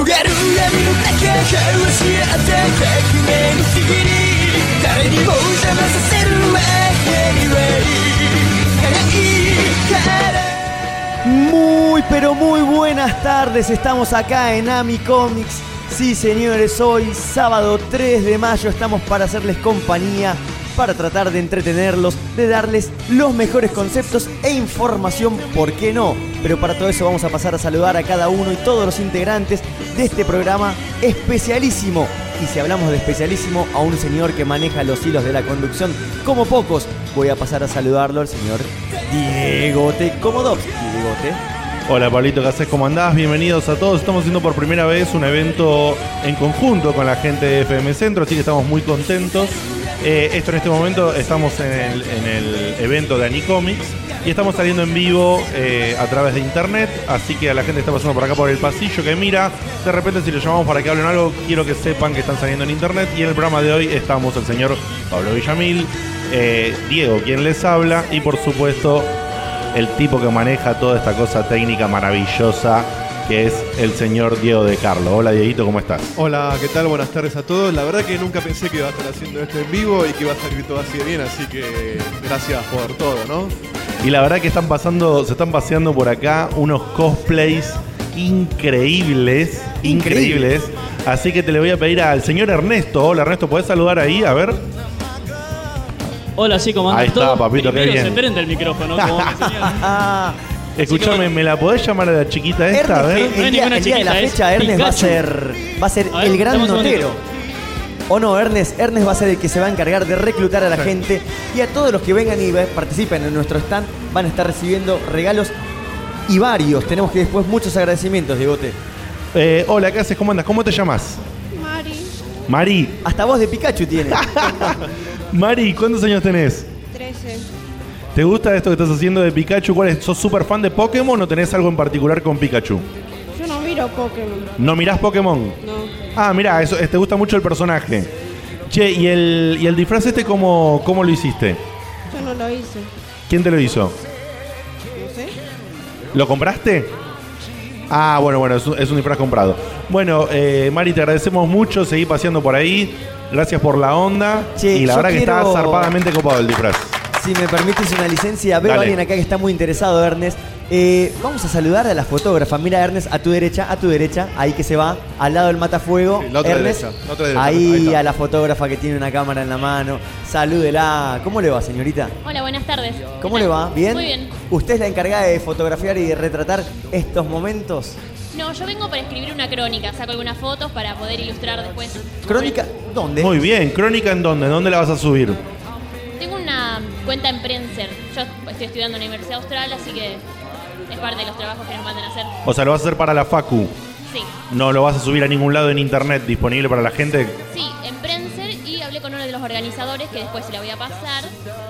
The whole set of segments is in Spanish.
広がる闇の中交わし合った革命の日々誰にも邪魔させる前にはいいから Muy, pero muy buenas tardes. Estamos acá en Ami Comics. Sí, señores, hoy sábado 3 de mayo estamos para hacerles compañía, para tratar de entretenerlos, de darles los mejores conceptos e información, ¿por qué no? Pero para todo eso vamos a pasar a saludar a cada uno y todos los integrantes de este programa especialísimo. Y si hablamos de especialísimo, a un señor que maneja los hilos de la conducción como pocos, voy a pasar a saludarlo al señor Diego T. Komodowski. Diego T. Hola Pablito, ¿qué haces? ¿Cómo andás? Bienvenidos a todos. Estamos haciendo por primera vez un evento en conjunto con la gente de FM Centro, así que estamos muy contentos. Eh, esto en este momento estamos en el, en el evento de Anicomics y estamos saliendo en vivo eh, a través de internet, así que a la gente que está pasando por acá por el pasillo que mira, de repente si lo llamamos para que hablen algo, quiero que sepan que están saliendo en internet y en el programa de hoy estamos el señor Pablo Villamil, eh, Diego quien les habla y por supuesto el tipo que maneja toda esta cosa técnica maravillosa que es el señor Diego de Carlo. Hola Dieguito, ¿cómo estás? Hola, ¿qué tal? Buenas tardes a todos. La verdad que nunca pensé que iba a estar haciendo esto en vivo y que iba a salir todo así de bien, así que gracias por todo, ¿no? Y la verdad que están pasando, se están paseando por acá unos cosplays increíbles, increíbles. Así que te le voy a pedir al señor Ernesto. Hola Ernesto, ¿podés saludar ahí? A ver. Hola, sí, ¿cómo andas Ahí está, todo? papito, qué Primero bien. se prende el micrófono, como me bueno. ¿me la podés llamar a la chiquita esta? A Ernest, ver. el, día, ninguna el día de la fecha, Ernest va a ser, va a ser A ver, el gran notero. ¿O no, Ernest? Ernest va a ser el que se va a encargar de reclutar a la gente y a todos los que vengan y participen en nuestro stand van a estar recibiendo regalos y varios. Tenemos que después muchos agradecimientos, Diegote. Eh, hola, ¿qué haces? ¿Cómo andas? ¿Cómo te llamas? Mari, Mari. Hasta voz de Pikachu tiene. Mari, ¿cuántos años tenés? 13. ¿Te gusta esto que estás haciendo de Pikachu? ¿Cuál es? ¿Sos súper fan de Pokémon o tenés algo en particular con Pikachu? Yo no miro Pokémon. ¿No mirás Pokémon? No. Ah, mira, eso, te gusta mucho el personaje. Che, ¿y el, y el disfraz este cómo, cómo lo hiciste? Yo no lo hice. ¿Quién te lo hizo? No sé. ¿Lo compraste? Ah, bueno, bueno, es un, es un disfraz comprado. Bueno, eh, Mari, te agradecemos mucho, seguí paseando por ahí. Gracias por la onda. Che, y la verdad que está zarpadamente copado el disfraz. Si me permites una licencia, veo a alguien acá que está muy interesado, Ernest. Eh, vamos a saludar a la fotógrafa. Mira, Ernest, a tu derecha, a tu derecha, ahí que se va, al lado del matafuego. Sí, la otra Ernest, derecha, la otra derecha, ahí, ahí a la fotógrafa que tiene una cámara en la mano. Salúdela. ¿Cómo le va, señorita? Hola, buenas tardes. ¿Cómo ¿Qué le va? ¿Bien? Muy bien. ¿Usted es la encargada de fotografiar y de retratar estos momentos? No, yo vengo para escribir una crónica. Saco algunas fotos para poder ilustrar después. ¿Crónica? ¿Dónde? Muy bien, ¿crónica en dónde? ¿Dónde la vas a subir? Cuenta en Prenser. Yo estoy estudiando en la Universidad Austral, así que es parte de los trabajos que nos mandan a hacer. O sea, lo vas a hacer para la Facu. Sí, No lo vas a subir a ningún lado en internet, disponible para la gente. sí, en Prenser y hablé con uno de los organizadores que después se la voy a pasar.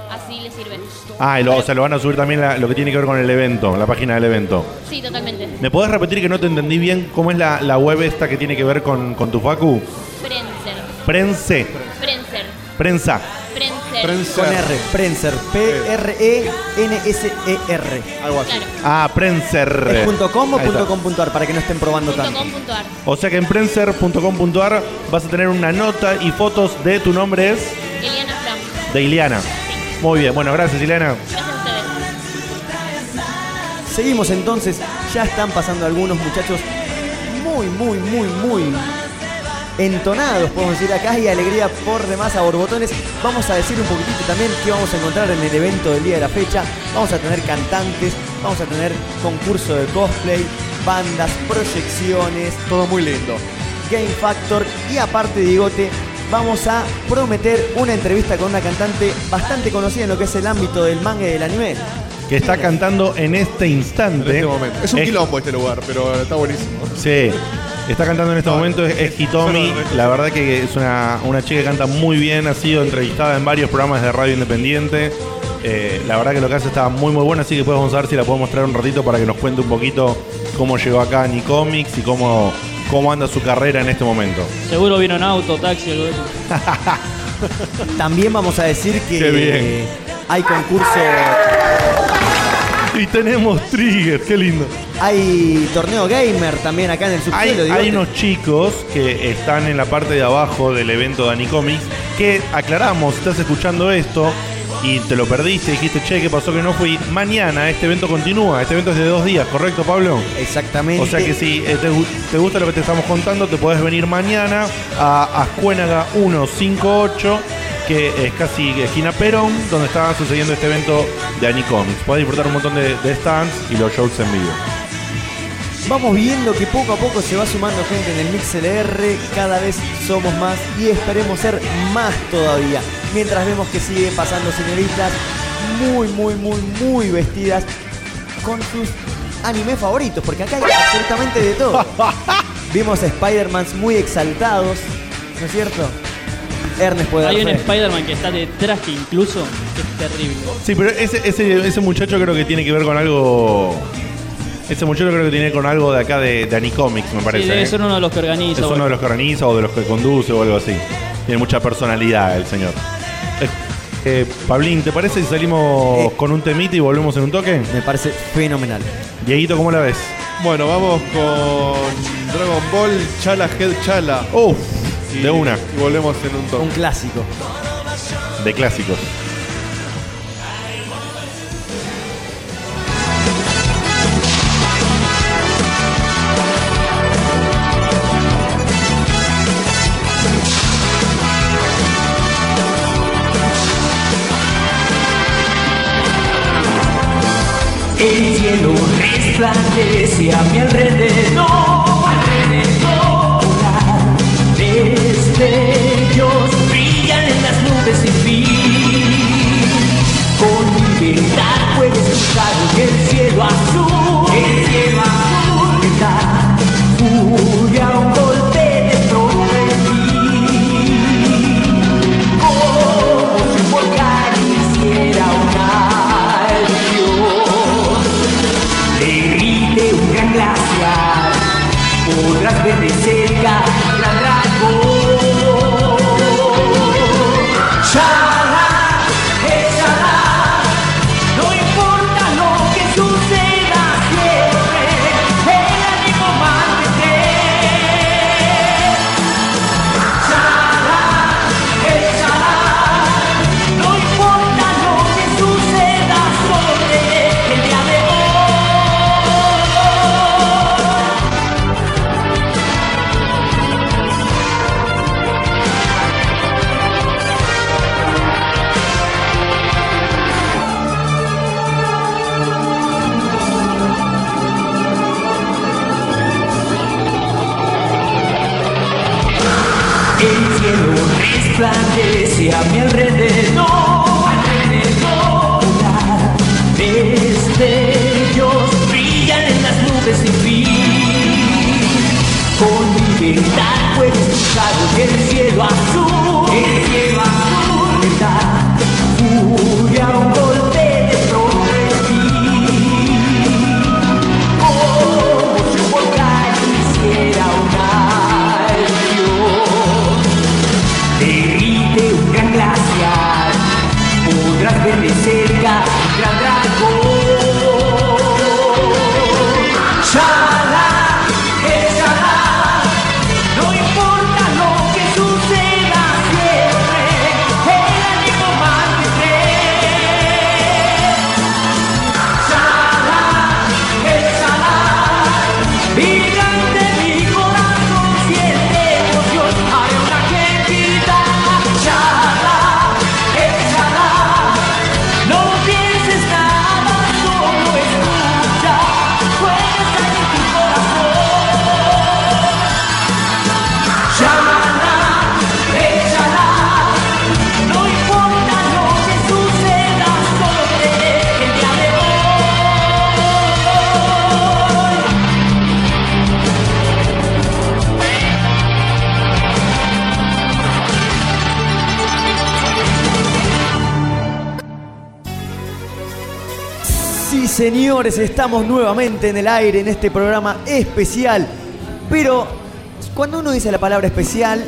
Así le sirve. Ah, y lo, o sea, lo van a subir también la- lo que tiene que ver con el evento, la página del evento. Sí, totalmente. ¿Me podés repetir que no te entendí bien cómo es la, la web esta que tiene que ver con, con tu Facu? Prenser. Prense. Prenser. Prensa. Prenser. Con R. Prenser. P-R-E-N-S-E-R. Algo así. Claro. Ah, Prenser. ¿Es punto .com o Ahí está. punto .com punto ar? Para que no estén probando Punto tanto. com punto ar. O sea que en prenser.com.ar vas a tener una nota y fotos de tu nombre es Eliana Flam. de Ileana. Muy bien, bueno, gracias Ileana. Gracias a ustedes. Seguimos entonces, ya están pasando algunos muchachos muy, muy, muy, muy entonados, podemos decir acá, y alegría por demás a borbotones. Vamos a decir un poquitito también qué vamos a encontrar en el evento del día de la fecha. Vamos a tener cantantes, vamos a tener concurso de cosplay, bandas, proyecciones, Todo muy lindo. Game Factor y aparte, Digote, vamos a prometer una entrevista con una cantante bastante conocida en lo que es el ámbito del manga y del anime. Que está cantando en este instante. En este momento. Es un Es- quilombo este lugar, pero está buenísimo. Sí. Está cantando en este No, momento, es, es Hitomi. La verdad que es una, una chica que canta muy bien, ha sido entrevistada en varios programas de radio independiente. Eh, la verdad que lo que hace está muy muy bueno, así que después vamos a ver si la podemos traer un ratito para que nos cuente un poquito cómo llegó acá a Nicomics y cómo, cómo anda su carrera en este momento. Seguro vino en auto, taxi, algo de eso. También vamos a decir que Qué bien. hay concurso. Y tenemos Trigger, qué lindo. Hay torneo gamer también acá en el Hay, subsuelo. digo, hay te- unos chicos que están en la parte de abajo del evento de Anicomics que aclaramos, estás escuchando esto y te lo perdiste, dijiste, che, ¿qué pasó que no fui? Mañana este evento continúa, este evento es de dos días, ¿correcto Pablo? Exactamente. O sea que si eh, te, gu- te gusta lo que te estamos contando, te puedes venir mañana a Ascuénaga 158, que es casi esquina Perón, donde está sucediendo este evento de Anicomics. Puedes disfrutar un montón de, de stands y los shows en vivo. Vamos viendo que poco a poco se va sumando gente en el MixLR, cada vez somos más y esperemos ser más todavía. Mientras vemos que siguen pasando señoritas muy, muy, muy, muy vestidas con sus anime favoritos, porque acá hay absolutamente de todo. Vimos a Spider-Mans muy exaltados, ¿no es cierto? Ernest puede dar Hay un. Spider-Man que está de traje incluso, que es terrible. Sí, pero ese, ese, ese muchacho creo que tiene que ver con algo. Ese muchacho creo que tiene con algo de acá de, de Anicomics, me Sí, parece. debe ¿eh? ser uno de los que organiza. Es uno de los que organiza o de los que conduce o algo así. Tiene mucha personalidad el señor. Eh, eh, Pablín, ¿te parece si salimos Eh. con un temita y volvemos en un toque? Me parece fenomenal. Dieguito, ¿cómo la ves? Bueno, vamos con Dragon Ball Chala Head Chala. Uf, Y- de una, Y volvemos en un Un toque. clásico. de clásicos. Resplandece a mi alrededor, señores, estamos nuevamente en el aire en este programa especial. Pero cuando uno dice la palabra especial,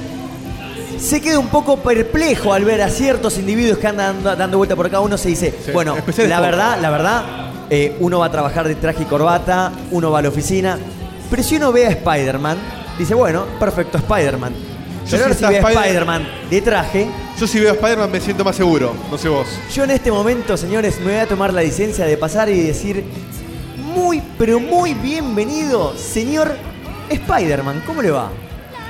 se queda un poco perplejo al ver a ciertos individuos que andan dando, dando vuelta por acá. Uno se dice, Sí, bueno, la verdad, la verdad, eh, uno va a trabajar de traje y corbata, uno va a la oficina. Pero si uno ve a Spider-Man, dice, bueno, perfecto, Spider-Man. Yo Pero ahora si si está ve a Spider- Spider-Man de traje, Yo si veo a Spider-Man me siento más seguro, no sé vos. yo en este momento, señores, me voy a tomar la licencia de pasar y decir, pero muy bienvenido, señor Spider-Man. ¿Cómo le va?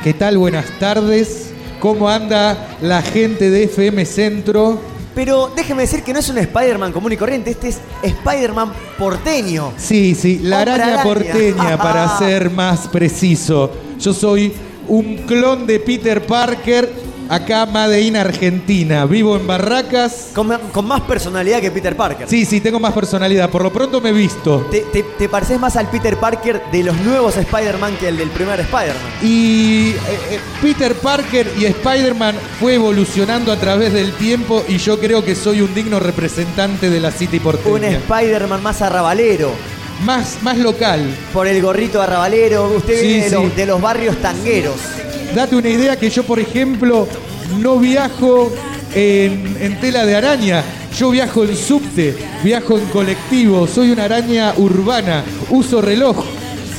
¿Qué tal? Buenas tardes. ¿Cómo anda la gente de FM Centro? Pero déjeme decir que no es un Spider-Man común y corriente, este es Spider-Man porteño. Sí, sí, la araña. porteña, para ser más preciso. Yo soy un clon de Peter Parker, acá Made in Argentina. Vivo en Barracas. Con, con más personalidad que Peter Parker. Sí, sí, tengo más personalidad. Por lo pronto me he visto. Te, te- te pareces más al Peter Parker de los nuevos Spider-Man que el del primer Spider-Man. Y eh, eh, Peter Parker y Spider-Man fue evolucionando a través del tiempo y yo creo que soy un digno representante de la City Un porteña. Spider-Man más arrabalero. Más, más local. Por el gorrito arrabalero. Usted Sí, viene de, sí. los, de los barrios tangueros. Date una idea que yo, por ejemplo, no viajo en, tela de araña. Yo viajo en subte, viajo en colectivo, soy una araña urbana, uso reloj.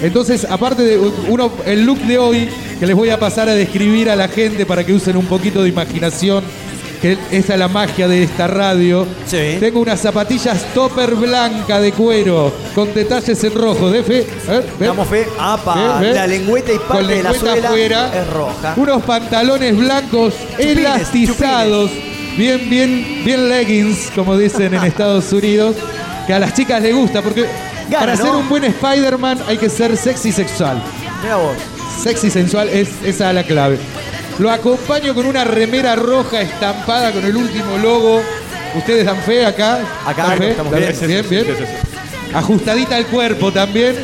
Entonces, aparte de uno, el look de hoy, que les voy a pasar a describir a la gente para que usen un poquito de imaginación, que esa es la magia de esta radio. Sí. Tengo unas zapatillas topper blanca de cuero, con detalles en rojo. De fe. Damos fe. Apa, la lengüeta y parte Con de la suela es roja. Unos pantalones blancos Chupines, elastizados, bien, bien, bien leggings, como dicen en Estados Unidos, que a las chicas les gusta, porque Gana, para ¿no? ser un buen Spider-Man hay que ser sexy sexual. Mira vos. Sexy sensual es esa es la clave. Lo acompaño con una remera roja estampada con el último logo. ¿Ustedes dan fe acá? Acá, ¿Dan fe? estamos ¿Dan bien. fe? bien, bien. Ajustadita el cuerpo también.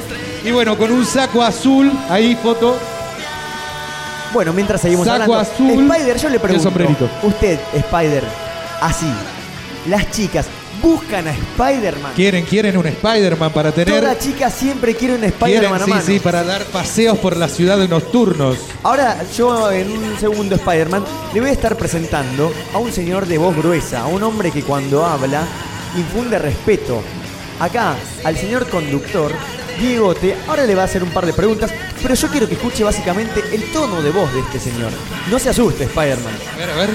Y bueno, con un saco azul, ahí foto. Bueno, mientras seguimos Saco hablando. azul Spider, yo le pregunto. sombrerito. Usted, Spider, así. Las chicas buscan a Spider-Man. Quieren, quieren un Spider-Man para tener. Toda chica siempre quiere un Spider-Man a sí, mano. sí, para dar paseos por la ciudad nocturnos. Ahora, yo en un segundo Spider-Man le voy a estar presentando a un señor de voz gruesa, a un hombre que cuando habla infunde respeto. Acá, al señor conductor, Diegote, ahora le va a hacer un par de preguntas, pero yo quiero que escuche básicamente el tono de voz de este señor. No se asuste, Spider-Man. A ver, a ver.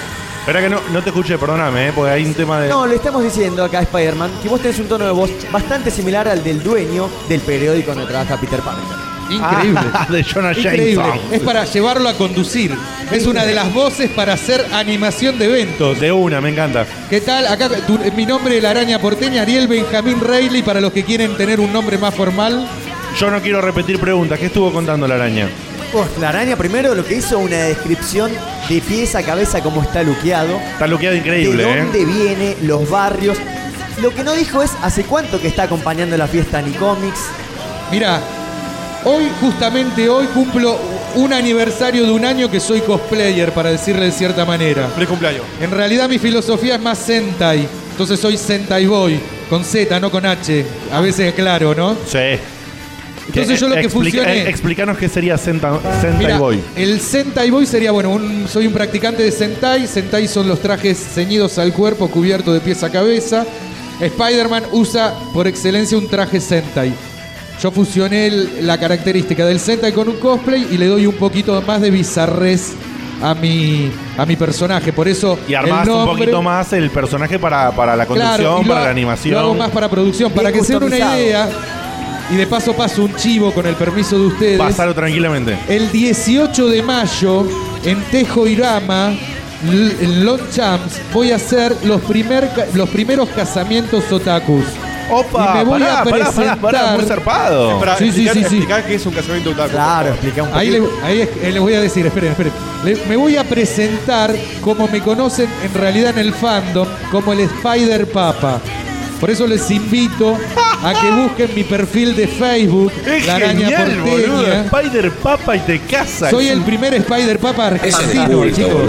Espera que no, no te escuché, perdóname, ¿eh? porque hay un tema de. No, le estamos diciendo acá a Spider-Man que vos tenés un tono de voz bastante similar al del dueño del periódico donde trabaja Peter Parker. Increíble. Ah, de Jonah Increíble. Jameson. Es para llevarlo a conducir. Es una de las voces para hacer animación de eventos. De una, me encanta. ¿Qué tal? Acá tu- mi nombre es la araña porteña, Ariel Benjamín Reilly, para los que quieren tener un nombre más formal. Yo no quiero repetir preguntas. ¿Qué estuvo contando la araña? Vos, la araña primero lo que hizo una descripción de pies a cabeza cómo está luqueado. Está luqueado increíble, de ¿eh? dónde viene, los barrios. Lo que no dijo es hace cuánto que está acompañando la fiesta Nicomics. Mira, hoy, justamente hoy, cumplo un aniversario de un año que soy cosplayer, para decirle de cierta manera. Feliz cumpleaños. En realidad mi filosofía es más Sentai. Entonces soy Sentai Boy, con Z, no con H. A veces claro, ¿no? Sí. Entonces yo lo que fusioné- eh, Explícanos qué sería Senta- Sentai Mira, Boy. el Sentai Boy sería, bueno, un- soy un practicante de Sentai. Sentai son los trajes ceñidos al cuerpo, cubiertos de pies a cabeza. Spider-Man usa por excelencia un traje Sentai. Yo fusioné el- la característica del Sentai con un cosplay y le doy un poquito más de bizarrez a mi, a mi personaje. Por eso. Y armás el un poquito más el personaje para, para la conducción, Claro, y lo para la animación. Lo hago más para producción. Bien para que se den una idea. Y de paso paso un chivo con el permiso de ustedes. Pasarlo tranquilamente. El 18 de mayo, en Tejo Irama, en Longchamps, voy a hacer los, primer, los primeros casamientos otakus. Opa, Y me voy pará, a pará, pará, pará, presentar- muy zarpado. Para Sí, sí, explicar, sí, sí. explicar qué es un casamiento otaku. Claro, explica un Ahí, poquito. le, ahí eh, les voy a decir, esperen, esperen. Le- me voy a presentar como me conocen en realidad en el fandom, como el Spider Papa. Por eso les invito a que busquen mi perfil de Facebook, Es La Araña genial, boludo. Porteña. Spider Papa y te casa. Soy el primer Spider Papa argentino, chicos.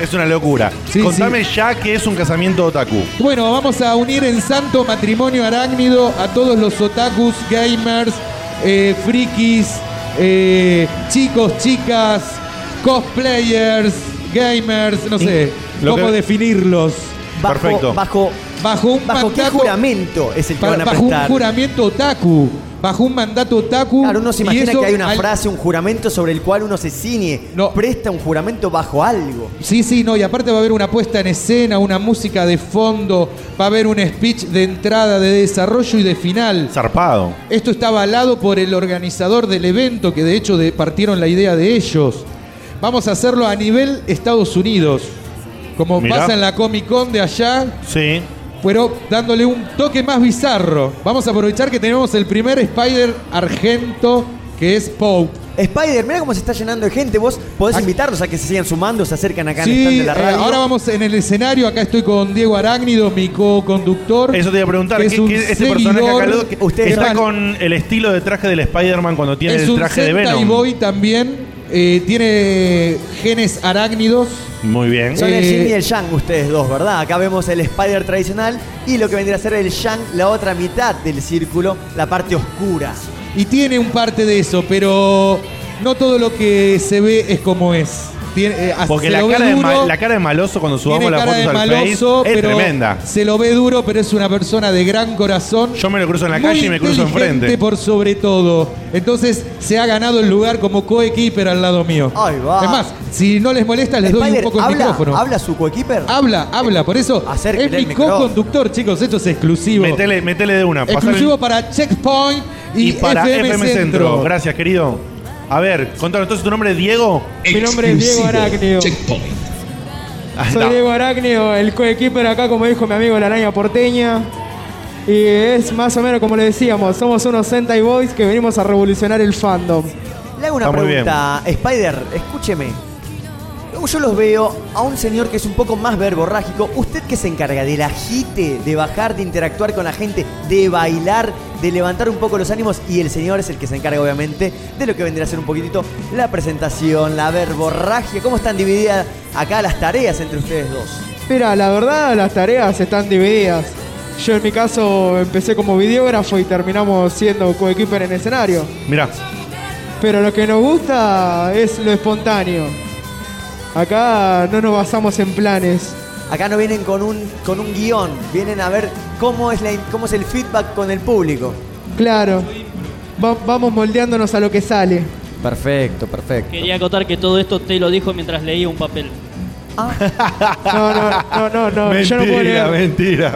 Es una locura. Sí, Contame ya que es un casamiento otaku. Bueno, vamos a unir en santo matrimonio arácnido a todos los otakus, gamers, eh, frikis, eh, chicos, chicas, cosplayers, gamers, no sé Lo cómo que- definirlos. Bajo, Perfecto. bajo bajo un ¿Bajo qué mandato juramento es el que van a bajo un juramento otaku, bajo un mandato otaku. Claro, uno se imagina eso que hay una al- frase, un juramento sobre el cual uno se ciñe. No. Presta un juramento bajo algo. Sí, sí, no, y aparte va a haber una puesta en escena, una música de fondo, va a haber un speech de entrada, de desarrollo y de final. Zarpado. Esto está avalado por el organizador del evento, que de hecho de- partieron la idea de ellos. Vamos a hacerlo a nivel Estados Unidos, como Mirá. pasa en la Comic Con de allá, Sí. pero dándole un toque más bizarro. Vamos a aprovechar que tenemos el primer Spider Argento, que es Pope. Spider, mira cómo se está llenando de gente. Vos podés Aquí- invitarlos a que se sigan sumando, se acercan acá en el stand Sí, de la eh, radio. ahora vamos en el escenario. Acá estoy con Diego Arácnido, mi co-conductor. Eso te iba a preguntar. que ¿Qué, es un qué- este personaje seguidor acá que- Ustedes está van- con el estilo de traje del Spider-Man cuando tiene es el un traje de Sentai Venom? Boy también. Eh, tiene genes arácnidos. Muy bien. Son el Eh, Yin y el Yang ustedes dos, ¿verdad? Acá vemos el Spider tradicional y lo que vendría a ser el Yang, la otra mitad del círculo, la parte oscura. Y tiene un parte de eso, pero no todo lo que se ve es como es. Tiene, eh, Porque se la cara, de la cara maloso cuando subamos de fotos al maloso, Face es tremenda. se lo ve duro, pero es una persona de gran corazón. Yo me lo cruzo en la muy calle y me cruzo enfrente. por sobre todo. Entonces se ha ganado el lugar como coequiper al lado mío. Va. Es más, si no les molesta, les doy un poco el ¿habla, micrófono. ¿habla su coequiper? Habla, habla, por eso Acérquele es mi co-conductor, chicos, esto es exclusivo. Metele, metele de una. pasale- exclusivo para Checkpoint y, y para FM, FM, Centro. Centro. Gracias, querido. A ver, contanos, entonces tu nombre es Diego. Mi nombre es Diego Arácnido. Ah, Soy no. Diego Arácnido, el coequiper acá, como dijo mi amigo la araña porteña. Y es más o menos como le decíamos, somos unos Sentai Boys que venimos a revolucionar el fandom. Le hago una Está muy pregunta, Spider, escúcheme. Luego Yo los veo a un señor que es un poco más verborrágico. ¿Usted qué se encarga? ¿Del agite, de bajar, de interactuar con la gente, de bailar, de levantar un poco los ánimos? Y el señor es el que se encarga, obviamente, de lo que vendría a ser un poquitito la presentación, la verborragia. ¿Cómo están divididas acá las tareas entre ustedes dos? Mira, la verdad las tareas están divididas. Yo en mi caso empecé como videógrafo y terminamos siendo coequiper en escenario. Mirá, Pero lo que nos gusta es lo espontáneo. Acá no nos basamos en planes. Acá no vienen con un, con un guion, vienen a ver cómo es, la, cómo es el feedback con el público. Claro, va- vamos moldeándonos a lo que sale. Perfecto, perfecto. Quería acotar que todo esto te lo dijo mientras leía un papel. No, no, no, no, no. yo no puedo mentira, leer. mentira.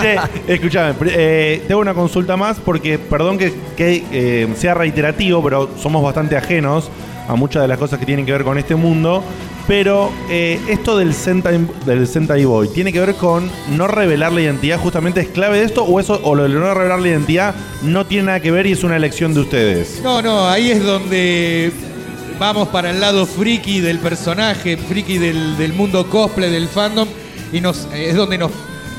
Che, escúchame, pr- eh, tengo una consulta más porque, perdón que, que, eh, sea reiterativo, pero somos bastante ajenos a muchas de las cosas que tienen que ver con este mundo. Pero eh, esto del Sentai, del Boy, ¿tiene que ver con no revelar la identidad? ¿Justamente es clave de esto? ¿O eso, o lo de no revelar la identidad no tiene nada que ver y es una elección de ustedes? No, no, ahí es donde vamos para el lado friki del personaje, friki del, del mundo cosplay, del fandom, y nos, es donde nos,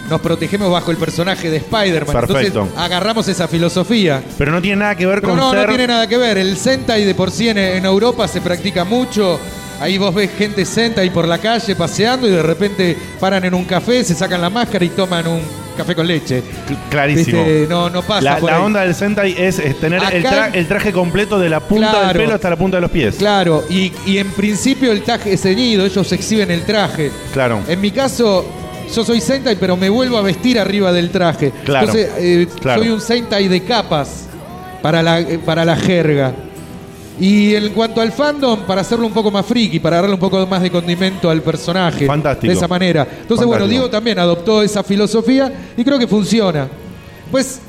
nos protegemos bajo el personaje de Spider-Man. Perfecto. Entonces agarramos esa filosofía. Pero no tiene nada que ver Pero con no, ser... no tiene nada que ver. El Sentai de por sí en, en Europa se practica mucho. Ahí vos ves gente Sentai por la calle paseando y de repente paran en un café, se sacan la máscara y toman un café con leche. Cl- Clarísimo. Viste, No, no pasa La, por la ahí. onda del Sentai es, es tener el, Acá- tra- el traje completo de la punta del pelo hasta la punta de los pies. Claro, y, y en principio el traje es ceñido, ellos exhiben el traje. Claro. En mi caso, yo soy Sentai, pero me vuelvo a vestir arriba del traje. Claro, Entonces, eh, claro. soy un Sentai de capas para la, eh, para la jerga. Y en cuanto al fandom, para hacerlo un poco más friki, para darle un poco más de condimento al personaje. Fantástico. De esa manera. Entonces, bueno. Diego también adoptó esa filosofía y creo que funciona. Pues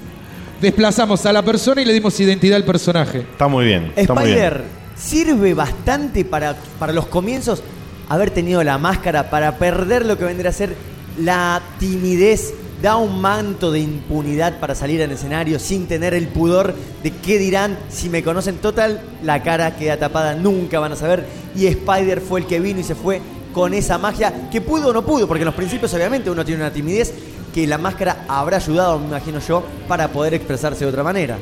desplazamos a la persona y le dimos identidad al personaje. Está muy bien. Está muy bien. Spider, ¿sirve bastante para, para los comienzos haber tenido la máscara para perder lo que vendría a ser la timidez? Da un manto de impunidad para salir al escenario sin tener el pudor de qué dirán si me conocen. Total, la cara queda tapada, nunca van a saber. Y Spider fue el que vino y se fue con esa magia que pudo o no pudo, porque en los principios obviamente uno tiene una timidez que la máscara habrá ayudado, me imagino yo, para poder expresarse de otra manera.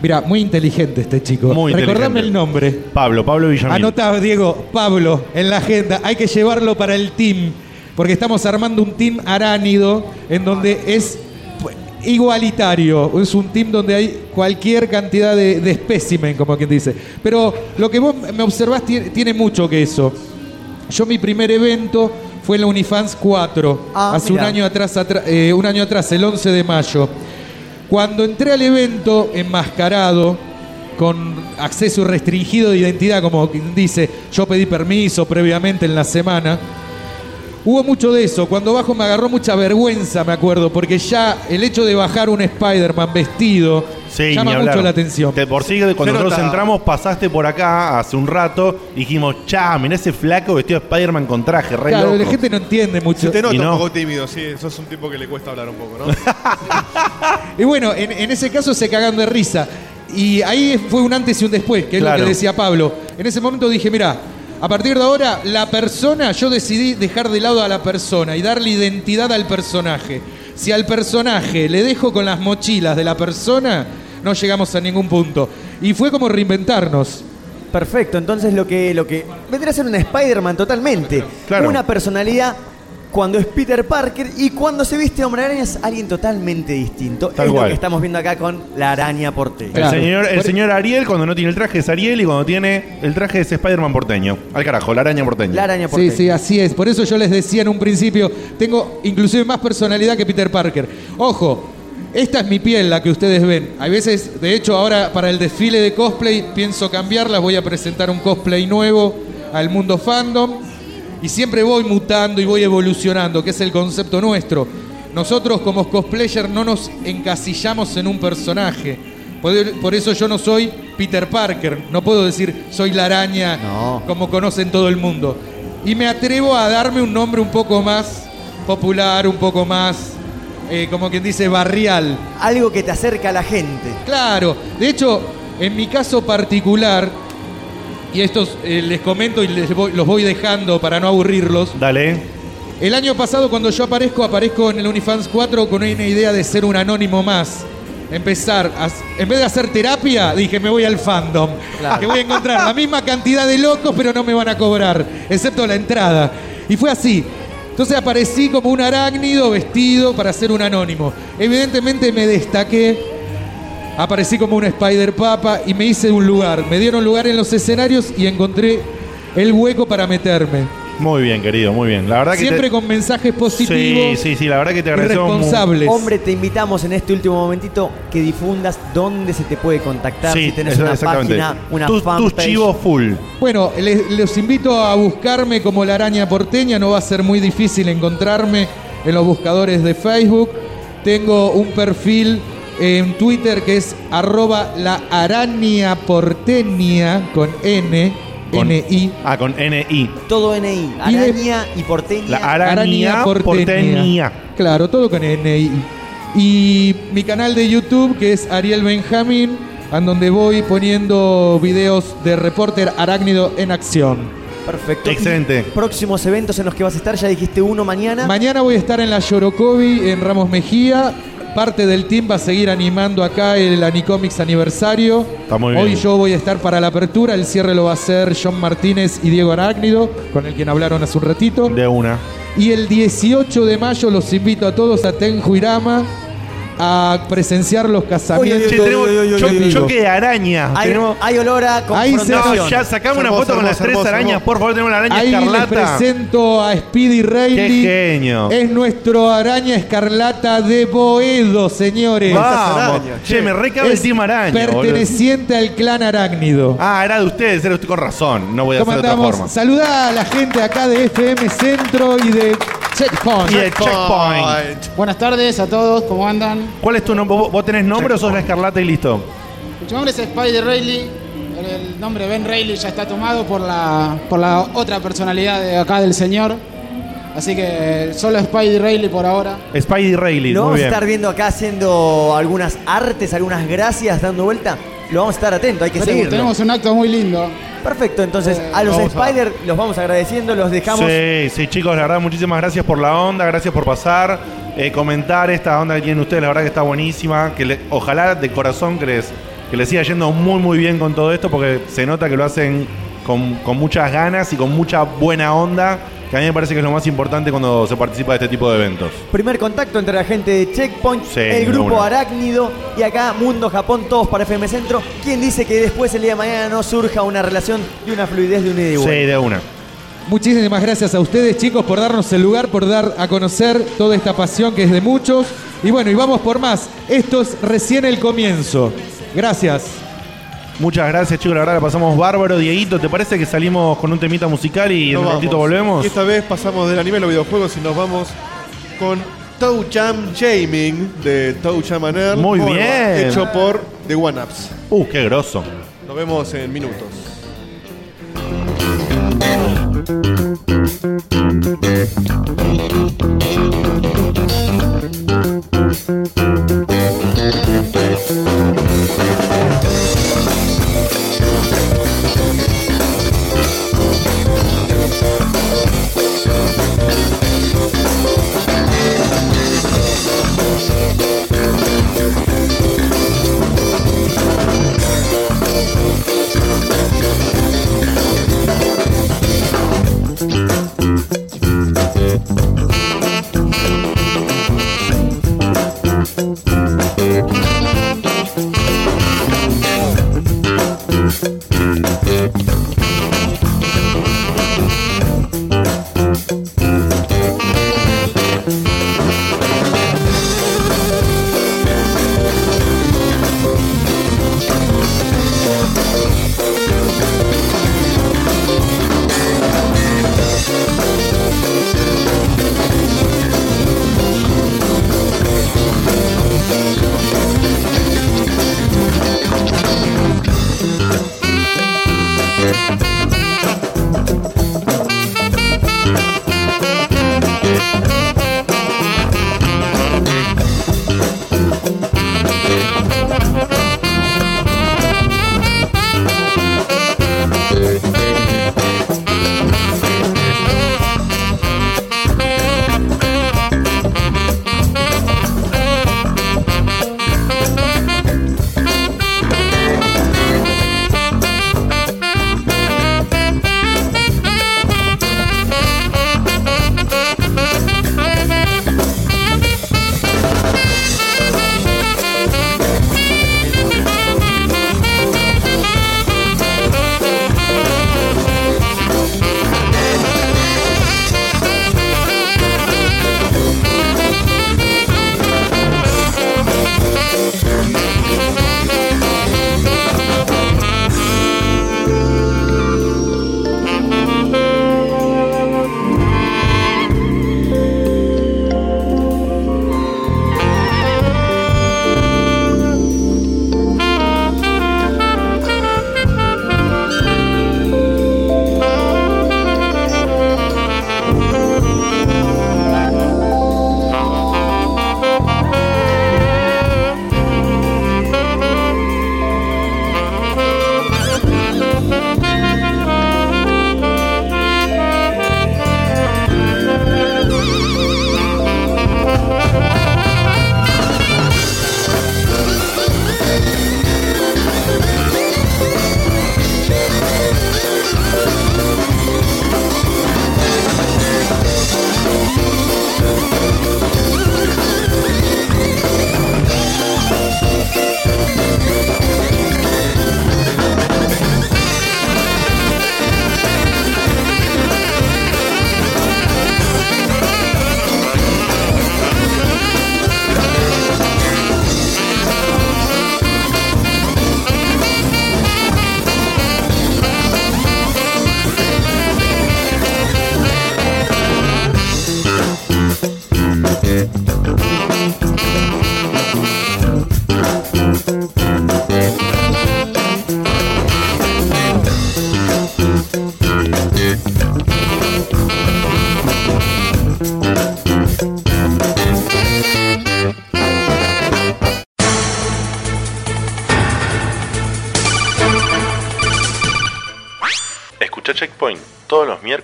Mira, muy inteligente este chico. Muy Recordame inteligente. el nombre. Pablo, Pablo Villamil. Anotá, Diego, Pablo, en la agenda. Hay que llevarlo para el team. Porque estamos armando un team aránido en donde es igualitario. Es un team donde hay cualquier cantidad de, de espécimen, como quien dice. Pero lo que vos me observás tiene, tiene mucho que eso. Yo mi primer evento fue en la Unifans 4, Ah, hace un año, atrás, atra- eh, un año atrás, el 11 de mayo. Cuando entré al evento enmascarado, con acceso restringido de identidad, como quien dice, yo pedí permiso previamente en la semana, hubo mucho de eso. Cuando bajo me agarró mucha vergüenza, me acuerdo, porque ya el hecho de bajar un Spider-Man vestido Sí, llama mucho la atención. De por sí, cuando nosotros entramos, pasaste por acá hace un rato y dijimos, cha, mirá ese flaco vestido de Spider-Man con traje, re Claro, loco. la gente no entiende mucho. Se te nota Y no. un poco tímido, sí. Sos un tipo que le cuesta hablar un poco, ¿no? Y bueno, en, en ese caso se cagan de risa. Y ahí fue un antes y un después, que es Claro. lo que decía Pablo. En ese momento dije, mira, a partir de ahora, la persona, yo decidí dejar de lado a la persona y darle identidad al personaje. Si al personaje le dejo con las mochilas de la persona, no llegamos a ningún punto. Y fue como reinventarnos. Perfecto, entonces lo que, lo que vendría a ser un Spider-Man totalmente. Claro. Una personalidad cuando es Peter Parker y cuando se viste Hombre Araña es alguien totalmente distinto. Tal es lo cual. que estamos viendo acá con la araña porteña. El, señor, el Por- señor Ariel, cuando no tiene el traje, es Ariel y cuando tiene el traje es Spider-Man porteño. Al carajo, la araña porteña. La araña Sí, porteña. sí, así es. Por eso yo les decía en un principio, tengo inclusive más personalidad que Peter Parker. Ojo, esta es mi piel, la que ustedes ven. Hay veces, de hecho, ahora para el desfile de cosplay pienso cambiarla, voy a presentar un cosplay nuevo al mundo fandom. Y siempre voy mutando y voy evolucionando, que es el concepto nuestro. Nosotros como cosplayers no nos encasillamos en un personaje. Por, por eso yo no soy Peter Parker. No puedo decir soy la araña No. como conocen todo el mundo. Y me atrevo a darme un nombre un poco más popular, un poco más, eh, como quien dice, barrial. Algo que te acerca a la gente. Claro, de hecho, en mi caso particular, y estos eh, les comento y les voy- los voy dejando para no aburrirlos, Dale. el año pasado cuando yo aparezco, aparezco en el Unifans 4 con una idea de ser un anónimo más. Empezar, a- en vez de hacer terapia, dije, me voy al fandom. Que voy a encontrar la misma cantidad de locos, pero no me van a cobrar, excepto la entrada. Y fue así. Entonces aparecí como un arácnido vestido para ser un anónimo. Evidentemente me destaqué, aparecí como un Spider Papa y me hice un lugar. Me dieron lugar en los escenarios y encontré el hueco para meterme. Muy bien, querido, muy bien. La verdad que Siempre te- con mensajes Sí, positivos sí, sí, la verdad que te y agradecemos. Hombre, te invitamos en este último momentito que difundas dónde se te puede contactar. Sí, si tenés eso- una página, una Tus- tus fanpage. chivos full. Bueno, les, los invito a buscarme como la araña porteña, no va a ser muy difícil encontrarme en los buscadores de Facebook. Tengo un perfil en Twitter que es arroba la araña porteña con N, Con- N-I. Ah, con N-I. Todo NI. Y de- Araña y porteña. La araña porteña. Claro, todo con N-I. Y mi canal de YouTube que es Ariel Benjamín, en donde voy poniendo videos de reporter arácnido en acción. Perfecto. Excelente. Y próximos eventos en los que vas a estar, ya dijiste uno mañana. Mañana voy a estar en la Yorokovi, en Ramos Mejía. Parte del team va a seguir animando acá el Anicomics aniversario. Está muy bien. Hoy yo voy a estar para la apertura. El cierre lo va a hacer John Martínez y Diego Arácnido, con el quien hablaron hace un ratito. De una. Y el 18 de mayo los invito a todos a Tenjuirama a presenciar los casamientos. Che, tenemos cho- choque de araña. hay, tenemos... hay olor a Ahí No, ya sacamos una Hermoso, foto con las hermoso, tres hermoso, arañas. hermoso. Por favor, tenemos la araña Ahí les escarlata. presento a Speedy Reilly. Qué genio. Es nuestro araña escarlata de Boedo, señores. Vamos. Che, che. me recabe el team araña. boludo. perteneciente al clan arácnido. Ah, era de ustedes, era usted con razón. No voy a ¿Cómo hacer de otra forma. Saludá a la gente acá de FM Centro y de Checkpoint. Y Checkpoint. Buenas tardes a todos, ¿cómo andan? ¿Cuál es tu nombre? ¿Vos vos tenés nombre o sos la escarlata y listo? Mi nombre es Spider Reilly. El nombre Ben Reilly ya está tomado por la, por la otra personalidad de acá del señor. Así que solo Spider Reilly por ahora. Spidey Rayleigh. Lo Muy vamos a bien. estar viendo acá haciendo algunas artes, algunas gracias dando vuelta. Lo vamos a estar atentos, hay que Tenemos, seguirlo. tenemos un acto muy lindo. Perfecto, entonces Eh, a los vamos a- Spider los vamos agradeciendo, los dejamos. Sí, sí, chicos, la verdad, muchísimas gracias por la onda, gracias por pasar, eh, comentar esta onda que tienen ustedes, la verdad que está buenísima. Que le- ojalá de corazón que les, que les siga yendo muy, muy bien con todo esto, porque se nota que lo hacen con, con muchas ganas y con mucha buena onda, que a mí me parece que es lo más importante cuando se participa de este tipo de eventos. Primer contacto entre la gente de Checkpoint, Sí, el grupo una. Arácnido y acá Mundo Japón, todos para FM Centro. ¿Quién dice que después el día de mañana no surja una relación y una fluidez de un ida y Sí, de una. Muchísimas gracias a ustedes, chicos, por darnos el lugar, por dar a conocer toda esta pasión que es de muchos. Y bueno, y vamos por más. Esto es recién el comienzo. Gracias. Muchas gracias, chicos. La verdad que pasamos bárbaro. Dieguito, ¿te parece que salimos con un temita musical y en un ratito volvemos? Esta vez pasamos del anime a los videojuegos y nos vamos con Toe Jam Jaming de Toe Jam. Muy Bueno, bien. Hecho por The One Ups. Uh, qué grosso. Nos vemos en minutos.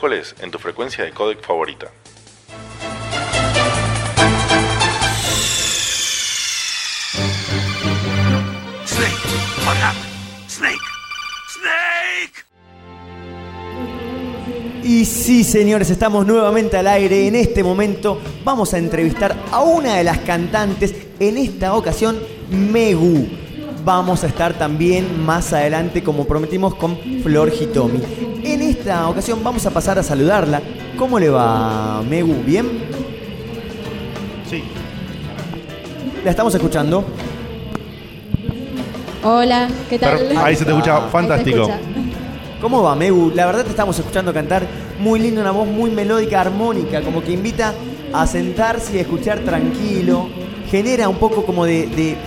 Miércoles en tu frecuencia de codec favorita. Snake, what happened? Snake, Snake. Y sí, señores, estamos nuevamente al aire. En este momento vamos a entrevistar a una de las cantantes, en esta ocasión, Megu. Vamos a estar también más adelante, como prometimos, con Flor Hitomi. En esta ocasión vamos a pasar a saludarla. ¿Cómo le va, Megu? ¿Bien? Sí. La estamos escuchando. Hola, ¿qué tal? Ahí se te escucha fantástico. escucha. ¿Cómo va, Megu? La verdad te estamos escuchando cantar muy lindo, una voz muy melódica, armónica, como que invita a sentarse y a escuchar tranquilo. Genera un poco como de, de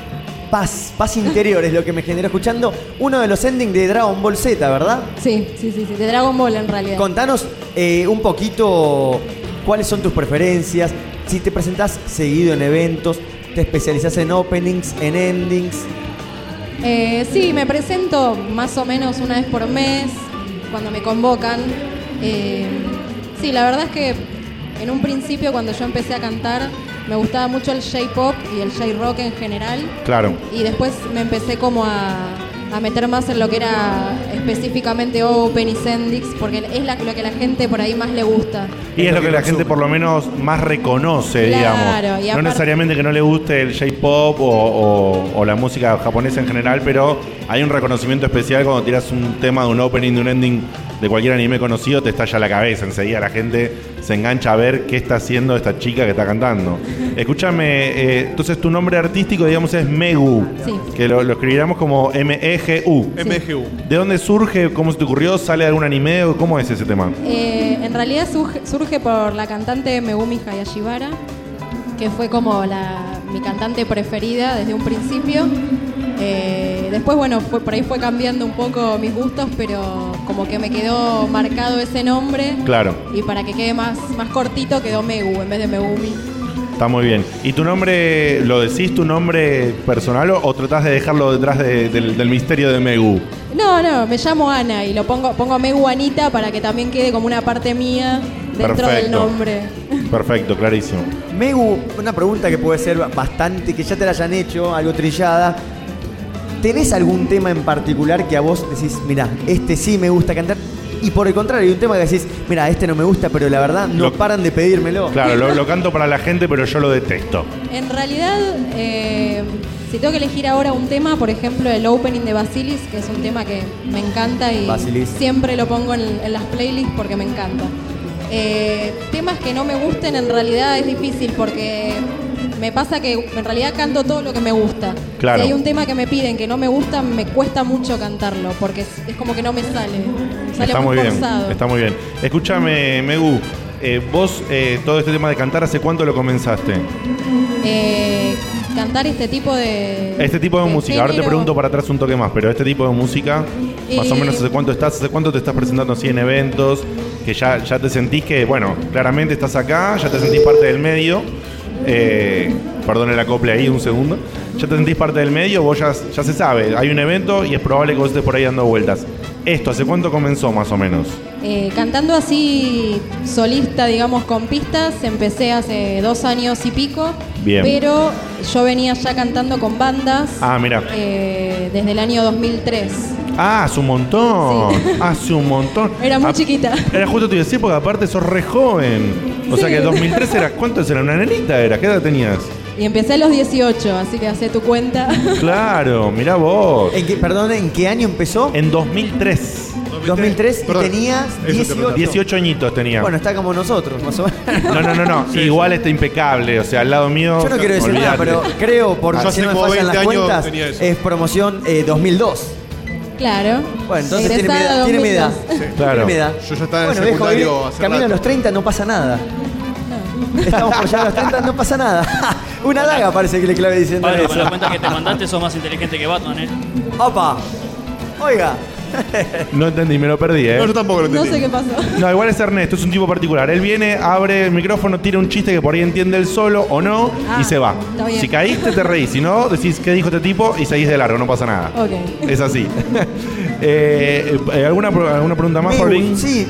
paz, paz interior es lo que me genera escuchando uno de los endings de Dragon Ball Z, ¿verdad? Sí, sí, sí, sí, de Dragon Ball en realidad. Contanos eh, un poquito cuáles son tus preferencias, si te presentás seguido en eventos, te especializás en openings, en endings. Eh, sí, me presento más o menos una vez por mes cuando me convocan. Eh, sí, la verdad es que en un principio cuando yo empecé a cantar me gustaba mucho el J-pop y el J-rock en general. Claro. Y después me empecé como a, a meter más en lo que era específicamente Open y Sendix, porque es la- lo que a la gente por ahí más le gusta. Y es lo que la gente por lo menos más reconoce, Claro, digamos. y No aparte- necesariamente que no le guste el J-pop o, o- o la música japonesa en general, pero hay un reconocimiento especial cuando tiras un tema de un opening, de un ending de cualquier anime conocido, te estalla la cabeza. Enseguida la gente se engancha a ver qué está haciendo esta chica que está cantando. Escúchame, eh, entonces tu nombre artístico, digamos, es Megu. Sí. Que lo, lo escribiríamos como M-E-G-U. MGU. ¿De dónde surge? ¿Cómo se te ocurrió? ¿Sale de algún anime? o ¿Cómo es ese tema? Eh, en realidad surge, surge por la cantante Megumi Hayashibara, que fue como la, mi cantante preferida desde un principio. Eh, después, bueno, fue, por ahí fue cambiando un poco mis gustos, pero como que me quedó marcado ese nombre. Claro. Y para que quede más, más cortito quedó Megu en vez de Megumi. Está muy bien. ¿Y tu nombre, lo decís tu nombre personal o, o tratás de dejarlo detrás de- del, del misterio de Megu? No, no, me llamo Ana y lo pongo, pongo Megu Anita para que también quede como una parte mía dentro del nombre. Perfecto, clarísimo. Megu, una pregunta que puede ser bastante, que ya te la hayan hecho, algo trillada. ¿Tenés algún tema en particular que a vos decís, mira, este sí me gusta cantar? Y por el contrario, hay un tema que decís, mira, este no me gusta, pero la verdad no Lo- paran de pedírmelo. Claro, lo, lo canto para la gente, pero yo lo detesto. En realidad, eh, si tengo que elegir ahora un tema, por ejemplo, el opening de Basilis, que es un tema que me encanta y Basilis. siempre lo pongo en, en las playlists porque me encanta. Eh, temas que no me gusten en realidad es difícil porque me pasa que en realidad canto todo lo que me gusta. Claro. Si hay un tema que me piden que no me gusta, me cuesta mucho cantarlo porque es, es como que no me sale. Sale está muy bien, forzado. está muy bien. Escúchame, Megu, eh, vos eh, todo este tema de cantar, ¿hace cuánto lo comenzaste? Eh, cantar este tipo de. Este tipo de, música, ahora te pregunto para atrás un toque más, pero este tipo de música, más o Eh, menos hace cuánto estás, hace cuánto te estás presentando así en eventos, que ya, ya te sentís que, bueno, claramente estás acá, ya te sentís parte del medio, eh, perdón el acople ahí un segundo, ya te sentís parte del medio, vos ya, ya se sabe, hay un evento y es probable que vos estés por ahí dando vueltas. Esto, ¿hace cuánto comenzó más o menos? Eh, cantando así solista, digamos, con pistas, empecé hace dos años y pico. Bien. Pero yo venía ya cantando con bandas Ah, mira. eh, desde el año 2003. Ah, hace un montón, hace un montón. Era muy Ah, chiquita. Era justo te iba a decir, porque aparte sos re joven. O sea que 2003 era, ¿cuántos era? Una nenita era, ¿qué edad tenías? Y empecé a los 18, así que hace tu cuenta. Claro, mirá vos. ¿En qué, perdón, ¿en qué año empezó? En 2003. 2003 y Perdón, tenías eso te 18. preguntaba. 18 añitos tenía. Bueno, está como nosotros, más o menos. No, no, no, no. Igual está impecable. O sea, al lado mío. Yo no quiero decir nada, olvídate. pero creo, por Yo si hace no me como fallan 20 las años cuentas, tenía eso. es promoción eh, 2002. claro. Bueno, entonces tiene mi edad. Tiene mi edad. 2002. Claro. Tiene mi edad. Yo ya estaba en bueno, secundario hace camino a rato. los 30 no pasa nada. Estamos por llegar a los 30, no pasa nada. Una daga parece que le clave diciendo Pablo, con eso. la cuenta que te mandaste sos más inteligente que Batman, ¿eh? Opa. Oiga. No entendí, me lo perdí, ¿eh? No, yo tampoco lo No entendí. sé qué pasó. No, igual es Ernesto, es un tipo particular. Él viene, abre el micrófono, tira un chiste que por ahí entiende él solo o no Ah, y se va. está bien. Si caíste, te reís. Si no, decís qué dijo este tipo y seguís de largo, no pasa nada. Ok. Es así. Eh, eh, ¿alguna, pro- ¿Alguna pregunta más, Paulín? Sí,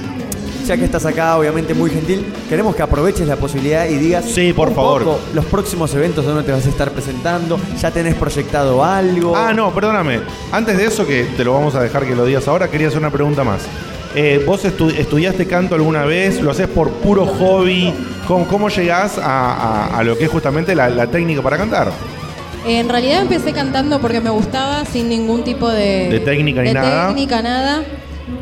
ya que estás acá, obviamente muy gentil, queremos que aproveches la posibilidad y digas Sí, por un favor. poco los próximos eventos donde te vas a estar presentando. ¿Ya tenés proyectado algo? Ah, no, perdóname. Antes de eso, que te lo vamos a dejar que lo digas ahora, quería hacer una pregunta más. Eh, ¿Vos estu- estudiaste canto alguna vez? ¿Lo haces por puro hobby? ¿Cómo, cómo llegás a, a- a lo que es justamente la, la técnica para cantar? En realidad empecé cantando porque me gustaba sin ningún tipo de, De técnica ni de nada. técnica, nada.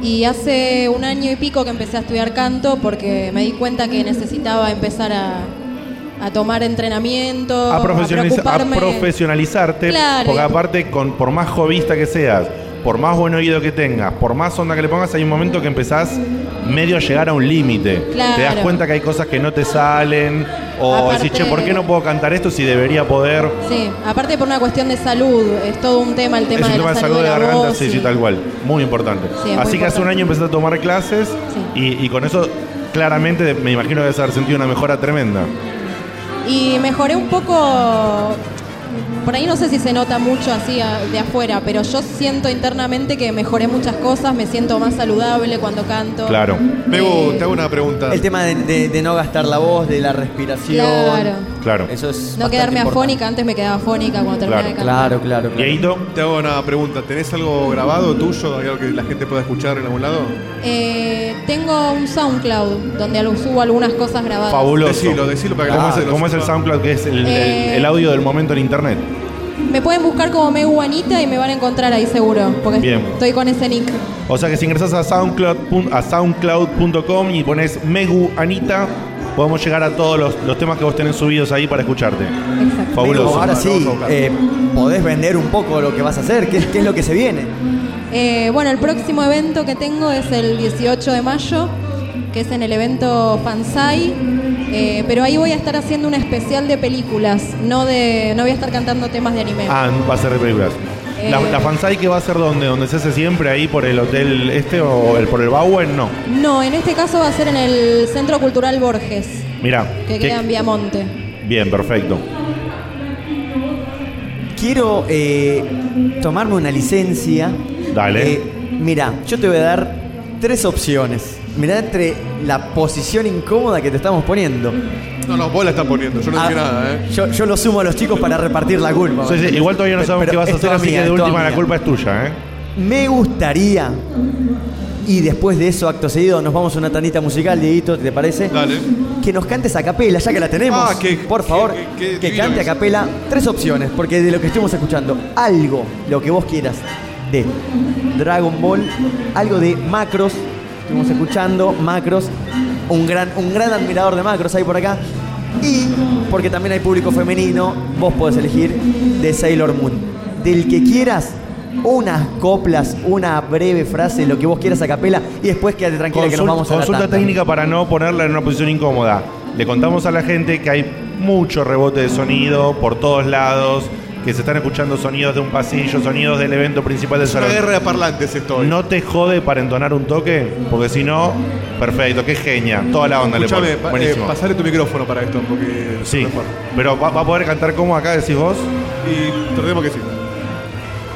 Y hace un año y pico que empecé a estudiar canto porque me di cuenta que necesitaba empezar a, a tomar entrenamiento, a, profesionaliza- a profesionalizarte, Claro. porque aparte, con, por más jovista que seas, por más buen oído que tengas, por más onda que le pongas, hay un momento que empezás medio a llegar a un límite. Claro. Te das cuenta que hay cosas que no te salen, o Aparte- decís, che, ¿por qué no puedo cantar esto si debería poder? Sí, aparte por una cuestión de salud, es todo un tema el tema es un de tema la de salud salud de la garganta, voz sí, sí, tal cual. Muy importante. Sí, muy Así que hace un año empezaste a tomar clases y, y con eso claramente me imagino que debes haber sentido una mejora tremenda. Y mejoré un poco, por ahí no sé si se nota mucho así de afuera, pero yo siento internamente que mejoré muchas cosas, me siento más saludable cuando canto. Claro. Megu, te hago una pregunta. El tema de, de- de no gastar la voz, de la respiración. Claro. Claro. Eso es No quedarme importante. afónica, antes me quedaba afónica cuando terminaba de cantar. Claro, claro, claro. Dieguito, Te hago una pregunta. ¿Tenés algo grabado tuyo? ¿Hay algo que la gente pueda escuchar en algún lado? Eh, tengo un SoundCloud donde subo algunas cosas grabadas. fabuloso. Decilo, decilo para que ¿Cómo, la es, gente lo cómo es el. SoundCloud que es el, Eh, el audio del momento en internet? Me pueden buscar como Megu Anita y me van a encontrar ahí seguro, porque Bien. estoy con ese nick. O sea que si ingresas a SoundCloud, pun- a soundcloud.com y pones Megu Anita, podemos llegar a todos los, los temas que vos tenés subidos ahí para escucharte. Exacto. Fabuloso. Pero ahora sí, eh, podés vender un poco lo que vas a hacer. ¿Qué, qué es lo que se viene? Eh, bueno, el próximo evento que tengo es el 18 de mayo, que es en el evento Fansai. eh, pero ahí voy a estar haciendo un especial de películas, no de no voy a estar cantando temas de anime. Ah, va a ser de películas. La, Eh. la fansai que va a ser donde, donde se hace siempre ahí por el hotel este o el, por el Bauen, no. No, en este caso va a ser en el Centro Cultural Borges, Mira, que queda en Viamonte. bien, perfecto. Quiero eh, tomarme una licencia. Dale. Eh, mira, yo te voy a dar tres opciones. Mirá entre la posición incómoda que te estamos poniendo. No, no, vos la estás poniendo. Yo no Ah, dije nada, ¿eh? Yo, yo lo sumo a los chicos para repartir la culpa. Sí, sí, igual todavía no Pero- sabemos qué vas a es hacer, toda así mía, que de es última la mía. culpa es tuya, ¿eh? Me gustaría. Y después de eso, acto seguido, nos vamos a una tandita musical, Dieguito, ¿te parece? Dale. Que nos cantes a capela, ya que la tenemos. Ah, qué- Por favor, qué- qué- qué que cante a es. capela. Tres opciones, porque de lo que estuvimos escuchando, algo, lo que vos quieras, de Dragon Ball, algo de Macros, estuvimos escuchando, Macros, un gran, un gran admirador de Macros hay por acá. Y, porque también hay público femenino, vos podés elegir de Sailor Moon. Del que quieras, unas coplas, una breve frase, lo que vos quieras a capela, y después quédate tranquila que nos vamos a consulta técnica para no ponerla en una posición incómoda. Le contamos a la gente que hay mucho rebote de sonido por todos lados, que se están escuchando sonidos de un pasillo, sonidos del evento principal del Es una guerra de parlantes esto hoy. ¿No te jode para entonar un toque? Porque si no, perfecto, qué genia. Toda la onda le Escúchame, pone. pa- Buenísimo. eh, pasale tu micrófono para esto, porque... Sí, pero va, va a poder cantar como acá, decís vos. Y tratemos que sí.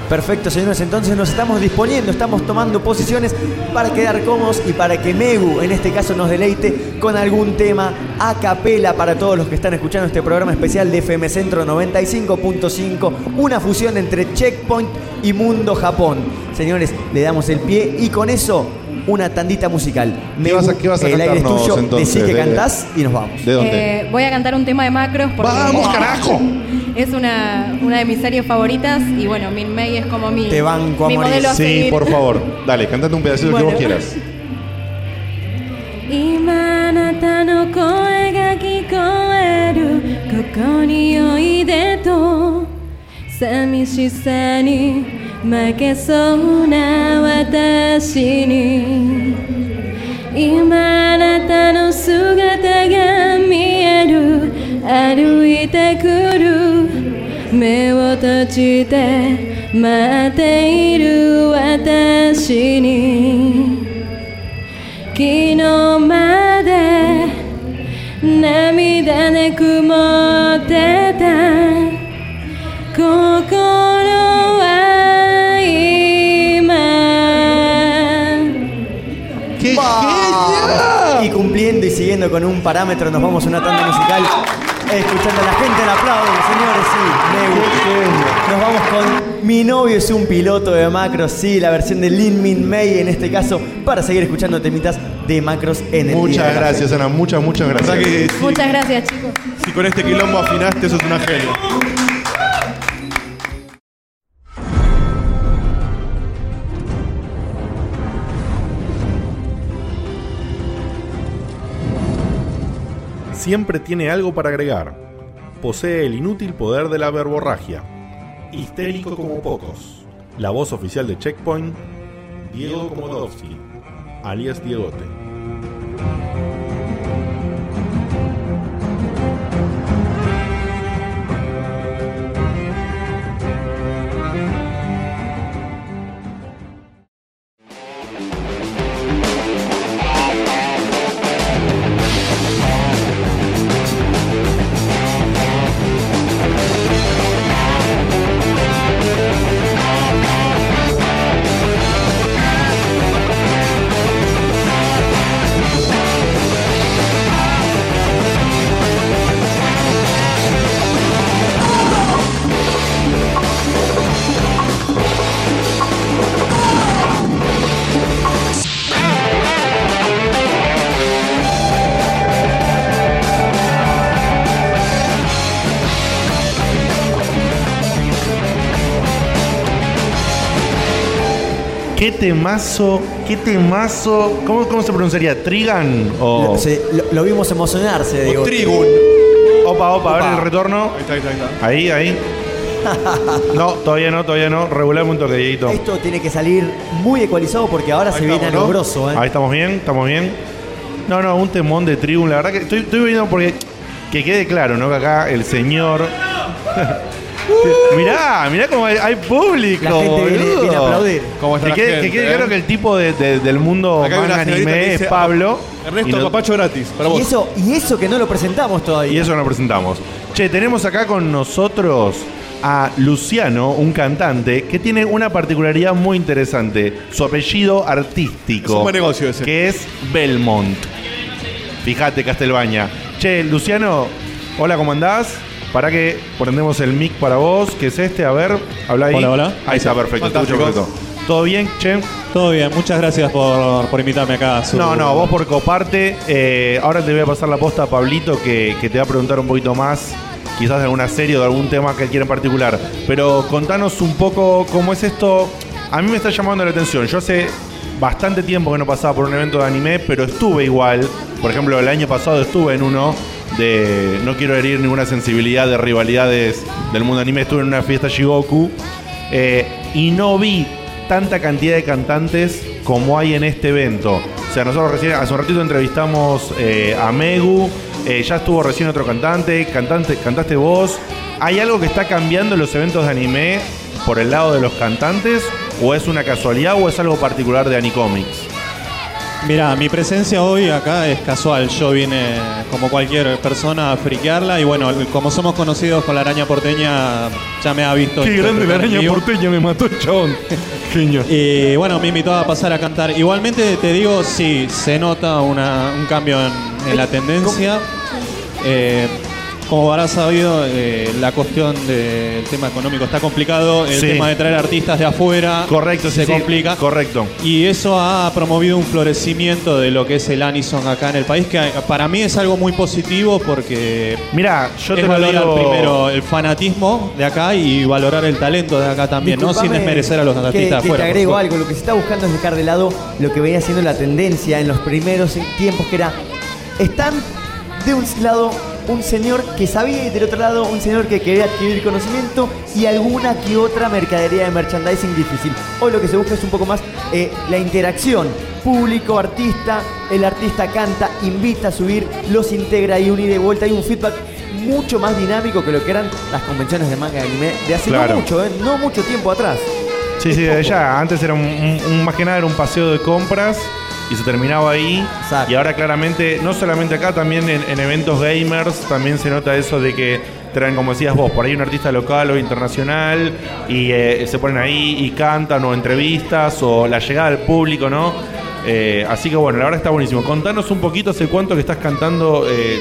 Perfecto, señores, entonces nos estamos disponiendo, estamos tomando posiciones para quedar cómodos y para que Megu, en este caso, nos deleite con algún tema a capela para todos los que están escuchando este programa especial de FM Centro 95.5, una fusión entre Checkpoint y Mundo Japón. Señores, le damos el pie y con eso una tandita musical. Megu, vas a- qué vas a el aire es cantarnos, tuyo, entonces, decí que de- cantás y nos vamos. ¿De dónde? Eh, voy a cantar un tema de macros porque ¡Vamos, carajo! es una, una de mis series favoritas y bueno, Min May es como mi, Te banco a mi morir. modelo a Sí, seguir. por favor. Dale, cantate un pedacito que Bueno. vos quieras. 今あなたの声が聞こえるここにおいでと寂しさに 負けそうな私に。今あなたの姿が見える。歩いてくる。目を閉じて待っている私に。昨日まで涙で曇ってた。Con un parámetro, nos vamos a una tanda musical. Escuchando a la gente, el aplauso, señores, sí, Megu. Nos vamos con Mi novio es un piloto de Macros, sí, la versión de Lin Min Mei en este caso, para seguir escuchando temitas de Macros en el día Muchas gracias, Ana. Muchas, muchas gracias. que si, Muchas gracias, chicos. si con este quilombo afinaste, eso es una genia. Siempre tiene algo para agregar. Posee el inútil poder de la verborragia. Histérico como pocos. La voz oficial de Checkpoint, Diego Komodowski, alias Diegote. Temazo? ¿Qué temazo? ¿Cómo, cómo se pronunciaría? ¿Trigan? O... Lo, se- lo- lo vimos emocionarse, digo. Trigun. Opa, opa, a ver el retorno. Ahí está, ahí está, ahí está. Ahí, ahí. No, todavía no, todavía no. Regulame un toque, Dieguito. Esto tiene que salir muy ecualizado porque ahora se viene estamos, ¿no? ¿eh? Ahí estamos bien, estamos bien. No, no, un temón de Trigun. La verdad que estoy, estoy viendo porque que quede claro, ¿no? Que acá el señor. Mirá, mirá cómo hay, hay público. La gente viene- viene a aplaudir. ¿Cómo está Que la quede, gente, que quede eh? claro que el tipo de- de- del mundo Acá hay una manga señorita que anime es dice, Pablo. Ernesto y no- Papacho gratis. Para Y vos. eso, y eso que no lo presentamos todavía. Y eso lo presentamos. Che, tenemos acá con nosotros a Luciano, un cantante, que tiene una particularidad muy interesante. Su apellido artístico. Es un buen negocio ese. Que es Belmont. Fíjate, Castelbaña. Che, Luciano, hola, ¿cómo andás? Para que prendemos el mic para vos, que es este, a ver, habla ahí. Hola, hola. Ahí está, perfecto. te escucho perfecto. ¿Todo bien, che? Todo bien, muchas gracias por, por invitarme acá. su- No, no, vos por coparte. Eh, ahora te voy a pasar la posta a Pablito que, que te va a preguntar un poquito más, quizás de alguna serie o de algún tema que quiera en particular. Pero contanos un poco cómo es esto. A mí me está llamando la atención. Yo hace bastante tiempo que no pasaba por un evento de anime, pero estuve igual. Por ejemplo, el año pasado estuve en uno de. No quiero herir ninguna sensibilidad de rivalidades del mundo anime. Estuve en una fiesta Shigoku eh, y no vi tanta cantidad de cantantes como hay en este evento. O sea, nosotros recién, hace un ratito entrevistamos eh, a Megu, eh, ya estuvo recién otro cantante, cantante, cantaste vos. ¿Hay algo que está cambiando en los eventos de anime por el lado de los cantantes? ¿O es una casualidad o es algo particular de Anicomics? Mira, mi presencia hoy acá es casual. Yo vine como cualquier persona a friquearla y bueno, como somos conocidos con la araña porteña, ya me ha visto. interpretar en vivo. porteña, me mató el chabón. Genio. Y bueno, me invitó a pasar a cantar. Igualmente te digo, sí, se nota una- un cambio en, en la tendencia. Eh, como habrás sabido, eh, la cuestión del tema económico está complicado. El Sí. tema de traer artistas de afuera Correcto, se sí. complica. Correcto. Y eso ha promovido un florecimiento de lo que es el Anison acá en el país, que para mí es algo muy positivo porque Mira, yo es te lo valorar digo... primero el fanatismo de acá y valorar el talento de acá también, ¿no? Sin desmerecer a los que- artistas que, de afuera. te por agrego algo, lo que se está buscando es dejar de lado lo que venía siendo la tendencia en los primeros tiempos, que era, están de un lado un señor que sabía y del otro lado un señor que quería adquirir conocimiento y alguna que otra mercadería de merchandising difícil. Hoy lo que se busca es un poco más eh, la interacción. Público, artista, el artista canta, invita a subir, los integra y un ida y vuelta. Hay un feedback mucho más dinámico que lo que eran las convenciones de manga anime de hace Claro. no mucho, ¿eh? no mucho tiempo atrás. Sí, sí, ya. Antes era un, un- un- más que nada era un paseo de compras y se terminaba ahí. Exacto. Y ahora claramente, no solamente acá, también en, en eventos gamers, también se nota eso de que traen, como decías vos, por ahí un artista local o internacional y eh, se ponen ahí y cantan o entrevistas o la llegada al público, ¿no? Eh, así que bueno, la verdad está buenísimo. Contanos un poquito hace cuánto que estás cantando. eh,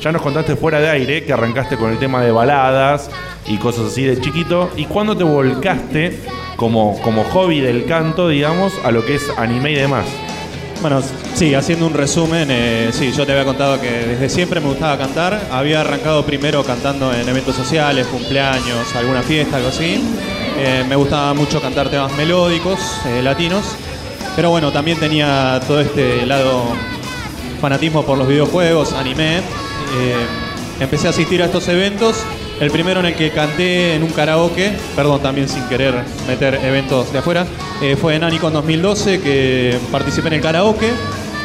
ya nos contaste fuera de aire que arrancaste con el tema de baladas y cosas así de chiquito. ¿Y cuándo te volcaste como, como hobby del canto, digamos, a lo que es anime y demás? Bueno, sí, haciendo un resumen, eh, sí, yo te había contado que desde siempre me gustaba cantar. Había arrancado primero cantando en eventos sociales, cumpleaños, alguna fiesta, algo así. Eh, me gustaba mucho cantar temas melódicos, eh, latinos. Pero bueno, también tenía todo este lado fanatismo por los videojuegos, anime. empecé a asistir a estos eventos. El primero en el que canté en un karaoke, perdón, también sin querer meter eventos de afuera, eh, fue en Anicon 2012 que participé en el karaoke.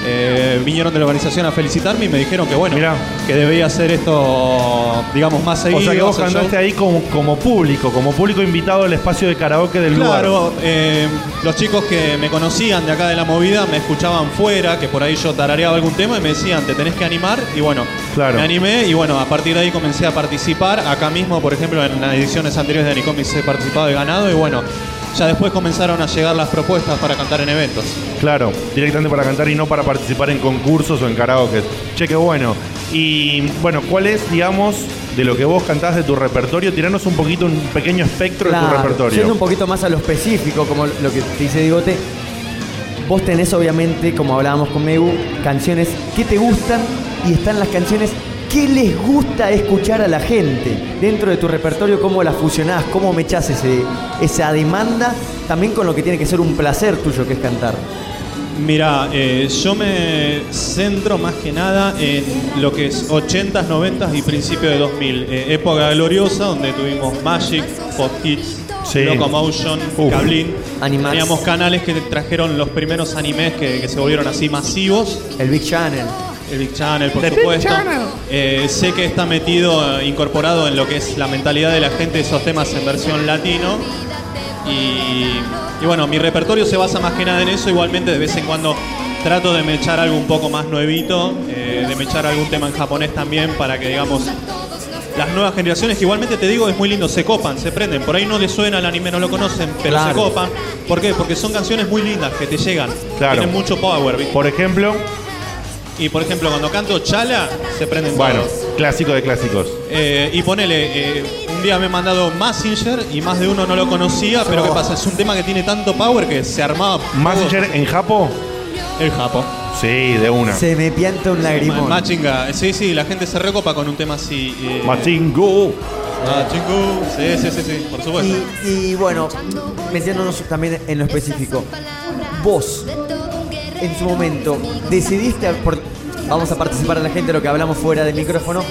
Eh, vinieron de la organización a felicitarme y me dijeron que bueno, que debía hacer esto, digamos, más seguido. O sea que vos cantaste shows. ahí como, como público, como público invitado al espacio de karaoke del lugar. Claro, eh, los chicos que me conocían de acá de la movida me escuchaban fuera, que por ahí yo tarareaba algún tema y me decían, te tenés que animar. Y bueno, Claro. me animé y bueno, a partir de ahí comencé a participar. Acá mismo, por ejemplo, en las ediciones anteriores de Anicomics he participado y ganado. Y bueno, ya después comenzaron a llegar las propuestas para cantar en eventos. Claro, directamente para cantar y no para participar en concursos o en karaoke. Che, qué bueno. Y bueno, ¿cuál es, digamos, de lo que vos cantás de tu repertorio? Tiranos un poquito, un pequeño espectro de tu repertorio. Yendo un poquito más a lo específico, como lo que te dice Digote, vos tenés obviamente, como hablábamos con Megu, canciones que te gustan y están las canciones que les gusta escuchar a la gente. Dentro de tu repertorio, cómo las fusionás, cómo me echás ese, esa demanda, también con lo que tiene que ser un placer tuyo que es cantar. Mira, eh, yo me centro más que nada en lo que es 80s, 90s y principio de 2000. Eh, época gloriosa donde tuvimos Magic, Pop Hits, Sí. Locomotion, Uf. Animax. Teníamos canales que trajeron los primeros animes que, que se volvieron así masivos. El Big Channel. El Big Channel, por The Big supuesto. Channel. Eh, sé que está metido, eh, incorporado en lo que es la mentalidad de la gente esos temas en versión latino. Y, y bueno, mi repertorio se basa más que nada en eso. Igualmente, de vez en cuando trato de mechar algo un poco más nuevito, eh, de mechar algún tema en japonés también para que, digamos, las nuevas generaciones, que igualmente te digo, es muy lindo, se copan, se prenden. Por ahí no les suena el anime, no lo conocen, pero Claro. se copan. ¿Por qué? Porque son canciones muy lindas que te llegan. Claro. Tienen mucho power. ¿viste? Por ejemplo. Y por ejemplo, cuando canto Chala, se prenden Bueno, todos. clásico de clásicos. Eh, y ponele, eh, un día me han mandado Massinger y más de uno no lo conocía, pero ¿qué pasa? Es un tema que tiene tanto power que se armaba. ¿Massinger en Japo? El Japo. Sí, de una. Se me pianta un lagrimón. Machinga, sí, sí, la gente se recopa con un tema así. Eh, Machingo. Machingo, sí, sí, sí, sí, por supuesto. Y, y bueno, metiéndonos también en lo específico. Vos, en su momento, decidiste, por- vamos a participar a la gente, lo que hablamos fuera del micrófono,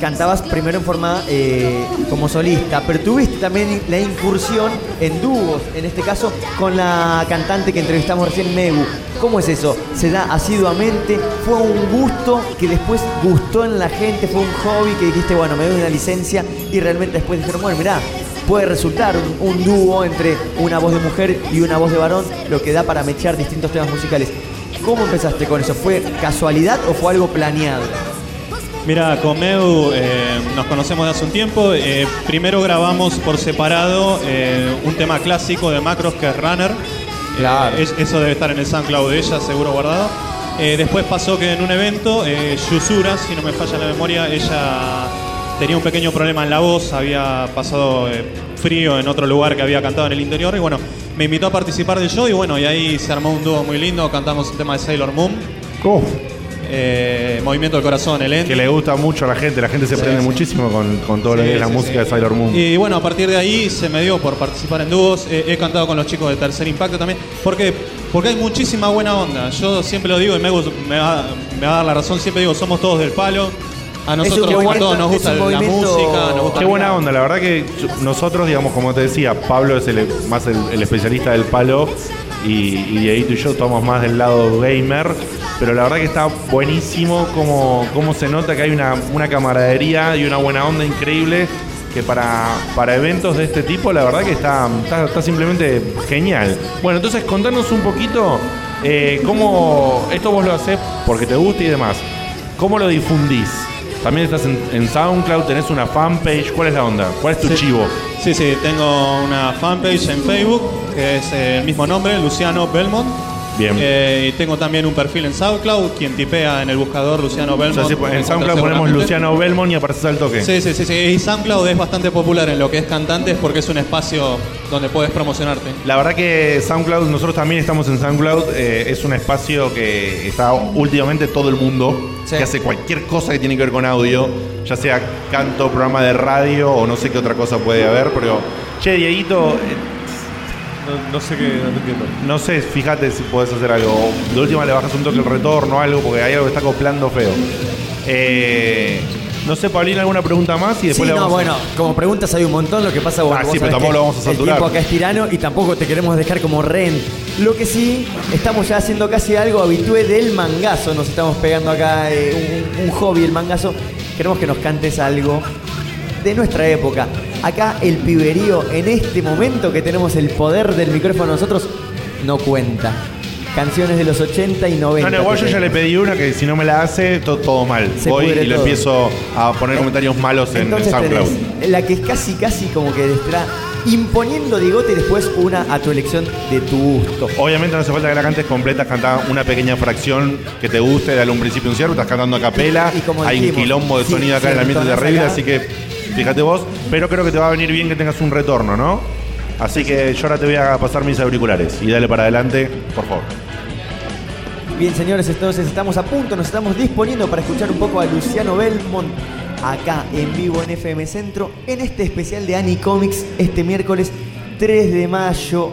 cantabas primero en forma eh, como solista, pero tuviste también la incursión en dúos, en este caso con la cantante que entrevistamos recién, Megu. ¿Cómo es eso? ¿Se da asiduamente? ¿Fue un gusto que después gustó en la gente? ¿Fue un hobby que dijiste, bueno, me doy una licencia y realmente después dijeron, bueno, mirá, puede resultar un, un dúo entre una voz de mujer y una voz de varón, lo que da para mechar distintos temas musicales. ¿Cómo empezaste con eso? ¿Fue casualidad o fue algo planeado? Mira, con Meu eh, nos conocemos de hace un tiempo. Eh, primero grabamos por separado eh, un tema clásico de Macros que es Runner. Claro. Es- eso debe estar en el SoundCloud de ella, seguro guardado. Después pasó que en un evento, Yusura, si no me falla la memoria, ella tenía un pequeño problema en la voz, había pasado eh, frío en otro lugar que había cantado en el interior y bueno, me invitó a participar del show y bueno, y ahí se armó un dúo muy lindo, cantamos un tema de Sailor Moon. Eh, Movimiento del Corazón, el Que le gusta mucho a la gente, la gente se Sí, prende sí. muchísimo con, con todo lo que es la música de Sailor Moon. Y bueno, a partir de ahí se me dio por participar en dúos. Eh, he cantado con los chicos de Tercer Impacto también. Porque, porque hay muchísima buena onda. Yo siempre lo digo y me va, me va a dar la razón. Siempre digo, somos todos del palo. A nosotros un a todos nos es gusta un la movimiento- música. Nos gusta Qué buena onda, la verdad que nosotros, digamos, como te decía, Pablo es el, más el, el especialista del palo y, y Dieguito y yo estamos más del lado gamer, pero la verdad que está buenísimo cómo, cómo se nota que hay una, una camaradería y una buena onda increíble que para, para eventos de este tipo la verdad que está, está, está simplemente genial. Bueno, entonces contanos un poquito eh, cómo esto vos lo haces porque te gusta y demás. ¿Cómo lo difundís? También estás en, en SoundCloud, tenés una fanpage. ¿Cuál es la onda? ¿Cuál es tu Sí. chivo? Sí, sí, tengo una fanpage en Facebook que es eh, el mismo nombre, Luciano Belmont. Bien. Eh, y tengo también un perfil en SoundCloud, quien tipea en el buscador Luciano O sea, Belmont. si en SoundCloud ponemos. Luciano Belmont y apareces al toque. Sí, sí, sí, sí. Y SoundCloud es bastante popular en lo que es cantantes porque es un espacio donde puedes promocionarte. La verdad que SoundCloud, nosotros también estamos en SoundCloud, eh, es un espacio que está últimamente todo el mundo, que hace cualquier cosa que tiene que ver con audio, ya sea canto, programa de radio o no sé qué otra cosa puede haber, pero, che, Dieguito, eh, No, no sé qué, no entiendo. no sé, fíjate si podés hacer algo. De última le bajas un toque el retorno o algo, porque hay algo que está acoplando feo. Eh, no sé, Paulina, ¿alguna pregunta más? Y después Sí, le no, vamos a- bueno, como preguntas hay un montón, lo que pasa vos, Ah, vos sí, pero sabés tampoco que lo vamos a El saturar. tiempo acá es tirano y tampoco te queremos dejar como rehén. Lo que sí, estamos ya haciendo casi algo habitué del mangazo, nos estamos pegando acá eh, un, un hobby, el mangazo. Queremos que nos cantes algo de nuestra época. Acá el piberío, en este momento que tenemos el poder del micrófono nosotros, no cuenta. Canciones de los 80 y 90. No, no, igual yo ya le pedí una que si no me la hace, to- todo mal. Se Voy y le todo. empiezo a poner comentarios malos en Entonces SoundCloud. tenés la que es casi, casi como que está imponiendo Digote y después una a tu elección de tu gusto. Obviamente no hace falta que la cantes completa, cantá una pequeña fracción que te guste, dale un principio y un cierre, estás cantando a capela, Y como hay un dijimos, quilombo de sí, sonido acá sí, en el ambiente entonces terrible, acá- así que fíjate vos, pero creo que te va a venir bien que tengas un retorno, ¿no? Así que yo ahora te voy a pasar mis auriculares y dale para adelante, por favor. Bien, señores, entonces estamos a punto, nos estamos disponiendo para escuchar un poco a Luciano Belmont acá en vivo en FM Centro en este especial de Annie Comics este miércoles 3 de mayo.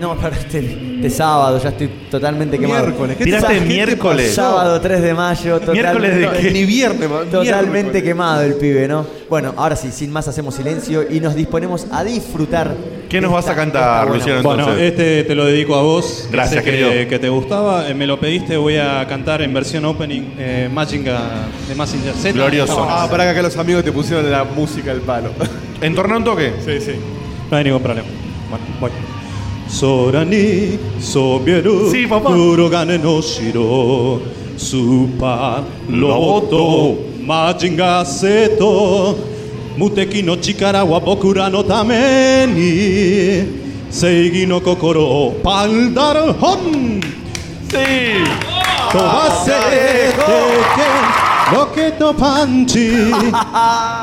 No, para este, este sábado, ya estoy totalmente quemado. Miércoles, ¿qué ¿Tiraste miércoles? Sábado 3 de mayo, ¿Miércoles de totalmente, qué? Ni viernes, ma- totalmente miércoles. quemado el pibe, ¿no? Bueno, ahora sí, sin más hacemos silencio y nos disponemos a disfrutar. ¿Qué nos de vas a esta- cantar, buena Luciano? Bueno, este te lo dedico a vos. que Gracias, sé que, querido. que te gustaba. Eh, me lo pediste, voy a cantar en versión opening eh, Mazinga de Mazinger Z. Glorioso. Ah, para que acá los amigos te pusieron la música al palo. ¿Entorna un toque? Sí, sí. No hay ningún problema. Bueno, voy. 空に染める黒金の白スーパーロードマジンガー生徒無敵の力は僕らのために正義の心をパンダルホン飛ばせてけロケットパンチ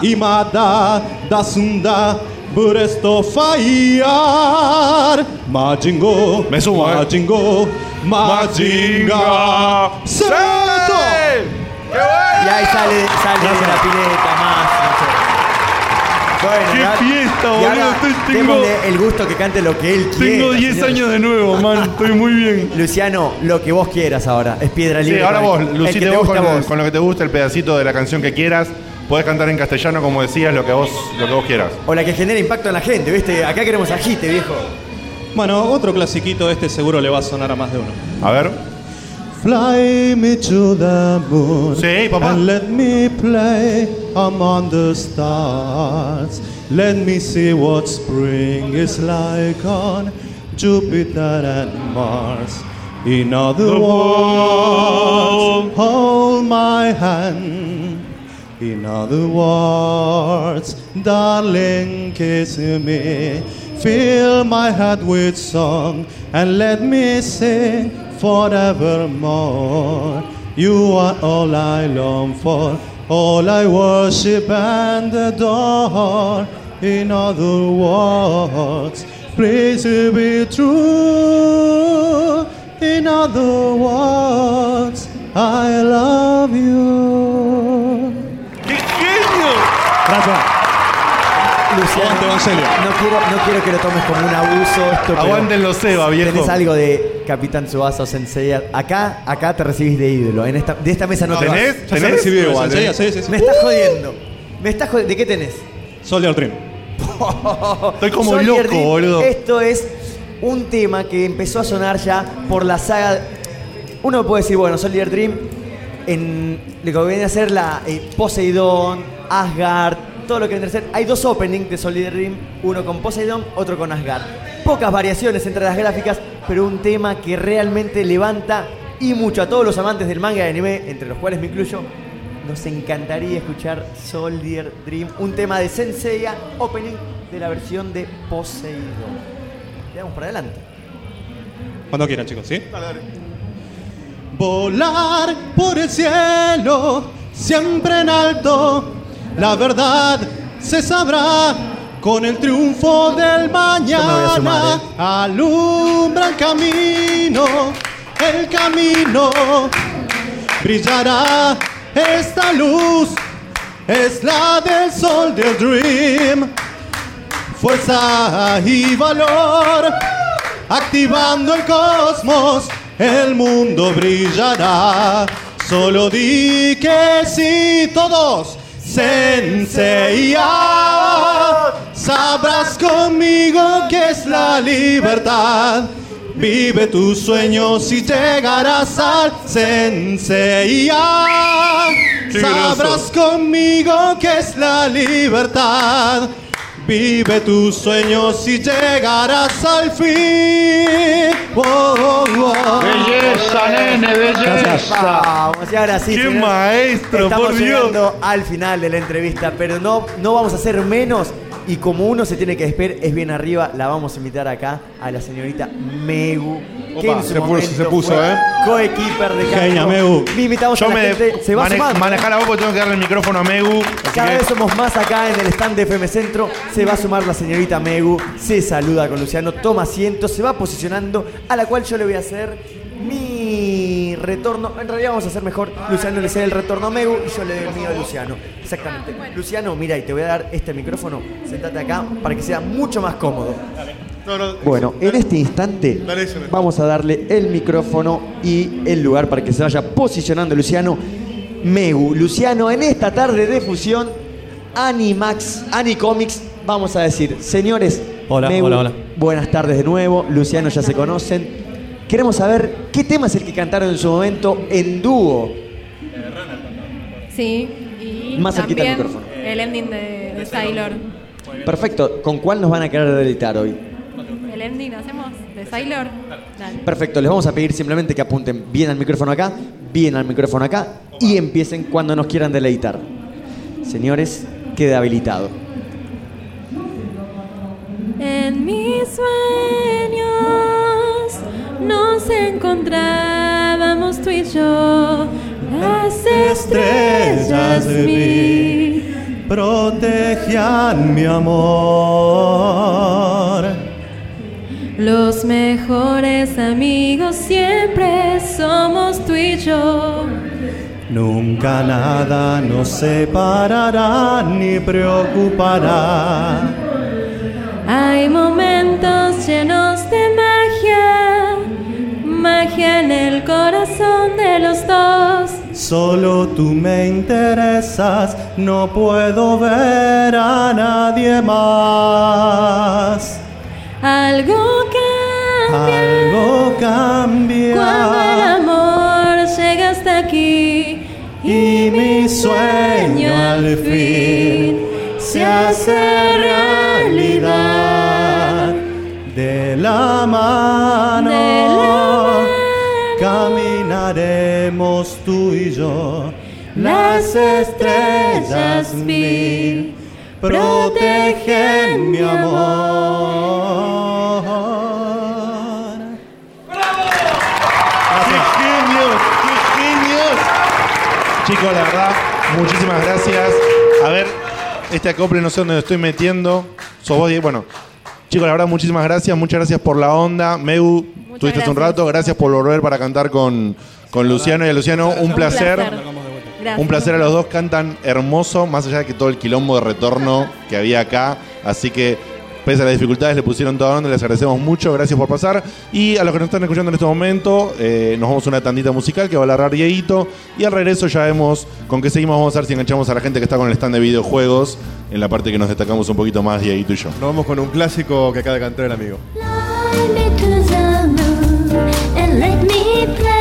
今だ出すんだ Buresto fire Majingo Me sumo, eh. Majingo Majinga Seto Y ahí sale, sale de la pileta más. Bueno, ¡Qué ahora- fiesta, y boludo! ahora Estoy- tengo- démosle el gusto que cante lo que él quiera. Tengo 10 señor. años de nuevo, man. Estoy muy bien. Luciano, lo que vos quieras ahora. Es piedra Sí, libre. ahora con vos, el- el lucite que te vos guste con, a vos. con lo que te guste, el pedacito de la canción que quieras. Podés cantar en castellano, como decías, lo que vos, lo que vos quieras. O la que genere impacto en la gente, ¿viste? Acá queremos agite, viejo. Bueno, otro clasiquito, este seguro le va a sonar a más de uno. A ver. Fly me to the moon Sí, papá. and let me play among the stars. Let me see what spring is like on Jupiter and Mars. In other words, hold my hand. In other words, darling, kiss me. Fill my heart with song and let me sing forevermore. You are all I long for, all I worship and adore. In other words, please be true. In other words, I love you. No quiero, no quiero que lo tomes como un abuso esto. Aguántenlo, Seba, viejo. Tenés algo de Capitán Tsubasa o Sensei. Acá, acá te recibís de ídolo. En esta, de esta mesa no te vas. ¿Tenés? ¿eh? sí, sí, sí. Me estás jodiendo. Me estás jodiendo. ¿De qué tenés? Soldier Dream. Estoy como Soldier loco, Dream, boludo. Esto es un tema que empezó a sonar ya por la saga. Uno puede decir, bueno, Soldier Dream, en lo que viene a ser la eh, Poseidón, Asgard, todo lo que viene a ser. Hay dos openings de Soldier Dream, uno con Poseidón, otro con Asgard. Pocas variaciones entre las gráficas, pero un tema que realmente levanta y mucho a todos los amantes del manga y anime, entre los cuales me incluyo. Nos encantaría escuchar Soldier Dream, un tema de Senseiya, opening de la versión de Poseidón. Le damos para adelante. Cuando quieran, chicos, ¿sí? Volar por el cielo, siempre en alto, la verdad se sabrá con el triunfo del mañana. sumar, ¿eh? Alumbra el camino, el camino, brillará esta luz, es la del sol del Dream. Fuerza y valor, activando el cosmos, el mundo brillará. Solo di que sí, todos. Senseiya, sabrás conmigo que es la libertad. Vive tus sueños y llegarás al Senseiya. Sí, Sabrás conmigo que es la libertad. Vive tus sueños y llegarás al fin. Oh, oh, oh. Belleza, nene, belleza. Vamos, y ahora sí. ¡Qué maestro, Estamos por Dios! llegando al final de la entrevista, pero no, no vamos a hacer menos. Y como uno se tiene que despedir, es bien arriba, la vamos a invitar acá a la señorita Megu. que Opa, en su se puso, se puso, fue ¿eh? Coequiper de Genia, Castro. Megu. Me invitamos a la me gente. Se va mane- sumando. manejar la voz porque tengo que darle el micrófono a Megu. Cada que- vez somos más acá en el stand de FM Centro. Se va a sumar la señorita Megu. Se saluda con Luciano. Toma asiento. Se va posicionando. A la cual yo le voy a hacer mi retorno. En realidad vamos a hacer mejor. Luciano le hace el retorno a Megu y yo le doy el mío a Luciano. Exactamente. Luciano, mira, y te voy a dar este micrófono. Sentate acá para que sea mucho más cómodo. No, no, Bueno, en este instante vamos a darle el micrófono y el lugar para que se vaya posicionando Luciano Megu. Luciano, en esta tarde de fusión, Animax, Anicomics, vamos a decir, señores, Hola, Megu, hola, hola. buenas tardes de nuevo, Luciano ya se conocen. Queremos saber qué tema es el que cantaron en su momento en dúo. Sí, y Más cerquita del micrófono. el ending de, de Sailor. Perfecto, ¿con cuál nos van a querer deleitar hoy? El ending hacemos de Sailor. Dale. Perfecto, les vamos a pedir simplemente que apunten bien al micrófono acá, bien al micrófono acá y empiecen cuando nos quieran deleitar. Señores, queda habilitado. En mis sueños nos encontrábamos tú y yo, las estrellas vi. Protejan mi amor. Los mejores amigos siempre somos tú y yo. Nunca nada nos separará ni preocupará. Hay momentos llenos de magia en el corazón de los dos. Solo tú me interesas, no puedo ver a nadie más. Algo cambia Algo cambia. cuando el amor llega hasta aquí y mi sueño al fin se hace realidad de la mano. De la Caminaremos tú y yo, las estrellas mil protegen mi amor. ¡Qué genios! ¡Qué genios! Chicos, la verdad, muchísimas gracias. A ver, este acople no sé dónde lo estoy metiendo. Sos vos, Diego. Bueno, chicos, la verdad, muchísimas gracias. Muchas gracias por la onda. Meu, tuviste hace un gracias. rato. Gracias por volver para cantar con, con Luciano y a Luciano. Un placer. Gracias. Un placer a los dos, cantan hermoso, más allá de que todo el quilombo de retorno que había acá. Así que, pese a las dificultades, le pusieron toda onda, les agradecemos mucho, gracias por pasar. Y a los que nos están escuchando en este momento, eh, nos vamos a una tandita musical que va a largar Dieguito. Y al regreso ya vemos con qué seguimos, vamos a ver si enganchamos a la gente que está con el stand de videojuegos, en la parte que nos destacamos un poquito más, Dieguito y yo. Nos vamos con un clásico que acaba de cantar el amigo. Fly me to the moon and let me play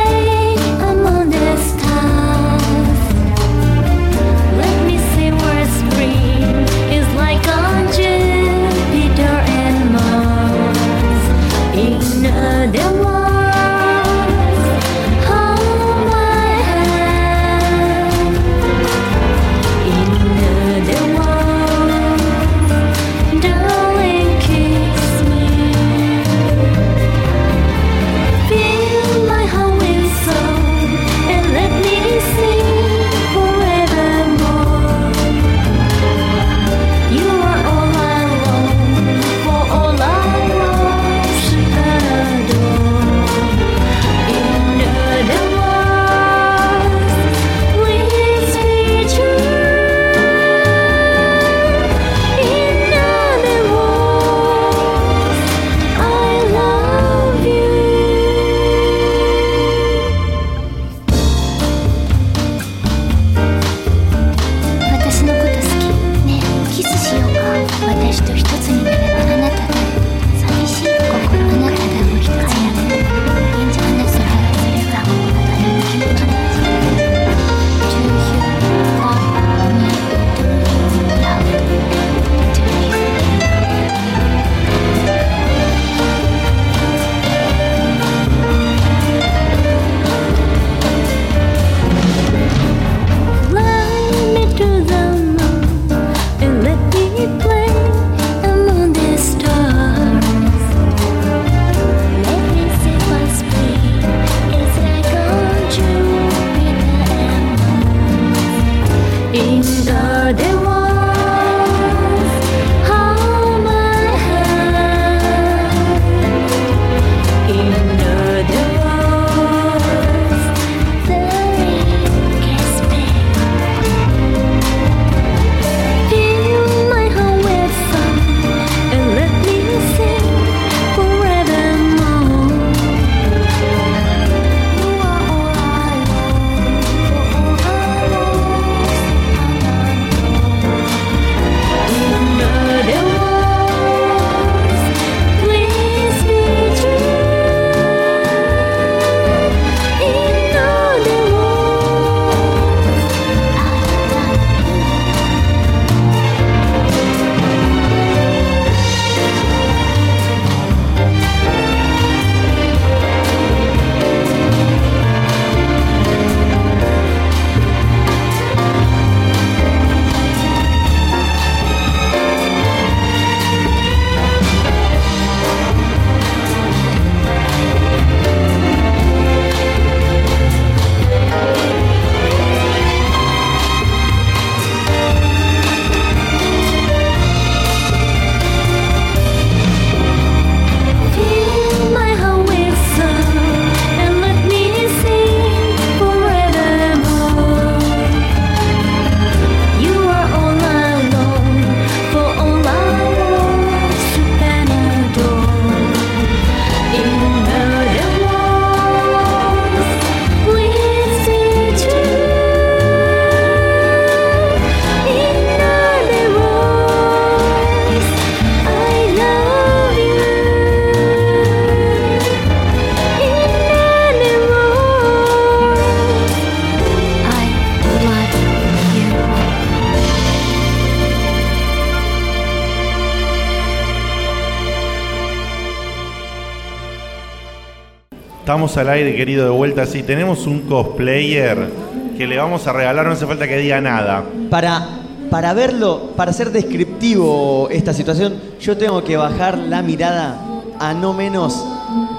Al aire, querido, de vuelta. Sí, tenemos un cosplayer que le vamos a regalar, no hace falta que diga nada. Para, para verlo, para ser descriptivo esta situación, yo tengo que bajar la mirada a no menos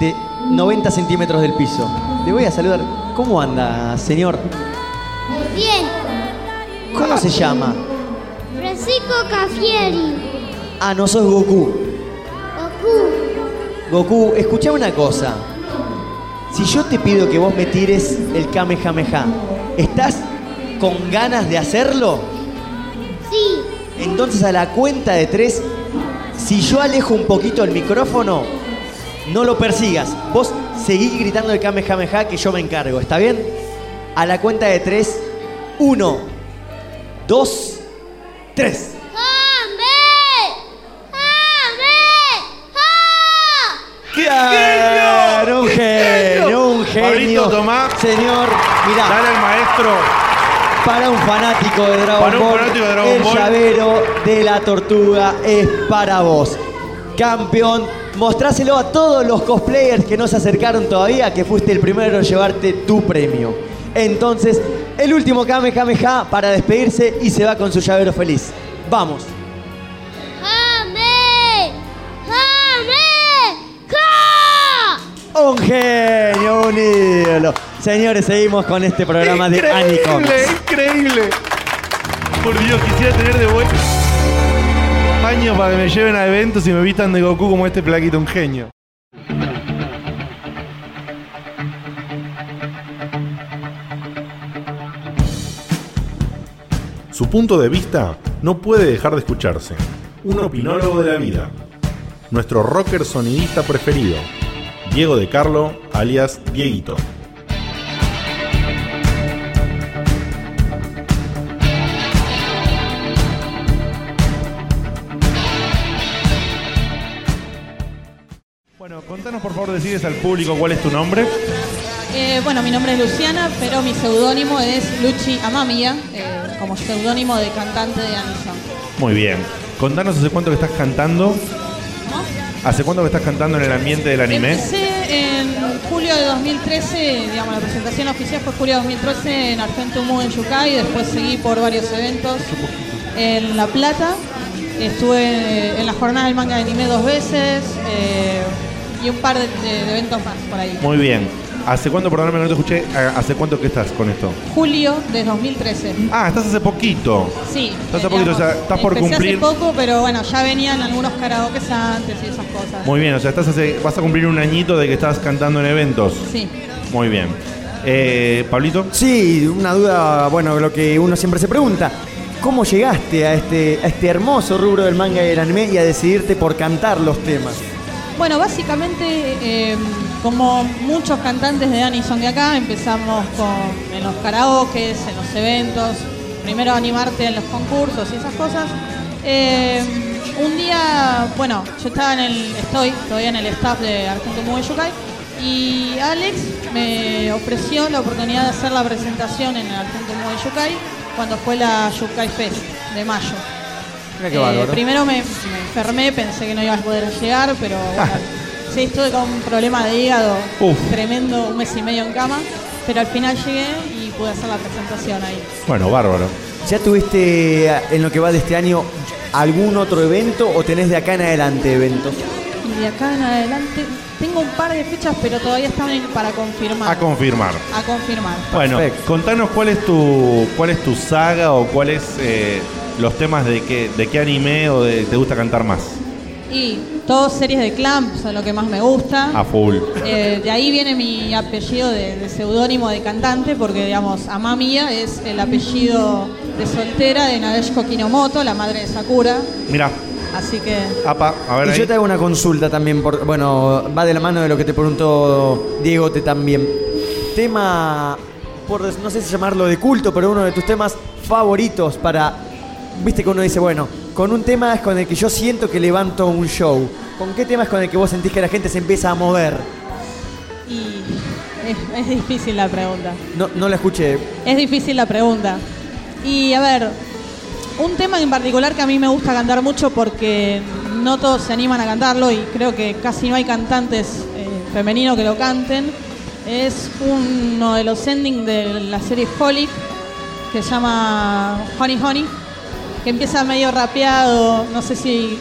de 90 centímetros del piso. Le voy a saludar. ¿Cómo anda, señor? Bien, ¿Cómo se llama? Francisco Cafieri, Ah, no sos Goku. Goku, Goku, escucha una cosa. Si yo te pido que vos me tires el Kamehameha, ¿estás con ganas de hacerlo? sí, Entonces a la cuenta de tres, si yo alejo un poquito el micrófono, no lo persigas. Vos seguí gritando el Kamehameha que yo me encargo, ¿está bien? A la cuenta de tres, uno, dos, tres. Para un fanático de Dragon para un Ball, fanático de Dragon el Ball. llavero de la tortuga es para vos. Campeón, mostráselo a todos los cosplayers que no se acercaron todavía, que fuiste el primero en llevarte tu premio. Entonces, el último Kamehameha para despedirse y se va con su llavero feliz. Vamos. ¡Jame! ¡Jame! Un genio, un ídolo. Señores, seguimos con este programa de Anicom. Increíble, increíble. Por Dios, quisiera tener de vuelta años para que me lleven a eventos y me vistan de Goku como este plaquito, un genio. Su punto de vista no puede dejar de escucharse. Un opinólogo de la vida. Nuestro rocker sonidista preferido. Diego de Carlo, alias Dieguito. Contanos por favor, decides al público cuál es tu nombre. Eh, bueno, mi nombre es Luciana, pero mi seudónimo es Luchi Amamiya, eh, como seudónimo de cantante de Anison. Muy bien. Contanos hace cuánto que estás cantando. ¿Hace cuánto que estás cantando en el ambiente del anime? Empecé en julio de 2013, digamos, la presentación oficial fue julio de 2013 en Argento Mu en Yucay, después seguí por varios eventos en La Plata, estuve en la jornada del manga de anime dos veces eh, y un par de, de- de eventos más por ahí. Muy bien. ¿Hace cuánto, perdóname que no te escuché, ¿hace cuánto que estás con esto? Julio de 2013. Ah, estás hace poquito. Sí. Estás hace poquito, o sea, estás por Empecé cumplir. hace poco, pero bueno, ya venían algunos karaoke antes y esas cosas. Muy bien, o sea, estás hace, vas a cumplir un añito de que estás cantando en eventos. Sí. Muy bien. Eh, Pablito. Sí, una duda, bueno, lo que uno siempre se pregunta. ¿Cómo llegaste a este, a este hermoso rubro del manga y del anime y a decidirte por cantar los temas? Bueno, básicamente, eh, como muchos cantantes de Anison de acá, empezamos con, en los karaokes, en los eventos, primero animarte en los concursos y esas cosas. Eh, un día, bueno, yo estaba en el, estoy todavía en el staff de Argento Muy Yukai y Alex me ofreció la oportunidad de hacer la presentación en el Argento Yukai cuando fue la Yukai Fest de mayo. Mira qué Eh, primero me, me enfermé, pensé que no iba a poder llegar, pero bueno, sí, estuve con un problema de hígado Uf. tremendo, un mes y medio en cama, pero al final llegué y pude hacer la presentación ahí. Bueno, bárbaro. ¿Ya tuviste eh, en lo que va de este año algún otro evento o tenés de acá en adelante eventos? Y de acá en adelante tengo un par de fechas, pero todavía están en- para confirmar. A confirmar. A confirmar. Bueno, contanos cuál es tu cuál es tu saga o cuáles eh, los temas de qué de qué anime o de te gusta cantar más. Y todas series de clan son lo que más me gusta. A full. Eh, de ahí viene mi apellido de, de seudónimo de cantante, porque digamos, Amamiya es el apellido de soltera de Nadeshiko Kinomoto, la madre de Sakura. Mira, Así que apa, a ver y ahí. yo te hago una consulta también, por, bueno, va de la mano de lo que te preguntó Diego te también. Tema, por no sé si llamarlo de culto, pero uno de tus temas favoritos para, viste que uno dice, bueno, con un tema es con el que yo siento que levanto un show. ¿Con qué tema es con el que vos sentís que la gente se empieza a mover? y es, es difícil la pregunta. No, no la escuché. Es difícil la pregunta. Y a ver, un tema en particular que a mí me gusta cantar mucho porque no todos se animan a cantarlo y creo que casi no hay cantantes eh, femeninos que lo canten, Es uno de los endings de la serie Holic, que se llama Honey Honey, que empieza medio rapeado, no sé si,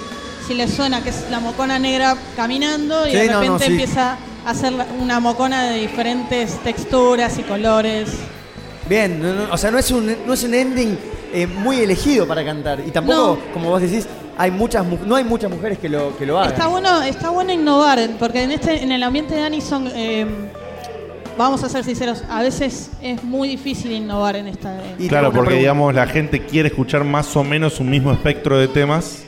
si le suena, que es la mocona negra caminando y Sí, de no, no, repente sí. empieza a hacer una mocona de diferentes texturas y colores. Bien, no- o sea, no es un, no es un ending eh, muy elegido para cantar. Y tampoco, como vos decís, hay muchas, mu- no hay muchas mujeres que lo, que lo hagan. Está bueno, está bueno innovar, porque en este, en el ambiente de Anison, eh, vamos a ser sinceros, a veces es muy difícil innovar en esta. en- Claro, porque digamos la gente quiere escuchar más o menos un mismo espectro de temas.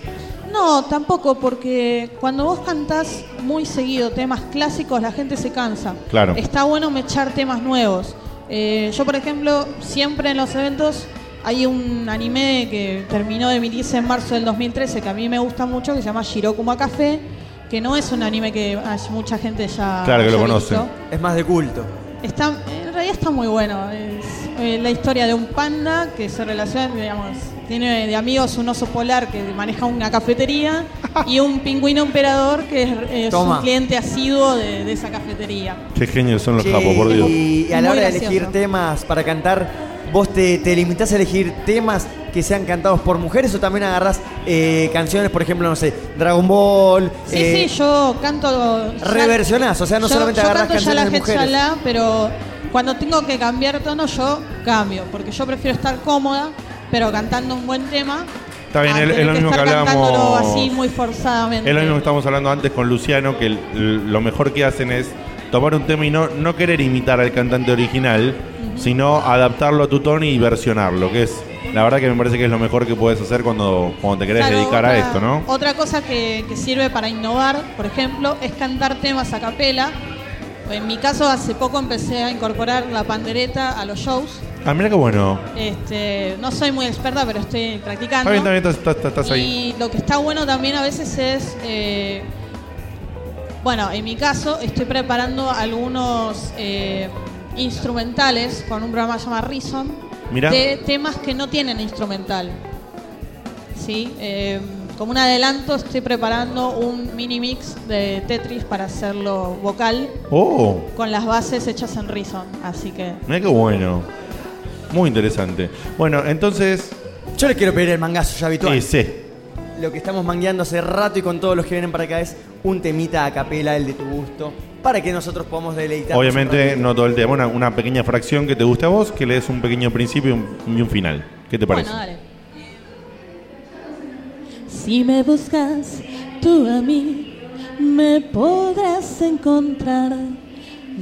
No, tampoco, porque cuando vos cantás muy seguido temas clásicos, la gente se cansa. Claro. Está bueno mechar temas nuevos. Eh, yo, por ejemplo, siempre en los eventos hay un anime que terminó de emitirse en marzo del 2013 que a mí me gusta mucho, que se llama Shirokuma Café, que no es un anime que hay mucha gente ya Claro que lo conoce. visto. Es más de culto. Está, en realidad está muy bueno. Es eh, la historia de un panda que se relaciona, digamos, tiene de amigos un oso polar que maneja una cafetería y un pingüino emperador que es, un cliente asiduo de, de esa cafetería. Qué genios son los capos, por Dios. Y a la hora de gracioso. elegir temas para cantar, ¿vos te, te limitás a elegir temas que sean cantados por mujeres o también agarrás eh, canciones, por ejemplo, no sé, Dragon Ball? Sí, eh, sí, yo canto. Reversionás, o sea, no yo- solamente yo canto ya la de mujeres. Hetchalá, pero cuando tengo que cambiar tono, yo cambio, porque yo prefiero estar cómoda, pero cantando un buen tema. Está bien, es- lo mismo que estar cantándolo hablábamos- así muy forzadamente. Es lo mismo que estábamos hablando antes con Luciano, que lo mejor que hacen es tomar un tema y no, no querer imitar al cantante original, sino adaptarlo a tu tono y versionarlo, que es, la verdad que me parece que es lo mejor que puedes hacer cuando, cuando te querés Claro, dedicar a otra- esto, ¿no? Otra cosa que, que sirve para innovar, por ejemplo, es cantar temas a capela. En mi caso, hace poco empecé a incorporar la pandereta a los shows. Ah, mira qué bueno. Este, no soy muy experta, pero estoy practicando. Está bien, está bien, estás, estás- estás ahí. Y lo que está bueno también a veces es, eh, bueno, en mi caso estoy preparando algunos eh, instrumentales con un programa llamado Reason Mirá. de temas que no tienen instrumental. Sí, eh, como un adelanto estoy preparando un mini mix de Tetris para hacerlo vocal Oh, con las bases hechas en Reason, así que mira qué bueno. Muy interesante. Bueno, entonces... Yo les quiero pedir el mangazo ya habitual. Sí, sí. Lo que estamos mangueando hace rato y con todos los que vienen para acá es un temita a capela, el de tu gusto, para que nosotros podamos deleitar. Obviamente no todo el tema, una, una pequeña fracción que te guste a vos, que le des un pequeño principio y un, y un final. ¿Qué te parece? bueno, dale. Si me buscas tú a mí, me podrás encontrar.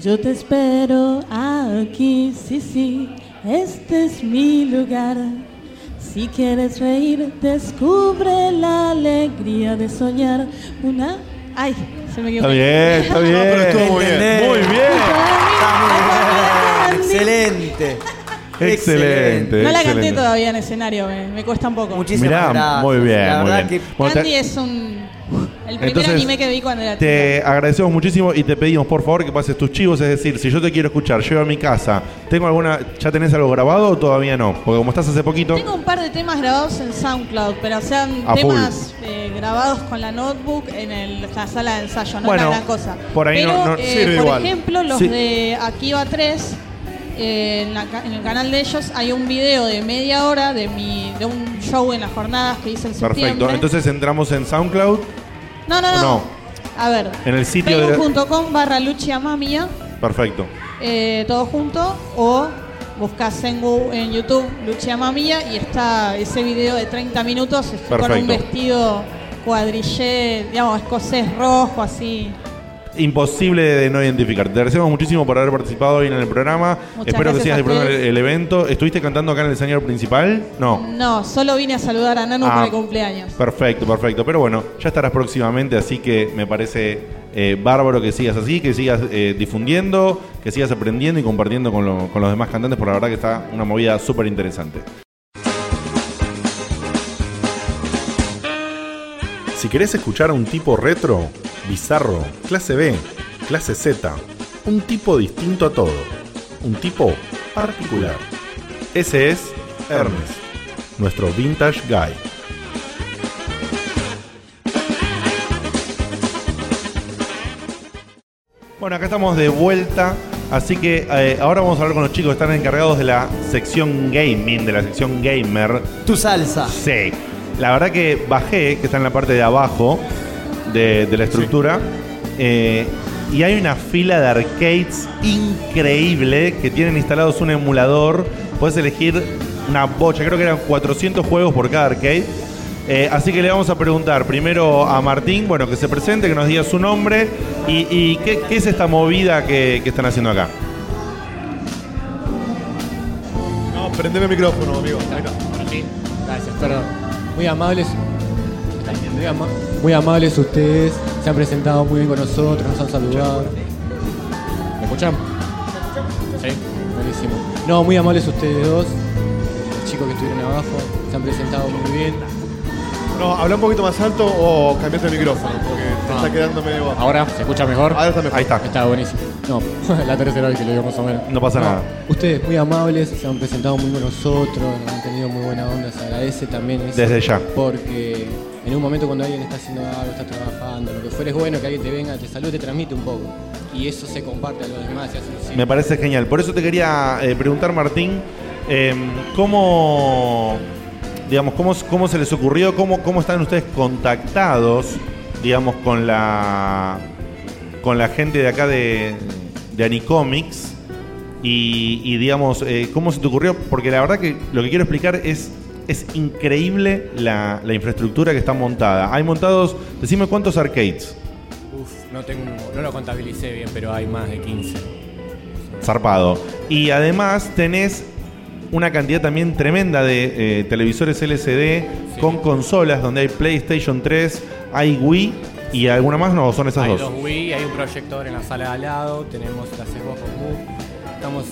Yo te espero aquí, sí, sí, este es mi lugar. Si quieres reír, descubre la alegría de soñar. Una. Ay, se me Está bien, está bien. No, pero estuvo muy bien. Muy bien. Excelente. Excelente. No la canté excelente. todavía en escenario, me, me cuesta un poco. Muchísimas Mirá, gracias. muy bien, La muy verdad bien. que Candy es un. El primer Entonces, anime que vi cuando era chica. Te agradecemos muchísimo y te pedimos por favor que pases tus chivos, es decir, si yo te quiero escuchar, llego a mi casa, ¿tengo alguna, ya tenés algo grabado o todavía no? Porque como estás hace poquito, Tengo un par de temas grabados en SoundCloud, pero sean A temas eh, grabados con la notebook en el- la sala de ensayo, no Bueno, gran cosa. por ahí pero, no- no eh, sirve por igual. ejemplo, los Sí. de Akiva 3, eh, en, la ca- en el canal de ellos hay un video de media hora de mi de un show en las jornadas que hice en septiembre. perfecto. Entonces entramos en SoundCloud, no, no, no, no. A ver, en el sitio de... facebook.com barra Lucia Mamia, Perfecto. eh, todo junto, o buscas en, Gu- en YouTube Lucia Mamia y está ese video de 30 minutos estoy con un Perfecto. vestido cuadrillé, digamos, escocés rojo, así. Imposible de no identificar. Te agradecemos muchísimo por haber participado hoy en el programa. Muchas Espero que sigas disfrutando el, evento. ¿Estuviste cantando acá en el escenario principal? No. No, solo vine a saludar a Nanu Ah. por el cumpleaños. Perfecto, perfecto. Pero bueno, ya estarás próximamente, así que me parece eh, bárbaro que sigas así, que sigas eh, difundiendo, que sigas aprendiendo y compartiendo con, lo- con los demás cantantes, por la verdad que está una movida súper interesante. Si querés escuchar a un tipo retro, bizarro, clase B, clase Z, un tipo distinto a todo, un tipo particular. Ese es Ernest, nuestro vintage guy. Bueno, acá estamos de vuelta Así que eh, ahora vamos a hablar con los chicos que están encargados de la sección gaming, de la sección gamer. Tu salsa. Sí. La verdad que bajé, que está en la parte de abajo de, de la estructura, eh, y hay una fila de arcades increíble que tienen instalados un emulador. Puedes elegir una bocha, creo que eran 400 juegos por cada arcade. Eh, así que le vamos a preguntar primero a Martín, bueno, que se presente, que nos diga su nombre y, y qué, qué es esta movida que, que están haciendo acá. No, prendeme el micrófono, amigo. Ahí está. Gracias, perdón. Muy amables. Muy, ama- muy amables ustedes. Se han presentado muy bien con nosotros, nos han saludado. ¿Me escuchan? Sí. Buenísimo. No, muy amables ustedes dos. Los chicos que estuvieron abajo. Se han presentado muy bien. No, habla un poquito más alto o cambiate el micrófono, porque te Ah. está quedando medio bajo. Ahora, ¿se escucha mejor? Ahora está mejor. Ahí está. Está buenísimo. No, la tercera vez que lo digo más o menos. No pasa nada. Ustedes muy amables, se han presentado muy con nosotros, muy buena onda, se agradece también eso. Desde ya. Porque en un momento cuando alguien está haciendo algo, está trabajando, lo que fuera es bueno que alguien te venga, te salude, te transmite un poco. Y eso se comparte a los demás y así Me parece genial. Por eso te quería eh, preguntar, Martín, eh, ¿cómo, digamos, cómo, cómo se les ocurrió, cómo, cómo están ustedes contactados, digamos, con la, con la gente de acá de, de Anicomics? Y, y, digamos, eh, ¿cómo se te ocurrió? Porque la verdad que lo que quiero explicar es, es increíble la, la infraestructura que está montada. Hay montados, decime cuántos arcades. Uf, no, tengo, no lo contabilicé bien, pero hay más de 15. Zarpado. Y además tenés una cantidad también tremenda de eh, televisores LCD con consolas donde hay PlayStation 3, hay Wii y alguna más, no, son esas hay dos. dos Wii, hay un proyector en la sala de al lado, tenemos la Xbox. Estamos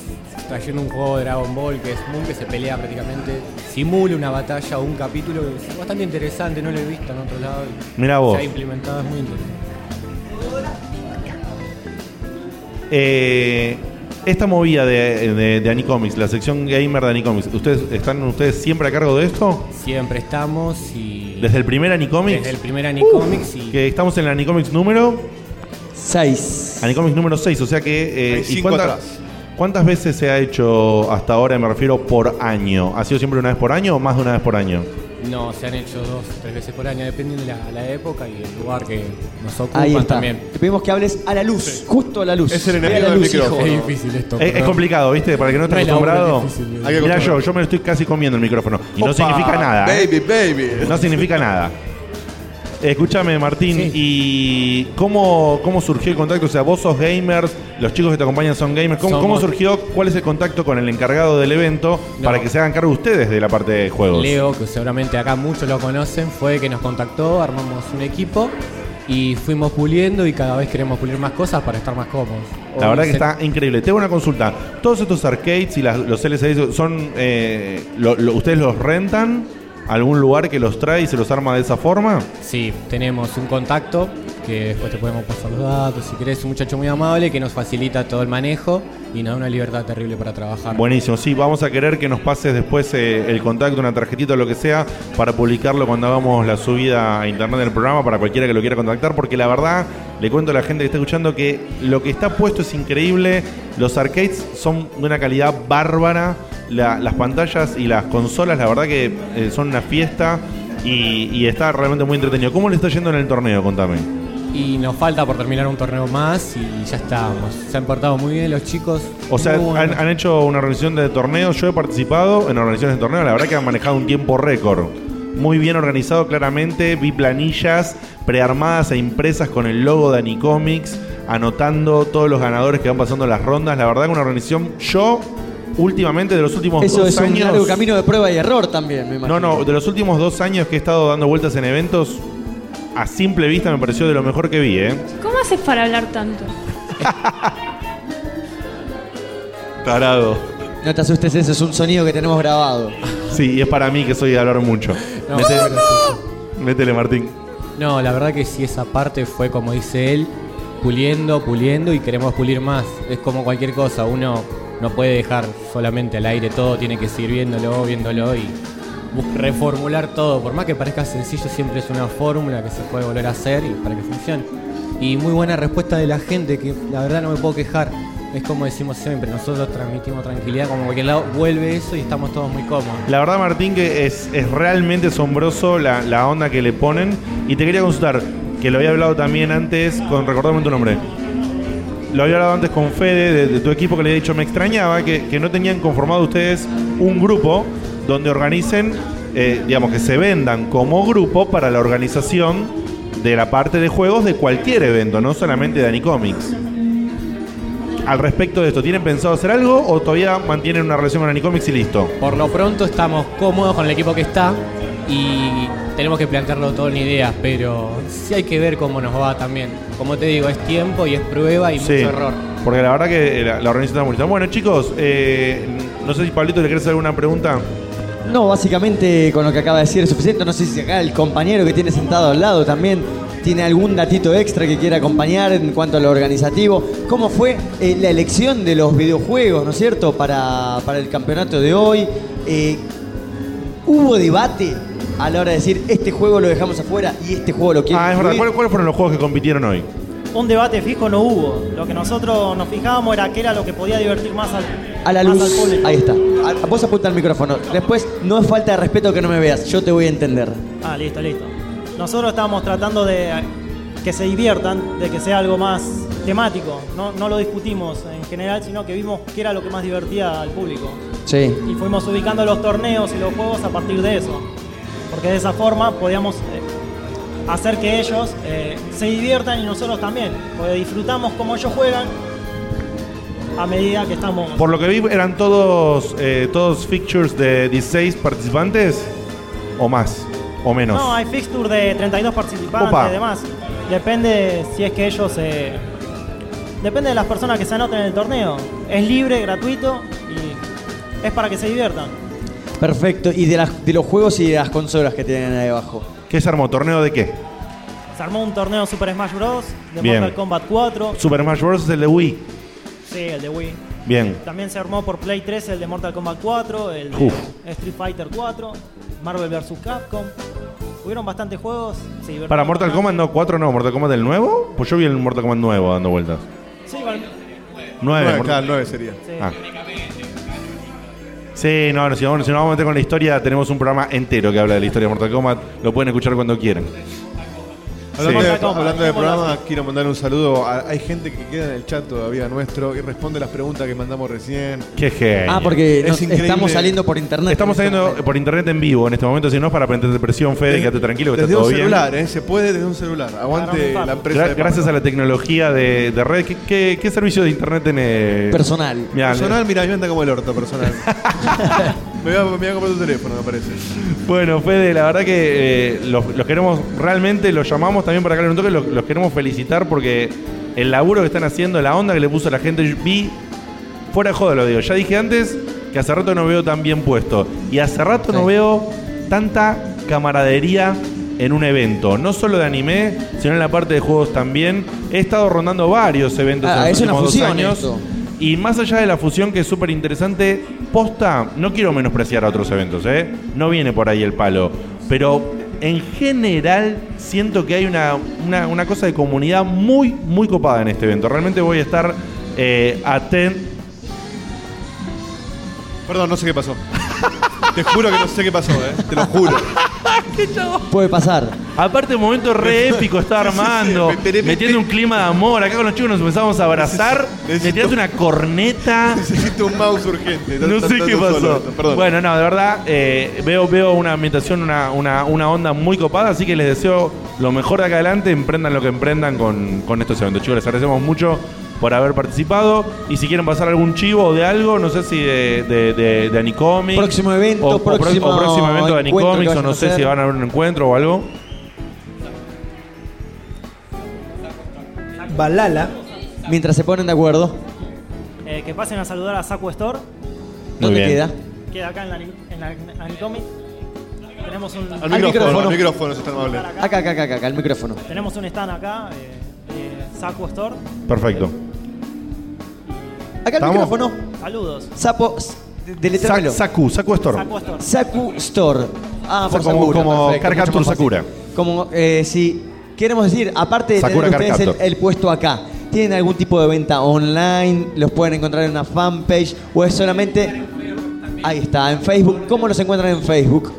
trayendo un juego de Dragon Ball que es Moon, que se pelea prácticamente, simula una batalla o un capítulo que es bastante interesante, no lo he visto en otro lado. y Mirá vos. Se ha implementado, es muy interesante. Eh, esta movida de, de, de Anicomics, la sección gamer de Anicomics, ¿ustedes están ustedes siempre a cargo de esto? Siempre estamos y... ¿Desde el primer Anicomics? Desde el primer Anicomics y... Que estamos en el Anicomics número 6. Anicomics número 6, o sea que... eh, ¿y cinco cuántas, atrás. Cuántas veces se ha hecho hasta ahora, me refiero, por año? ¿Ha sido siempre una vez por año o más de una vez por año? No, se han hecho dos, tres veces por año, dependiendo de la, la época y el lugar que nos ocupan Ahí está. también. Te pedimos que hables a la luz, justo a la luz. Es el a enemigo la del luz, micrófono. hijo. Es difícil esto. Es, es perdón. complicado, ¿viste? Para el que no esté No es acostumbrado. difícil, Hay que Mirá yo, acostumbrarse. yo me lo estoy casi comiendo el micrófono. Y no significa nada. ¿eh? Baby, baby. No significa nada. Escúchame, Martín, ¿y cómo, cómo surgió el contacto? O sea, vos sos gamers, los chicos que te acompañan son gamers. ¿Cómo, Somos- cómo surgió? ¿Cuál es el contacto con el encargado del evento para que se hagan cargo ustedes de la parte de juegos? Leo, que seguramente acá muchos lo conocen, fue que nos contactó, armamos un equipo y fuimos puliendo y cada vez queremos pulir más cosas para estar más cómodos. La Hoy verdad que se- está increíble. Tengo una consulta. ¿Todos estos arcades y las- los LCD son. eh, lo- lo- ¿Ustedes los rentan? ¿Algún lugar que los trae y se los arma de esa forma? Sí, tenemos un contacto que después te podemos pasar los datos. Si querés, un muchacho muy amable que nos facilita todo el manejo y nos da una libertad terrible para trabajar. Buenísimo, sí, vamos a querer que nos pases después eh, el contacto, una tarjetita o lo que sea, para publicarlo cuando hagamos la subida a internet del programa, para cualquiera que lo quiera contactar, porque la verdad, le cuento a la gente que está escuchando que lo que está puesto es increíble, los arcades son de una calidad bárbara, la- las pantallas y las consolas, la verdad que eh, son una fiesta y, y está realmente muy entretenido. ¿Cómo le está yendo en el torneo? Contame. Y nos falta por terminar un torneo más y ya estamos. Se han portado muy bien los chicos. O sea, han, hecho una organización de torneos. Yo he participado en organizaciones de torneos. La verdad que han manejado un tiempo récord. Muy bien organizado, claramente. Vi planillas prearmadas e impresas con el logo de Anicomics, anotando todos los ganadores que van pasando las rondas. La verdad que una organización. Yo, últimamente, de los últimos Eso dos es un años. largo camino de prueba y error también, me imagino. No, no, de los últimos dos años que he estado dando vueltas en eventos, a simple vista me pareció de lo mejor que vi, ¿eh? ¿Cómo haces para hablar tanto? Tarado. No te asustes, ese es un sonido que tenemos grabado. Sí, y es para mí que soy de hablar mucho. No, sí, Métele, Martín. No, la verdad que sí, esa parte fue como dice él, puliendo, puliendo y queremos pulir más. Es como cualquier cosa, uno no puede dejar solamente al aire todo, tiene que seguir viéndolo, viéndolo y reformular todo. Por más que parezca sencillo, siempre es una fórmula que se puede volver a hacer y para que funcione. Y muy buena respuesta de la gente, que la verdad no me puedo quejar. es como decimos siempre, nosotros transmitimos tranquilidad, como cualquier lado vuelve eso y estamos todos muy cómodos. La verdad, Martín, que es, es realmente asombroso la, la onda que le ponen. Y te quería consultar, que lo había hablado también antes con. Recordame tu nombre. Lo había hablado antes con Fede de, tu equipo que le había dicho, me extrañaba que, que no tenían conformado ustedes un grupo donde organicen, eh, digamos, que se vendan como grupo para la organización de la parte de juegos de cualquier evento, no solamente de Anicomics. Al respecto de esto, ¿tienen pensado hacer algo o todavía mantienen una relación con Anicomics y listo? Por lo pronto estamos cómodos con el equipo que está y tenemos que plantearlo todo en ideas, pero sí hay que ver cómo nos va también. Como te digo, es tiempo y es prueba y Sí, mucho error. Porque la verdad que la, la organización está muy. Bueno, chicos, eh, no sé si Pablito le querés hacer alguna pregunta. No, básicamente con lo que acaba de decir es suficiente. No sé si acá el compañero que tiene sentado al lado también tiene algún datito extra que quiera acompañar en cuanto a lo organizativo. ¿Cómo fue eh, la elección de los videojuegos, ¿no es cierto?, para, para el campeonato de hoy. Eh, ¿Hubo debate a la hora de decir este juego lo dejamos afuera y este juego lo quiero Ah, es verdad. cuáles fueron los juegos que compitieron hoy? Un debate fijo no hubo. Lo que nosotros nos fijábamos era qué era lo que podía divertir más al, A la luz. al público. Ahí está. A- vos apunta al micrófono. Después, no es falta de respeto que no me veas. Yo te voy a entender. Ah, listo, listo. Nosotros estábamos tratando de que se diviertan, de que sea algo más temático. No, no lo discutimos en general, sino que vimos qué era lo que más divertía al público. Sí. Y fuimos ubicando los torneos y los juegos a partir de eso. Porque de esa forma podíamos eh, hacer que ellos eh, se diviertan y nosotros también. Porque disfrutamos como ellos juegan a medida que estamos... Por lo que vi, eran todos, eh, todos fixtures de 16 participantes o más o menos. No, hay fixture de 32 participantes Opa. y demás. Depende si es que ellos eh, Depende de las personas que se anoten en el torneo. Es libre, gratuito y es para que se diviertan. Perfecto. Y de, las, de los juegos y de las consolas que tienen ahí abajo. ¿Qué se armó? ¿Torneo de qué? Se armó un torneo Super Smash Bros. de Bien. Mortal Kombat 4. Super Smash Bros. es el de Wii. Sí, el de Wii. Bien. También se armó por Play 3 el de Mortal Kombat 4, el de Uf. Street Fighter 4, Marvel vs. Capcom. Hubieron bastantes juegos. divertieron Para Mortal Kombat no, 4 no, Mortal Kombat del nuevo. Pues yo vi el Mortal Kombat nuevo dando vueltas. Sí, igual- 9, Nueve, claro, nueve sería. Ah. Sí, no, si, vamos, si nos vamos a meter con la historia, tenemos un programa entero que habla de la historia de Mortal Kombat. Lo pueden escuchar cuando quieran. Hablando, Sí. de, hablando de programa, quiero mandar un saludo. a- hay gente que queda en el chat todavía nuestro y responde las preguntas que mandamos recién. Qué genio. Ah, porque Es nos- increíble. estamos saliendo por internet. Estamos saliendo por internet en vivo en este momento, si no es para prender presión, Fede, quédate tranquilo que Desde está todo un bien. celular, ¿eh? Se puede desde un celular. Aguante la empresa Gra- de gracias a la tecnología de, de red, ¿qué, qué, qué servicio de internet tenés? Personal. Mirá, Personal, mira, me anda como el orto personal. me, voy a, me voy a comprar tu teléfono, me parece. Bueno, Fede, la verdad que eh, los, los queremos, realmente los llamamos también para acá un toque, los, los queremos felicitar porque el laburo que están haciendo, la onda que le puso la gente, yo vi, fuera de joda lo digo, ya dije antes que hace rato no veo tan bien puesto y hace rato no veo tanta camaradería en un evento, no solo de anime, sino en la parte de juegos también. He estado rondando varios eventos Ah, en los últimos dos años. esto. Y más allá de la fusión que es súper interesante, posta, no quiero menospreciar a otros eventos, ¿eh? No viene por ahí el palo. Pero en general siento que hay una, una, una cosa de comunidad muy, muy copada en este evento. Realmente voy a estar eh, atento. Perdón, no sé qué pasó. Te juro que no sé qué pasó, ¿eh? Te lo juro. Puede pasar. Aparte, un momento re épico está armando, metiendo un clima de amor. Acá con los chicos nos empezamos a abrazar. Me tiraste una corneta. Necesito un mouse urgente. No sé qué pasó. Bueno, no, de verdad, eh, veo, veo una ambientación, una, una, una onda muy copada, así que les deseo lo mejor de acá adelante, emprendan lo que emprendan con, con estos eventos. Chicos, les agradecemos mucho por haber participado. Y si quieren pasar algún chivo o de algo, no sé si de, de, de, de Anicomics. Próximo evento, o, o pro- próximo o próximo evento de Anicomics, o no sé si van a haber un encuentro o algo. Balala. Mientras se ponen de acuerdo. Eh, que pasen a saludar a Saku Store. ¿Dónde queda? Queda acá en la, en la en Anicomic. Tenemos un, Al micrófono, al micrófono, si está amable. Acá, acá, acá, acá, acá, el micrófono. Tenemos un stand acá, eh, de Saku Store. Perfecto. Acá el ¿Estamos? micrófono. Saludos. Sapo. Sa- Saku, Saku Store. Saku Store. Saku Store. Ah, por como- Sakura, como perfecto, Car mucho Capture más fácil. Sakura. Como, eh, si queremos decir, aparte de Sakura tener ustedes el, Captor. el puesto acá, ¿Tienen algún tipo de venta online? ¿Los pueden encontrar en una fanpage? ¿O es solamente... Ahí está, en Facebook. ¿Cómo los encuentran en Facebook?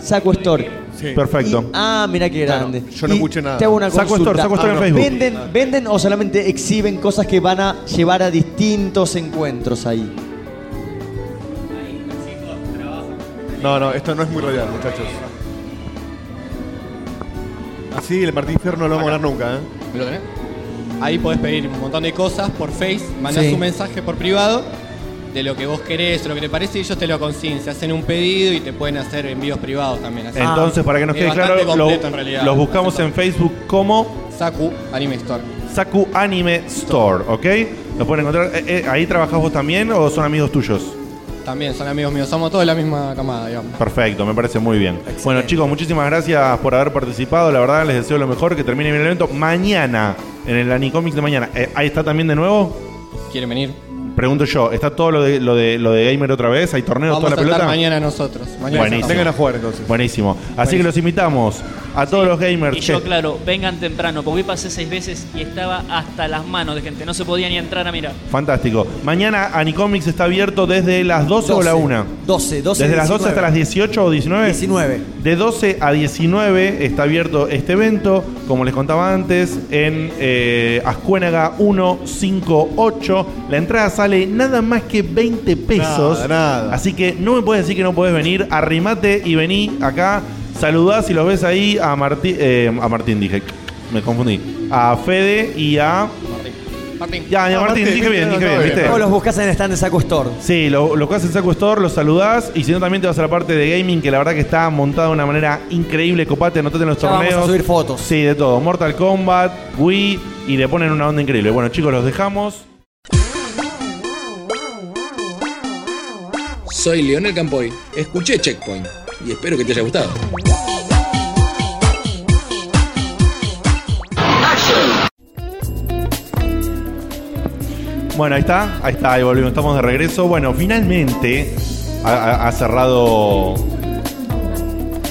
Saco Store. Perfecto. Y- ah, mira qué grande. yo no Y escuché nada. Te hago una Saco consulta. Store, Saco Store Ah, en no. Facebook. ¿Venden, ¿Venden o solamente exhiben cosas que van a llevar a distintos encuentros ahí? No, no, esto no es muy radial, muchachos. Así el Martín Fierro no lo vamos a ganar nunca, ¿eh? ¿Me lo tenés? Ahí podés pedir un montón de cosas por Face, mandás Sí. un mensaje por privado de lo que vos querés lo que te parece y ellos te lo consiguen. Se hacen un pedido y te pueden hacer envíos privados también. Así. Entonces, para que nos Es quede claro, lo- en realidad. los buscamos en Facebook como Saku Anime Store. Saku Anime Store, ¿ok? Los pueden encontrar. Eh, eh, ¿Ahí trabajás vos también o son amigos tuyos? También son amigos míos, somos todos de la misma camada, digamos. Perfecto, me parece muy bien. Bueno, chicos, muchísimas gracias por haber participado. La verdad, les deseo lo mejor, que termine bien el evento. Mañana, en el Anicomics de mañana. Eh, ¿Ahí está también de nuevo? ¿Quieren venir? Pregunto yo, ¿está todo lo de, lo de, lo de Gamer otra vez? ¿Hay torneos, Vamos toda a la estar pelota? mañana nosotros. Mañana Buenísimo. Vengan a jugar entonces. Buenísimo. Así que los invitamos a todos los gamers. Y yo, che, claro, vengan temprano, porque hoy pasé seis veces y estaba hasta las manos de gente. No se podía ni entrar a mirar. Fantástico. Mañana Anicomics está abierto desde las 12, o la 1. 12, 12. Desde las 12 hasta 19. las 18 o 19. 19. De 12 a 19 está abierto este evento, como les contaba antes, en eh, Ascuénaga 158. La entrada sale nada más que 20 pesos. Nada, nada. Así que no me puedes decir que no puedes venir. Arrimate y vení acá. Saludás si los ves ahí a Martín. eh, a Martín dije. Me confundí. A Fede y a. Martín. Ya, ya, Ah, Martín, Martín, dije bien, dije bien, bien. ¿viste? O los buscas en el stand de Saco Store. Sí, lo, lo que haces en Saco Store, los saludás y si no también te vas a la parte de gaming que la verdad que está montada de una manera increíble, copate, anotate en los Ya vamos torneos. a subir fotos. Sí, de todo, Mortal Kombat, Wii y le ponen una onda increíble. Bueno chicos, los dejamos. Soy Leonel Campoy. Escuché Checkpoint y espero que te haya gustado. Bueno, ahí está, ahí está, ahí volvimos, estamos de regreso. Bueno, finalmente ha, cerrado.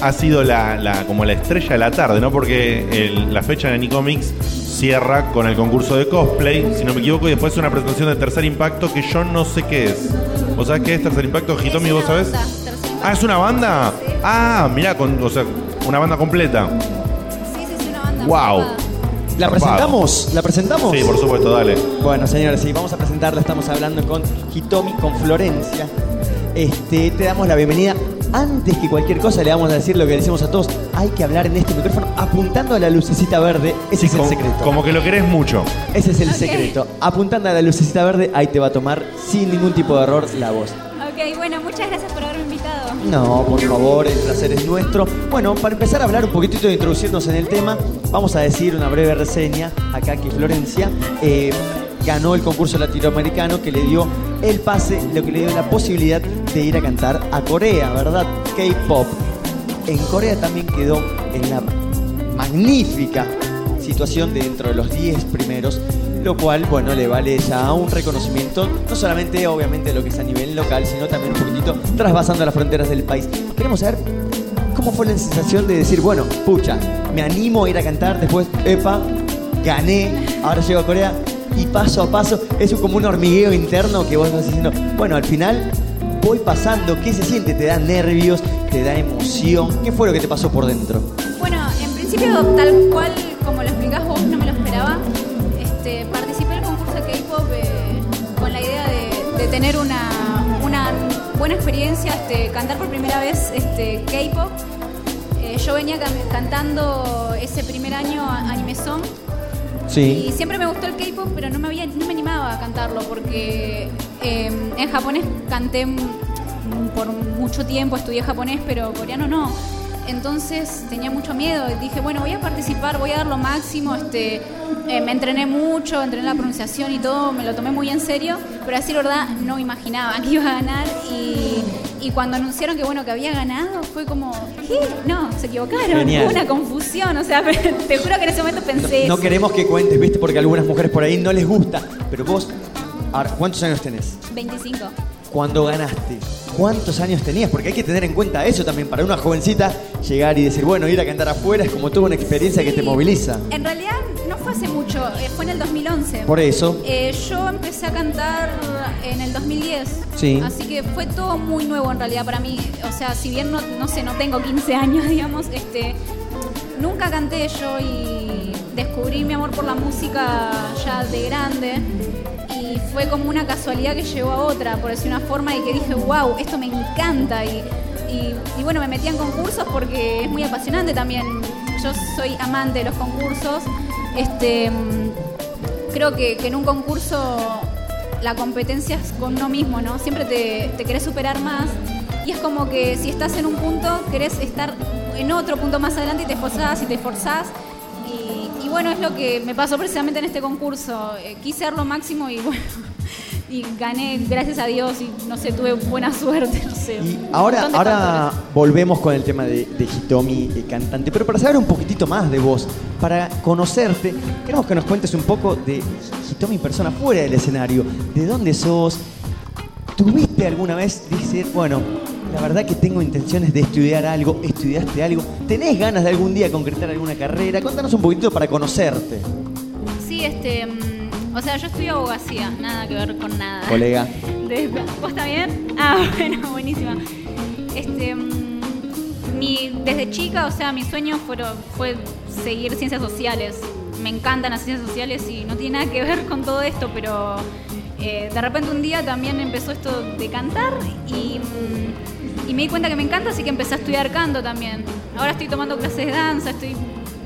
Ha sido la, como la estrella de la tarde, ¿no? Porque la fecha de Anicomics cierra con el concurso de cosplay, si no me equivoco, y después una presentación de Tercer Impacto que yo no sé qué es. ¿Vos sabés qué es Tercer Impacto, Hitomi? ¿Vos sabés? Ah, ¿es una banda? Ah, mirá, con, o sea, una banda completa. Sí, sí, sí, una banda. ¡Wow! ¿La presentamos? ¿La presentamos? Sí, por supuesto, dale. Bueno, señores, sí, vamos a presentarla. Estamos hablando con Hitomi, con Florencia. Este, te damos la bienvenida. Antes que cualquier cosa, le vamos a decir lo que decimos a todos. Hay que hablar en este micrófono apuntando a la lucecita verde. Ese es el secreto. como que lo querés mucho. Ese es el Ok. secreto. Apuntando a la lucecita verde, ahí te va a tomar sin ningún tipo de error la voz. Ok, bueno, muchas gracias por haberme invitado. No, por favor, el placer es nuestro. Bueno, para empezar a hablar un poquitito de introducirnos en el tema, vamos a decir una breve reseña acá que Florencia eh, ganó el concurso latinoamericano que le dio el pase, lo que le dio la posibilidad de ir a cantar a Corea, ¿verdad? K-pop. En Corea también quedó en la magnífica situación de dentro de los 10 primeros, lo cual, bueno, le vale ya un reconocimiento, no solamente obviamente lo que es a nivel local, sino también un poquitito trasvasando las fronteras del país. Queremos saber cómo fue la sensación de decir, bueno, pucha, me animo a ir a cantar, después, epa, gané, ahora llego a Corea y paso a paso es como un hormigueo interno que vos vas diciendo, bueno, al final voy pasando, ¿qué se siente? ¿Te da nervios? ¿Te da emoción? ¿Qué fue lo que te pasó por dentro? Bueno, en principio, tal cual como lo explicás vos, no me lo esperaba. Este, participé del concurso de K-pop eh, con la idea de, tener una, buena experiencia, este, cantar por primera vez este, K-pop. Eh, yo venía cantando ese primer año Anime Song y siempre me gustó el K-pop, pero no me, había, no me animaba a cantarlo porque eh, en japonés canté por mucho tiempo, estudié japonés, pero coreano no. Entonces tenía mucho miedo dije, bueno, voy a participar, voy a dar lo máximo. Este, eh, me entrené mucho, entrené la pronunciación y todo, me lo tomé muy en serio, pero así la verdad no imaginaba que iba a ganar y, y cuando anunciaron que bueno que había ganado fue como, ¿qué? No, se equivocaron, Genial. Una confusión, o sea, te juro que en ese momento pensé No eso. queremos que cuentes, viste, porque a algunas mujeres por ahí no les gusta, pero vos, ¿cuántos años tenés? 25. Cuando ganaste, ¿cuántos años tenías? Porque hay que tener en cuenta eso también para una jovencita llegar y decir, bueno, ir a cantar afuera es como toda una experiencia que te moviliza. En realidad no fue hace mucho, eh, fue en el 2011. Por eso. Eh, yo empecé a cantar en el 2010. Sí. Así que fue todo muy nuevo en realidad para mí. O sea, si bien no, no sé, no tengo 15 años, digamos, este, nunca canté yo y descubrí mi amor por la música ya de grande. Y fue como una casualidad que llevó a otra, por decir una forma, y que dije, wow, esto me encanta. Y, bueno, me metí en concursos porque es muy apasionante también. Yo soy amante de los concursos. Este, creo que, que en un concurso la competencia es con uno mismo, ¿no? Siempre te, te querés superar más. Y es como que si estás en un punto, querés estar en otro punto más adelante y te esforzás y te esforzás. Y, y bueno, es lo que me pasó precisamente en este concurso. Eh, quise dar lo máximo y bueno, y gané, gracias a Dios, y no sé, tuve buena suerte, no sé. un Ahora, de ahora volvemos con el tema de, de Hitomi, el cantante, pero para saber un poquitito más de vos, para conocerte, queremos que nos cuentes un poco de Hitomi persona fuera del escenario. ¿De dónde sos? ¿Tuviste alguna vez decir, bueno, la verdad que tengo intenciones de estudiar algo, estudiaste algo, tenés ganas de algún día concretar alguna carrera? Contanos un poquitito para conocerte, Sí, este. mm, O sea, yo estudio abogacía, nada que ver con nada. colega. De- ¿Vos también? Ah, bueno, buenísima. Este, mm, mi, desde chica, o sea, mi sueño fueron, fue seguir ciencias sociales. Me encantan las ciencias sociales y no tiene nada que ver con todo esto, pero eh, de repente un día también empezó esto de cantar y, y me di cuenta que me encanta, así que empecé a estudiar canto también. Ahora estoy tomando clases de danza, estoy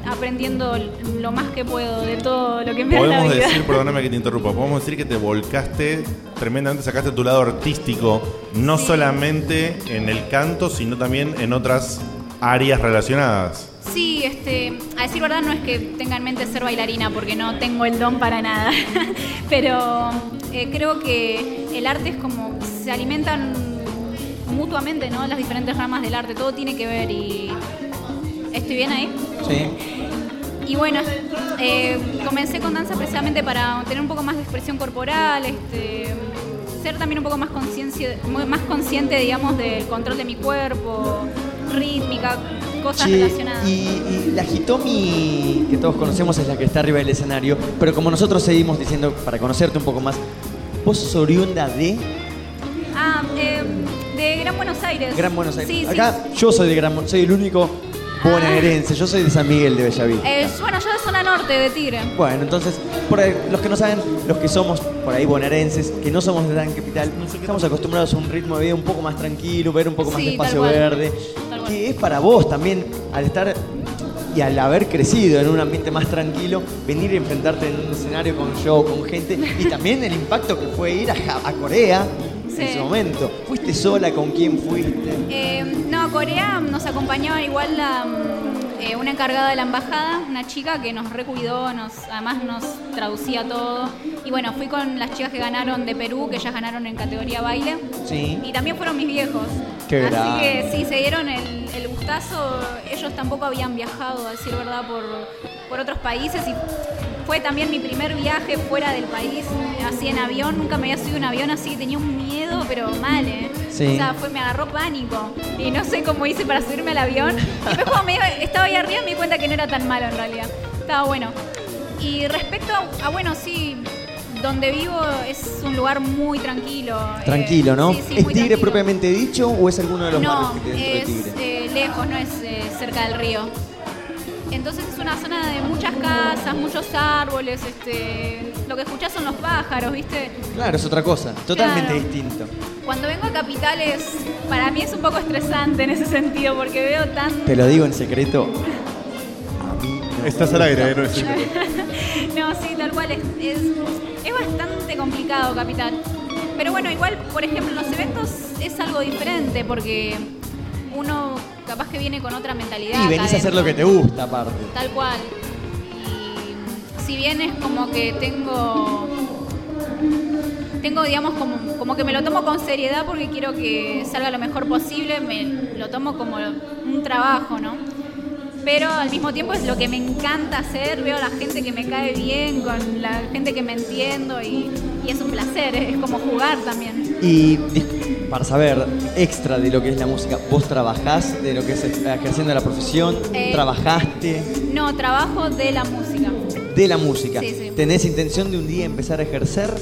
aprendiendo lo más que puedo de todo lo que me da la Podemos vida. decir, perdóname que te interrumpa, podemos decir que te volcaste tremendamente, sacaste tu lado artístico, no solamente en el canto, sino también en otras áreas relacionadas. Sí, este, a decir verdad no es que tenga en mente ser bailarina porque no tengo el don para nada, pero eh, creo que el arte es como se alimentan mutuamente, ¿no? Las diferentes ramas del arte, todo tiene que ver y estoy bien ahí. Sí. Y bueno, eh, comencé con danza precisamente para tener un poco más de expresión corporal, este, ser también un poco más, más consciente, digamos, del control de mi cuerpo, rítmica, cosas Che, relacionadas. y, y la Hitomi que todos conocemos es la que está arriba del escenario, pero como nosotros seguimos diciendo, para conocerte un poco más, vos sos oriunda de Ah, eh, de Gran Buenos Aires. Gran Buenos Aires. Sí, sí. Acá yo soy de Gran Buenos soy el único bonaerense, yo soy de San Miguel de Bellavista. Eh, bueno, yo de zona norte, de Tigre. Bueno, entonces, por ahí, los que no saben, los que somos por ahí bonaerenses, que no somos de gran capital, estamos acostumbrados a un ritmo de vida un poco más tranquilo, ver un poco más Sí, de espacio verde, que es para vos también, al estar y al haber crecido en un ambiente más tranquilo, venir y enfrentarte en un escenario con show, con gente, y también el impacto que fue ir a, Corea Sí. en ese momento. ¿Fuiste sola? ¿Con quién fuiste? Eh, no, a Corea nos acompañaba igual la, mm, eh, una encargada de la embajada, una chica que nos recuidó, nos, además nos traducía todo. Y bueno, fui con las chicas que ganaron de Perú, que ellas ganaron en categoría baile. Sí. Y también fueron mis viejos. Qué Así que sí, se dieron el, el gustazo. Ellos tampoco habían viajado, a decir verdad, por, por otros países. Y fue también mi primer viaje fuera del país, así en avión. Nunca me había subido un avión así, tenía un miedo, pero mal, ¿eh? Sí. O sea, fue, me agarró pánico. Y no sé cómo hice para subirme al avión. Después cuando me iba- estaba ahí arriba me di cuenta que no era tan malo en realidad. Estaba bueno. Y respecto a, a, bueno, sí, donde vivo es un lugar muy tranquilo. eh, Tranquilo, ¿no? sí, sí, ¿Es Tigre tranquilo. propiamente dicho o es alguno de los No, barrios que de es Tigre? eh, lejos, no es eh, cerca del río. Entonces es una zona de muchas casas, muchos árboles, este, lo que escuchás son los pájaros, ¿viste? Claro, es otra cosa, totalmente Claro. distinto. Cuando vengo a capitales, para mí es un poco estresante en ese sentido, porque veo tan... Te lo digo en secreto. Estás al aire, eh, no es no, sí, tal cual, es, es, es bastante complicado capital. Pero bueno, igual, por ejemplo, en los eventos es algo diferente, porque uno capaz que viene con otra mentalidad. Y venís a hacer lo que te gusta, aparte. Tal cual. Y si bien es como que tengo. Tengo, digamos, como, como que me lo tomo con seriedad porque quiero que salga lo mejor posible, me lo tomo como un trabajo, ¿no? Pero al mismo tiempo es lo que me encanta hacer, veo a la gente que me cae bien, con la gente que me entiendo y, y es un placer, es como jugar también. Y para saber extra de lo que es la música, ¿vos trabajás de lo que es ejerciendo la profesión? Eh, ¿Trabajaste? No, trabajo de la música. de la música. Sí, sí. ¿Tenés intención de un día empezar a ejercer?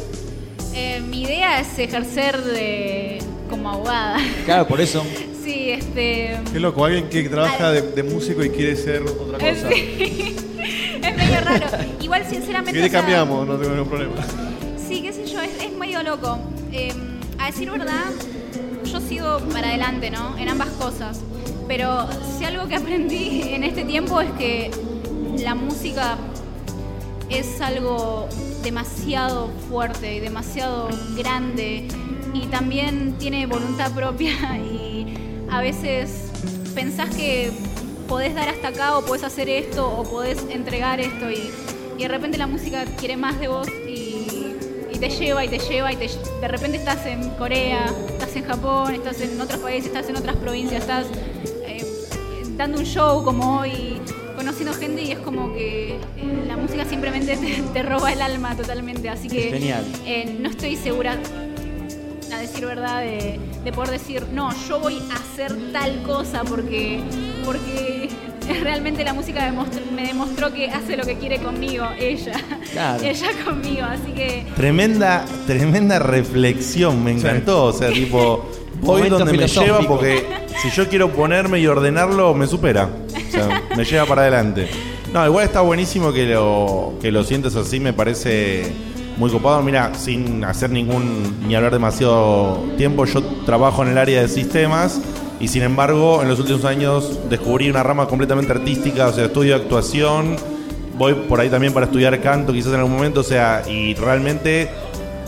Eh, mi idea es ejercer de como abogada. Claro, por eso. Sí, este. Qué loco, alguien que trabaja de, de músico y quiere ser otra cosa. sí. es medio raro. Igual, sinceramente. O sea, cambiamos, no tengo ningún problema. Sí, qué sé yo, es, es medio loco. Eh, a decir verdad, yo sigo para adelante, ¿no? En ambas cosas. Pero si algo que aprendí en este tiempo es que la música es algo demasiado fuerte y demasiado grande y también tiene voluntad propia y a veces pensás que podés dar hasta acá o podés hacer esto o podés entregar esto y, y de repente la música quiere más de vos y, y te lleva y te lleva y te- de repente estás en Corea, estás en Japón, estás en otros países, estás en otras provincias, estás eh, dando un show como hoy, conociendo gente y es como que eh, la música simplemente te, te roba el alma totalmente, así que eh, no estoy segura decir verdad de, de poder decir no yo voy a hacer tal cosa porque porque realmente la música demostró- me demostró que hace lo que quiere conmigo ella Claro. ella conmigo así que Tremenda, tremenda reflexión, me encantó. O sea, tipo, voy donde me lleva porque si yo quiero ponerme y ordenarlo, me supera. O sea, me lleva para adelante. No, igual está buenísimo que lo, que lo sientes así, me parece muy copado. Mira, sin hacer ningún, ni hablar demasiado tiempo, yo trabajo en el área de sistemas y sin embargo, en los últimos años descubrí una rama completamente artística, o sea, estudio actuación, voy por ahí también para estudiar canto quizás en algún momento, o sea, y realmente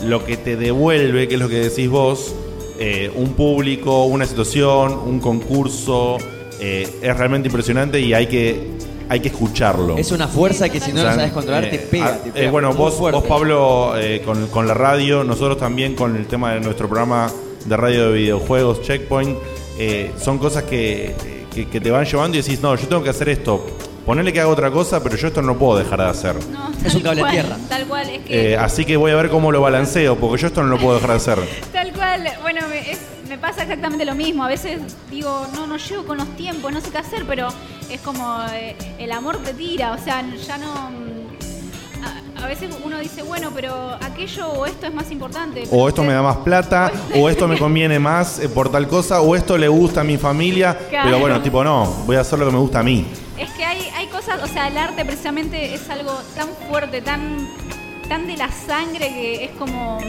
lo que te devuelve, que es lo que decís vos, eh, un público, una situación, un concurso, eh, es realmente impresionante y hay que, hay que escucharlo. Es una fuerza que si no O sea, la sabes controlar te eh, pega. ah, te eh, bueno, vos, vos Pablo, eh, con, con la radio, nosotros también con el tema de nuestro programa de radio de videojuegos, Checkpoint, eh, son cosas que, que- que te van llevando y decís, no, yo tengo que hacer esto. Ponele que haga otra cosa, pero yo esto no puedo dejar de hacer. no, Es un cable a cual, tierra. tal cual es que Eh, así que voy a ver cómo lo balanceo, porque yo esto no lo puedo dejar de hacer. Tal cual, bueno, me, es- me pasa exactamente lo mismo. A veces digo, no, no llego con los tiempos, no sé qué hacer, pero es como eh, el amor te tira, o sea, ya no. mm, A, veces uno dice, bueno, pero aquello o esto es más importante. O esto me da más plata, o esto me conviene más eh, por tal cosa, o esto le gusta a mi familia. Claro. Pero bueno, tipo, no, voy a hacer lo que me gusta a mí. Es que hay, hay cosas, o sea, el arte precisamente es algo tan fuerte, tan, tan de la sangre que es como.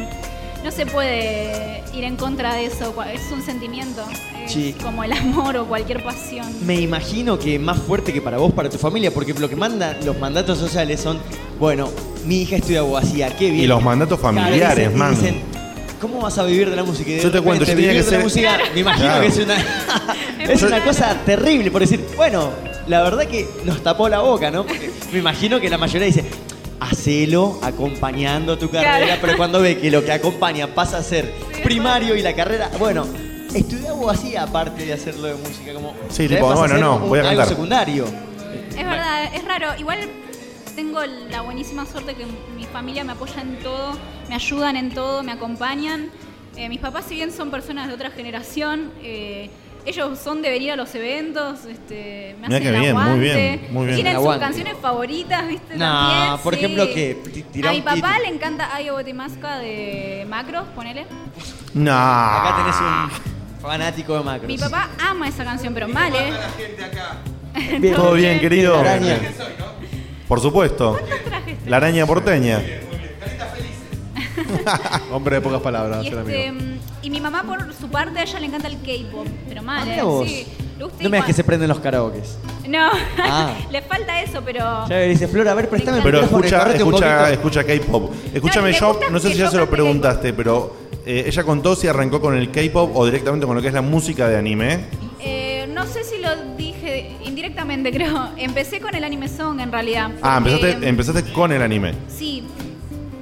No se puede ir en contra de eso, es un sentimiento. Es Sí. como el amor o cualquier pasión. Me imagino que más fuerte que para vos, para tu familia, porque lo que mandan los mandatos sociales son, bueno, mi hija estudia abogacía, qué bien. Y los mandatos Claro, familiares, man. dicen, ¿Cómo vas a vivir de la música? Y de Yo te cuento, yo tenía que de la ser- música, me imagino Claro. que es una, es una cosa terrible por decir, bueno, la verdad que nos tapó la boca, ¿no? Porque me imagino que la mayoría dice, hacelo acompañando tu carrera, Claro. pero cuando ve que lo que acompaña pasa a ser primario y la carrera, bueno, estudié abogacía aparte de hacerlo de música, como Sí, tipo, pasa bueno, ser no, un- voy a algo cantar. secundario. Es verdad, es raro. Igual tengo la buenísima suerte que mi familia me apoya en todo, me ayudan en todo, me acompañan. Eh, mis papás, si bien son personas de otra generación, eh, ellos son de venir a los eventos, este, me Mirá hacen qué el bien, muy aguante. bien, muy bien. Tienen sus Aguante. canciones favoritas, ¿viste? No, También, por sí. ejemplo, que A mi un papá título. le encanta Ayo Botimasca de Macros, ponele. No. Acá tenés un fanático de Macros. Mi papá ama esa canción, pero mal, ¿eh? Bien. ¿Todo bien, querido? La araña. Por supuesto. La araña porteña. Hombre de pocas palabras, Y, este, amigo. y mi mamá, por su parte, a ella le encanta el K-pop, pero mal, Ah, ¿eh? vos. Sí, gusta No me digas que se prenden los karaokes. No, Ah. le falta eso, pero. Ya le dice, Flor, a ver, préstame el Pero escucha, escucha, escucha K-pop. Escúchame, le yo no sé si ya se lo preguntaste, pero eh, ella contó si arrancó con el K-pop o directamente con lo que es la música de anime. eh, no sé si lo dije indirectamente, creo. Empecé con el anime song en realidad. Ah, empezaste, empezaste con el anime. Sí,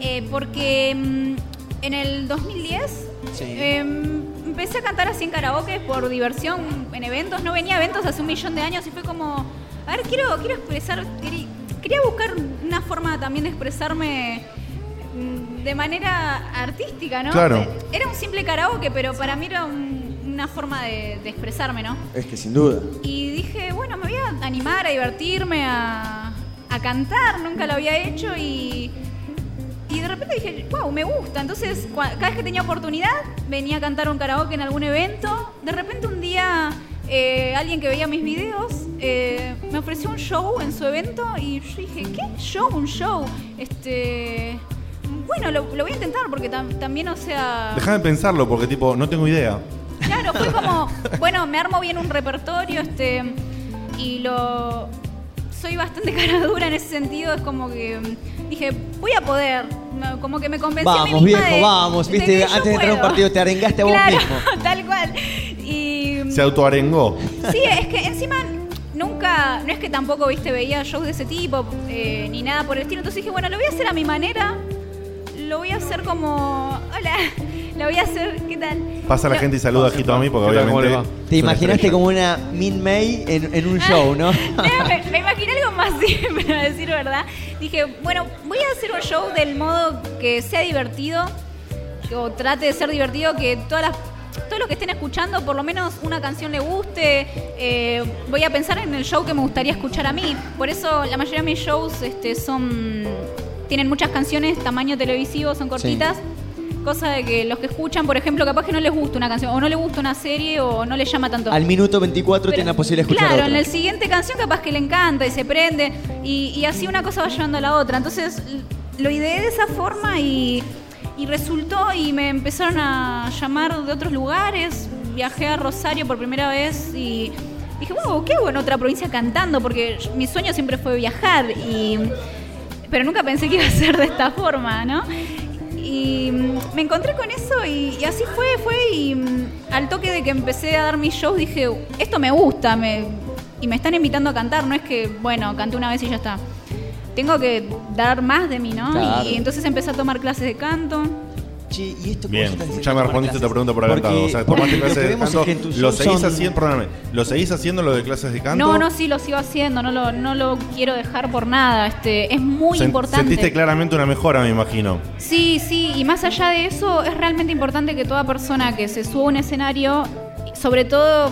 eh, porque mm, en el 2010 Sí. eh, empecé a cantar así en karaoke por diversión en eventos. No venía a eventos hace un millón de años y fue como, a ver, quiero, quiero expresar, querí- quería buscar una forma también de expresarme mm, de manera artística, ¿no? Claro. Era un simple karaoke, pero para mí era un- una forma de, de expresarme, ¿no? Es que sin duda. Y dije, bueno, me voy a animar, a divertirme, a, a cantar, nunca lo había hecho y, y de repente dije, wow, me gusta. Entonces, cada vez que tenía oportunidad, venía a cantar un karaoke en algún evento. De repente un día, eh, alguien que veía mis videos eh, me ofreció un show en su evento y yo dije, ¿qué show? Un show. Este, bueno, lo, lo voy a intentar porque tam- también, o sea... Déjame pensarlo porque, tipo, no tengo idea. Claro, fue como, bueno, me armo bien un repertorio, este, y lo soy bastante cara dura en ese sentido, es como que dije, voy a poder, no, como que me convencí a mí Vamos, misma viejo, de- vamos. Viste, antes de entrar a un partido te arengaste a vos mismo. tal cual. Y Se autoarengó. sí, es que encima nunca, no es que tampoco, viste, veía shows de ese tipo, eh, ni nada por el estilo, entonces dije, bueno, lo voy a hacer a mi manera, lo voy a hacer como, hola, lo voy a hacer, ¿qué tal? Pasa la gente y saluda a Hitomi porque ¿Qué tal, cómo le obviamente. va? Te imaginaste como una Min May en, en un show, ¿no? me, me imaginé algo más simple, a decir verdad. Dije, bueno, voy a hacer un show del modo que sea divertido, o trate de ser divertido, que todas las todos los que estén escuchando, por lo menos una canción le guste. eh, voy a pensar en el show que me gustaría escuchar a mí. Por eso la mayoría de mis shows este, son tienen muchas canciones, tamaño televisivo, son cortitas. Cosa de que los que escuchan, por ejemplo, capaz que no les gusta una canción, o no les gusta una serie, o no les llama tanto. Al minuto 24 tiene la posibilidad de escuchar Claro, otra. en la siguiente canción capaz que le encanta y se prende y, y así una cosa va llevando a la otra. Entonces lo ideé de esa forma y, y resultó y me empezaron a llamar de otros lugares. Viajé a Rosario por primera vez y dije, wow, ¿qué en otra provincia cantando? Porque mi sueño siempre fue viajar y... Pero nunca pensé que iba a ser de esta forma, ¿no? Y mm, me encontré con eso y, y así fue, fue y mm, al toque de que empecé a dar mis shows dije, esto me gusta, me, y me están invitando a cantar, no es que, bueno, canté una vez y ya está. Tengo que dar más de mí, ¿no? Claro. Y entonces empecé a tomar clases de canto. Che, ¿y esto cómo Bien, se ya me respondiste esta pregunta por adelantado. O sea, tomaste clases de canto. ¿Lo seguís son- haciendo? Perdóname. ¿Lo seguís haciendo lo de clases de canto? No, no, sí, lo sigo haciendo, no lo, no lo quiero dejar por nada. Este, es muy Sen- importante. Sentiste claramente una mejora, me imagino. Sí, sí, y más allá de eso, es realmente importante que toda persona que se suba a un escenario, sobre todo,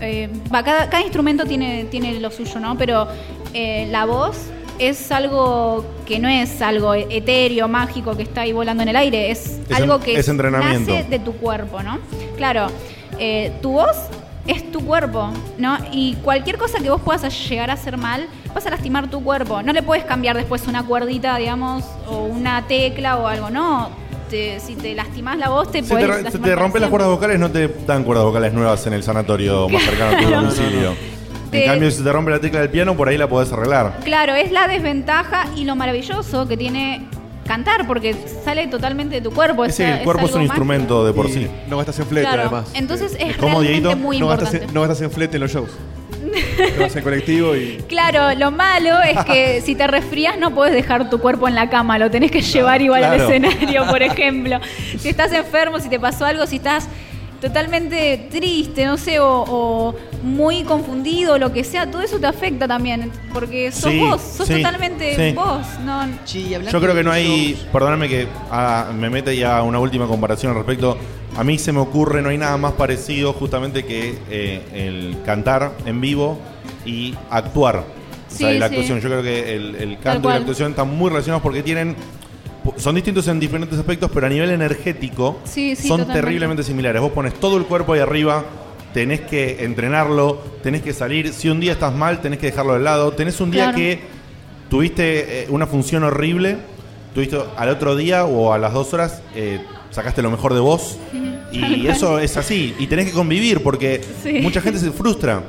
eh, va, cada, cada instrumento tiene, tiene lo suyo, ¿no? Pero eh, la voz es algo que no es algo etéreo, mágico, que está ahí volando en el aire, es, Es algo que es entrenamiento. nace de tu cuerpo, ¿no? Claro, eh, tu voz es tu cuerpo, ¿no? Y cualquier cosa que vos puedas llegar a hacer mal, vas a lastimar tu cuerpo. No le puedes cambiar después una cuerdita, digamos, o una tecla o algo, no. Te- si te lastimás la voz, te Si puedes te, te rompes las cuerdas vocales, no te dan cuerdas vocales nuevas en el sanatorio más cercano a tu domicilio. En cambio, si te rompe la tecla del piano, por ahí la podés arreglar. Claro, es la desventaja y lo maravilloso que tiene cantar, porque sale totalmente de tu cuerpo. Sí, es- el cuerpo es un mágico. instrumento de por Y sí. No gastas en flete, Claro, además. entonces es ¿Cómo, realmente Dieguito? muy no gastas, importante. en, no gastas en flete en los shows. Vas en colectivo y. Claro, lo malo es que si te resfrías no puedes dejar tu cuerpo en la cama, lo tenés que llevar igual al escenario, por ejemplo. Si estás enfermo, si te pasó algo, si estás totalmente triste, no sé, o, o muy confundido, lo que sea, todo eso te afecta también, porque sos Sí, vos, sos sí, totalmente sí. vos, no Yo creo que no hay, perdóname que ah, me mete ya una última comparación al respecto. A mí se me ocurre, no hay nada más parecido justamente que eh, el cantar en vivo y actuar. O sea, Sí, y la sí. actuación. Yo creo que el, canto y cual. la actuación están muy relacionados porque tienen. Son distintos en diferentes aspectos, pero a nivel energético Sí, sí, son totalmente. terriblemente similares. Vos pones todo el cuerpo ahí arriba, tenés que entrenarlo, tenés que salir. Si un día estás mal, tenés que dejarlo de lado. Tenés un día Claro. que tuviste eh, una función horrible, tuviste al otro día o a las dos horas eh, sacaste lo mejor de vos. Y eso es así. Y tenés que convivir porque mucha gente se frustra.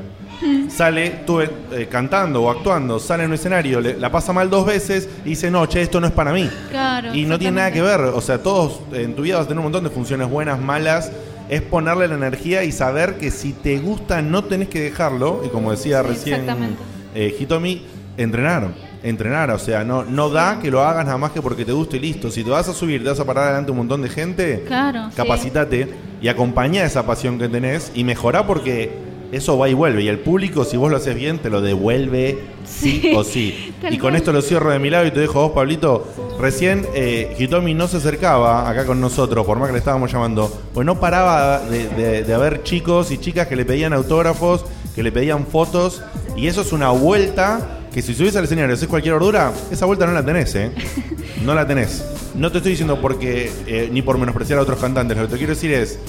Sale, estuve eh, cantando o actuando, sale en un escenario, le- la pasa mal dos veces y dice, no, che, esto no es para mí. Claro. Y no tiene nada que ver, o sea, todos en tu vida vas a tener un montón de funciones buenas, malas. Es ponerle la energía y saber que si te gusta no tenés que dejarlo. Y como decía Sí, recién exactamente. eh, Hitomi, entrenar. Entrenar, o sea, no, no da que lo hagas nada más que porque te guste y listo. Si te vas a subir, te vas a parar delante de un montón de gente, Claro, sí. capacitate y acompañá esa pasión que tenés y mejorá porque eso va y vuelve. Y el público, si vos lo haces bien, te lo devuelve sí, Sí, o sí. Y con esto lo cierro de mi lado y te dejo a vos, Pablito. Recién eh, Hitomi no se acercaba acá con nosotros, por más que le estábamos llamando, pues no paraba de, de- de haber chicos y chicas que le pedían autógrafos, que le pedían fotos, y eso es una vuelta que si subís al escenario y haces cualquier ordura, esa vuelta no la tenés, ¿eh? No la tenés. No te estoy diciendo porque eh, ni por menospreciar a otros cantantes. Lo que te quiero decir es,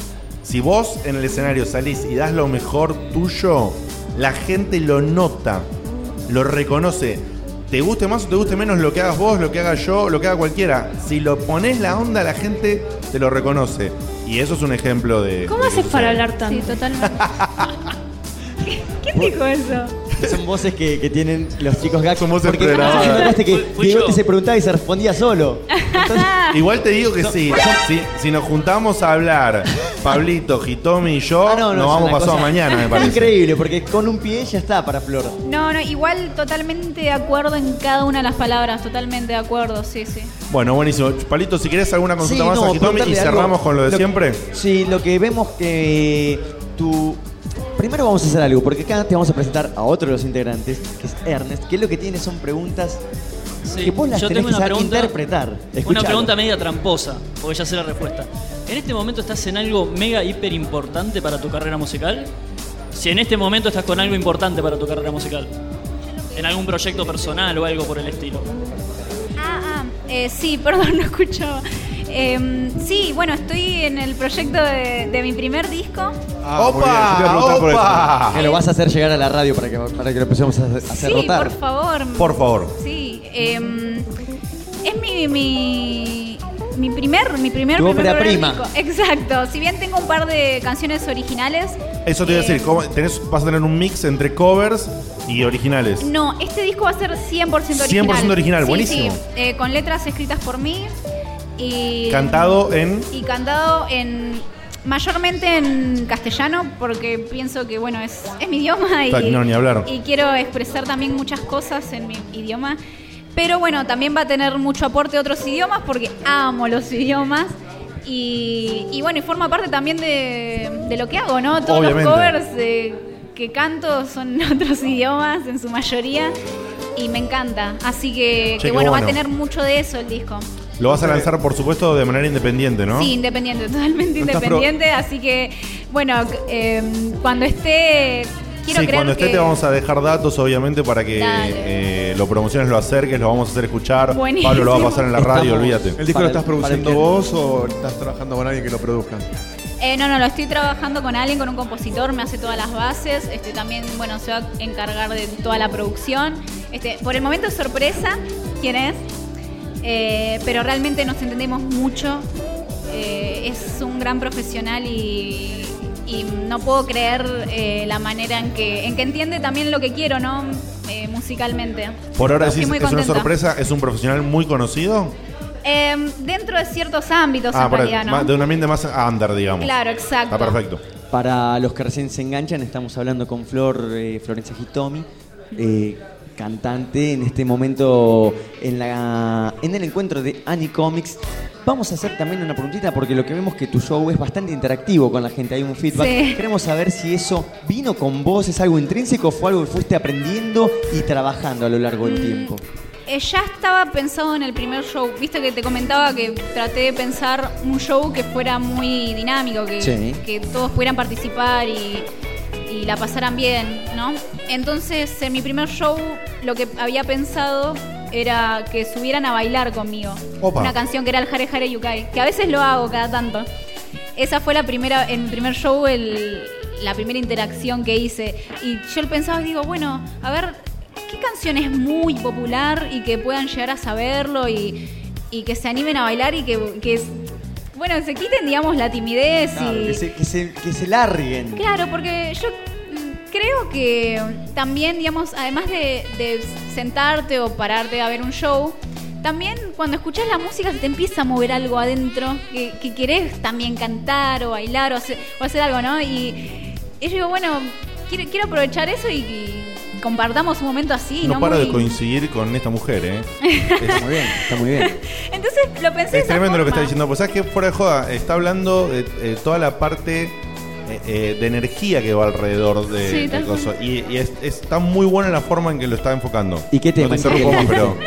si vos en el escenario salís y das lo mejor tuyo, la gente lo nota, lo reconoce. Te guste más o te guste menos lo que hagas vos, lo que haga yo, lo que haga cualquiera. Si lo pones la onda, la gente te lo reconoce. Y eso es un ejemplo de. ¿Cómo haces para hablar tanto? Sí, totalmente. ¿Quién dijo eso? Son voces que, que tienen los chicos gags. Son voces porque notaste que Fui Diego yo. se preguntaba y se respondía solo. Igual te digo que sí. Si, si nos juntamos a hablar, Pablito, Hitomi y yo, Ah, no, no, nos es vamos una pasado cosa mañana, me parece. Increíble, porque con un pie ya está para Flor. No, no, igual totalmente de acuerdo en cada una de las palabras, totalmente de acuerdo, sí, sí. Bueno, buenísimo. Palito, si querés alguna consulta Sí, más no, a Hitomi y preguntarle algo. cerramos con lo de Lo- siempre. Sí, lo que vemos que tu... Primero vamos a hacer algo, porque acá te vamos a presentar a otro de los integrantes, que es Ernest, que lo que tiene son preguntas Sí, que vos las yo tenés tengo que una saber pregunta, interpretar. una Escuchalo. pregunta media tramposa, porque ya sé la respuesta. ¿En este momento estás en algo mega hiper importante para tu carrera musical? Si en este momento estás con algo importante para tu carrera musical. En algún proyecto personal o algo por el estilo. Ah, ah, eh, sí, perdón, no escuchaba. Em, sí, bueno, estoy en el proyecto de, de mi primer disco. Ah, muy bien, yo te iba a preguntar por eso. Que lo vas a hacer llegar a la radio para que, para que lo empecemos a, hacer sí, rotar. por favor. Por favor. Sí, em, es mi, mi, mi primer, mi primer, Tu primer ópera primer prima. disco. Exacto. Si bien tengo un par de canciones originales, Eso te iba a Eh, decir, ¿cómo- tenés, vas a tener un mix entre covers y originales. No, este disco va a ser 100% original. 100% original, Sí, buenísimo. sí, eh, con letras escritas por mí y Cantado en. y cantado en mayormente en castellano porque pienso que bueno es, es mi idioma y, no, ni hablar. y quiero expresar también muchas cosas en mi idioma. Pero bueno, también va a tener mucho aporte de otros idiomas porque amo los idiomas. Y, y bueno, y forma parte también de, de lo que hago, ¿no? Todos Obviamente. los covers eh, que canto son otros idiomas en su mayoría y me encanta. Así que, Che, que qué bueno, va a tener mucho de eso el disco. Lo vas a lanzar, por supuesto, de manera independiente, ¿no? Sí, independiente, totalmente independiente. Así que, bueno, eh, cuando esté, quiero sí, cuando esté que... te vamos a dejar datos, obviamente, para que eh, lo promociones, lo acerques, lo vamos a hacer escuchar. Buenísimo. Pablo lo va a pasar en la radio, Estamos- olvídate. ¿El disco Para lo estás el produciendo vos o estás trabajando con alguien que lo produzca? Eh, no, no, lo estoy trabajando con alguien, con un compositor, me hace todas las bases. Este, también, bueno, se va a encargar de toda la producción. Este, por el momento es sorpresa quién es, eh, pero realmente nos entendemos mucho. Eh, es un gran profesional y, y no puedo creer eh, la manera en que, en que entiende también lo que quiero, ¿no? Eh, musicalmente. Por ahora muy es una sorpresa, es un profesional muy conocido. Eh, dentro de ciertos ámbitos, en realidad, ¿no? de un ambiente más under, digamos. Claro, exacto. Está perfecto. Para los que recién se enganchan, estamos hablando con Flor eh, Florencia Hitomi, eh, cantante en este momento en, la, en el encuentro de Annie Comics. Vamos a hacer también una preguntita porque lo que vemos que tu show es bastante interactivo con la gente, hay un feedback. Sí. Queremos saber si eso vino con vos, es algo intrínseco o fue algo que fuiste aprendiendo y trabajando a lo largo del tiempo. Eh, ya estaba pensado en el primer show. Viste que te comentaba que traté de pensar un show que fuera muy dinámico, que, Sí. que todos pudieran participar y, y la pasaran bien, ¿no? Entonces, en mi primer show, lo que había pensado era que subieran a bailar conmigo. Opa. Una canción que era el Hare Hare Yukai, que a veces lo hago cada tanto. Esa fue la primera, en mi primer show, el- la primera interacción que hice. Y yo pensaba y digo, bueno, a ver, ¿qué canción es muy popular y que puedan llegar a saberlo y, y que se animen a bailar y que, que es- bueno, se quiten, digamos, la timidez Claro, y... que, se, que, se, que se larguen. Claro, porque yo mm, creo que también, digamos, además de, de sentarte o pararte a ver un show, también cuando escuchas la música se te empieza a mover algo adentro que, que querés también cantar o bailar o hacer, o hacer algo, ¿no? Y, y yo digo, bueno, quiero, quiero aprovechar eso y, y compartamos un momento así, ¿no? no para Muy- de coincidir con esta mujer, ¿eh? Está muy bien, está muy bien. Entonces lo pensé de Es tremendo lo que está diciendo. Pues sabes que fuera de joda, está hablando de eh, toda la parte eh, eh, de energía que va alrededor de, Sí, coso. Y, y es- está muy buena la forma en que lo está enfocando. ¿Y qué No te interrumpo más, pero.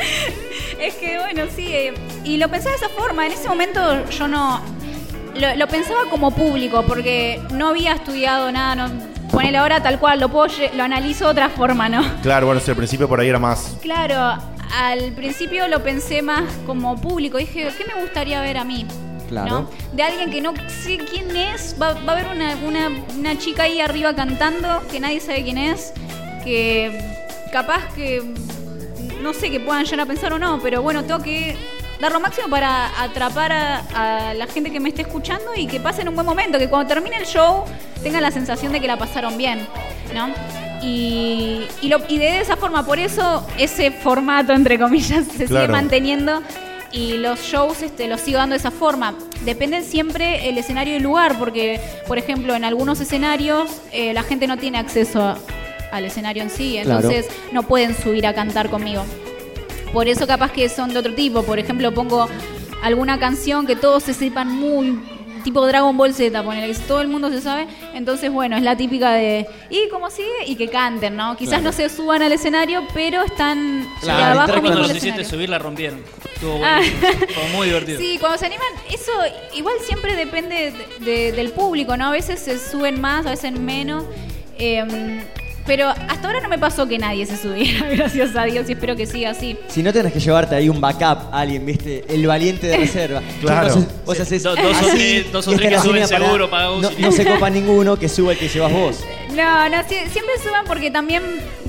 Es que bueno, sí, eh, y lo pensaba de esa forma. En ese momento yo no. Lo, lo pensaba como público, porque no había estudiado nada, no, ponele ahora tal cual, lo, puedo, lo analizo de otra forma, ¿no? Claro, bueno, si al principio por ahí era más. Claro, al principio lo pensé más como público. Dije, ¿qué me gustaría ver a mí? Claro. ¿no? De alguien que no sé quién es. Va, va a haber una, una, una chica ahí arriba cantando que nadie sabe quién es. Que capaz que. No sé que puedan llegar a pensar o no, pero bueno, tengo que dar lo máximo para atrapar a, a la gente que me esté escuchando y que pasen un buen momento. Que cuando termine el show tengan la sensación de que la pasaron bien, ¿no? Y, y, lo- y de esa forma, por eso ese formato, entre comillas, se sigue manteniendo y los shows este, los sigo dando de esa forma. Depende siempre el escenario y el lugar, porque, por ejemplo, en algunos escenarios eh, la gente no tiene acceso a- al escenario en sí, Claro. entonces no pueden subir a cantar conmigo. Por eso capaz que son de otro tipo. Por ejemplo, pongo alguna canción que todos se sepan muy tipo Dragon Ball Z, ponele, que todo el mundo se sabe. Entonces, bueno, es la típica de ¿y cómo sigue? Y que canten, ¿no? Quizás Claro. no se suban al escenario, pero están de Claro, abajo cuando mismo escenario. subir la rompieron. Estuvo Ah. muy divertido. Sí, cuando se animan, eso igual siempre depende de- de- del público, ¿no? A veces se suben más, a veces menos. Em, pero hasta ahora no me pasó que nadie se subiera, gracias a Dios, y espero que siga así. Si no tenés que llevarte ahí un backup, alguien, viste, el valiente de reserva. Claro. Entonces, vos haces Do- dos o tres- dos o tres que suben para- seguro, pagamos No, no se copa ninguno que suba el que llevas vos. No, no, sie- siempre suban porque también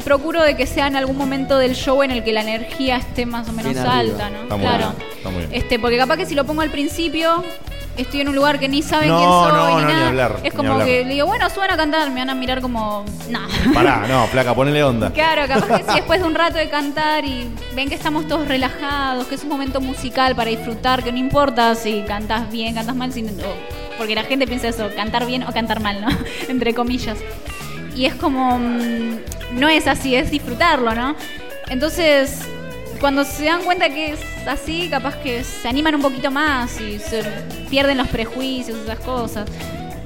procuro de que sea en algún momento del show en el que la energía esté más o menos Bien arriba. alta, ¿no? Está muy claro. bien, está muy bien. Este, porque capaz que si lo pongo al principio, estoy en un lugar que ni saben No, quién soy no, ni no, ni nada. hablar, es ni como que le digo, bueno, suban a cantar, me van a mirar como, nada. Pará, no, flaca, ponele onda. Claro, capaz que si después de un rato de cantar y ven que estamos todos relajados, que es un momento musical para disfrutar, que no importa si cantas bien, cantas mal, porque la gente piensa eso, cantar bien o cantar mal, ¿no? Entre comillas. Y es como, mm, no es así, es disfrutarlo, ¿no? Entonces, cuando se dan cuenta que es así, capaz que se animan un poquito más y se pierden los prejuicios, esas cosas.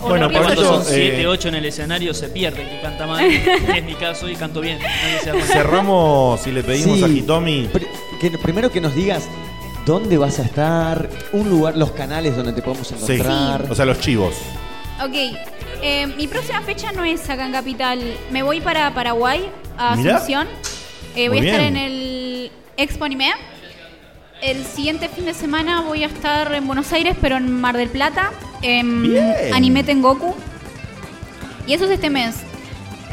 O Bueno, por eso, eh, 7, 8 en el escenario se pierde, que canta mal. es mi caso y canto bien. Nadie se. Cerramos y le pedimos Sí. a Hitomi. Que primero que nos digas dónde vas a estar, un lugar, los canales donde te podemos Sí, encontrar. o sea, los chivos. Ok, eh, mi próxima fecha no es acá en Capital. Me voy para Paraguay, a. Asunción. Eh, voy a estar en el Expo Anime. El siguiente fin de semana voy a estar en Buenos Aires, pero en Mar del Plata, en Bien. Anime Tengoku. Y eso es este mes.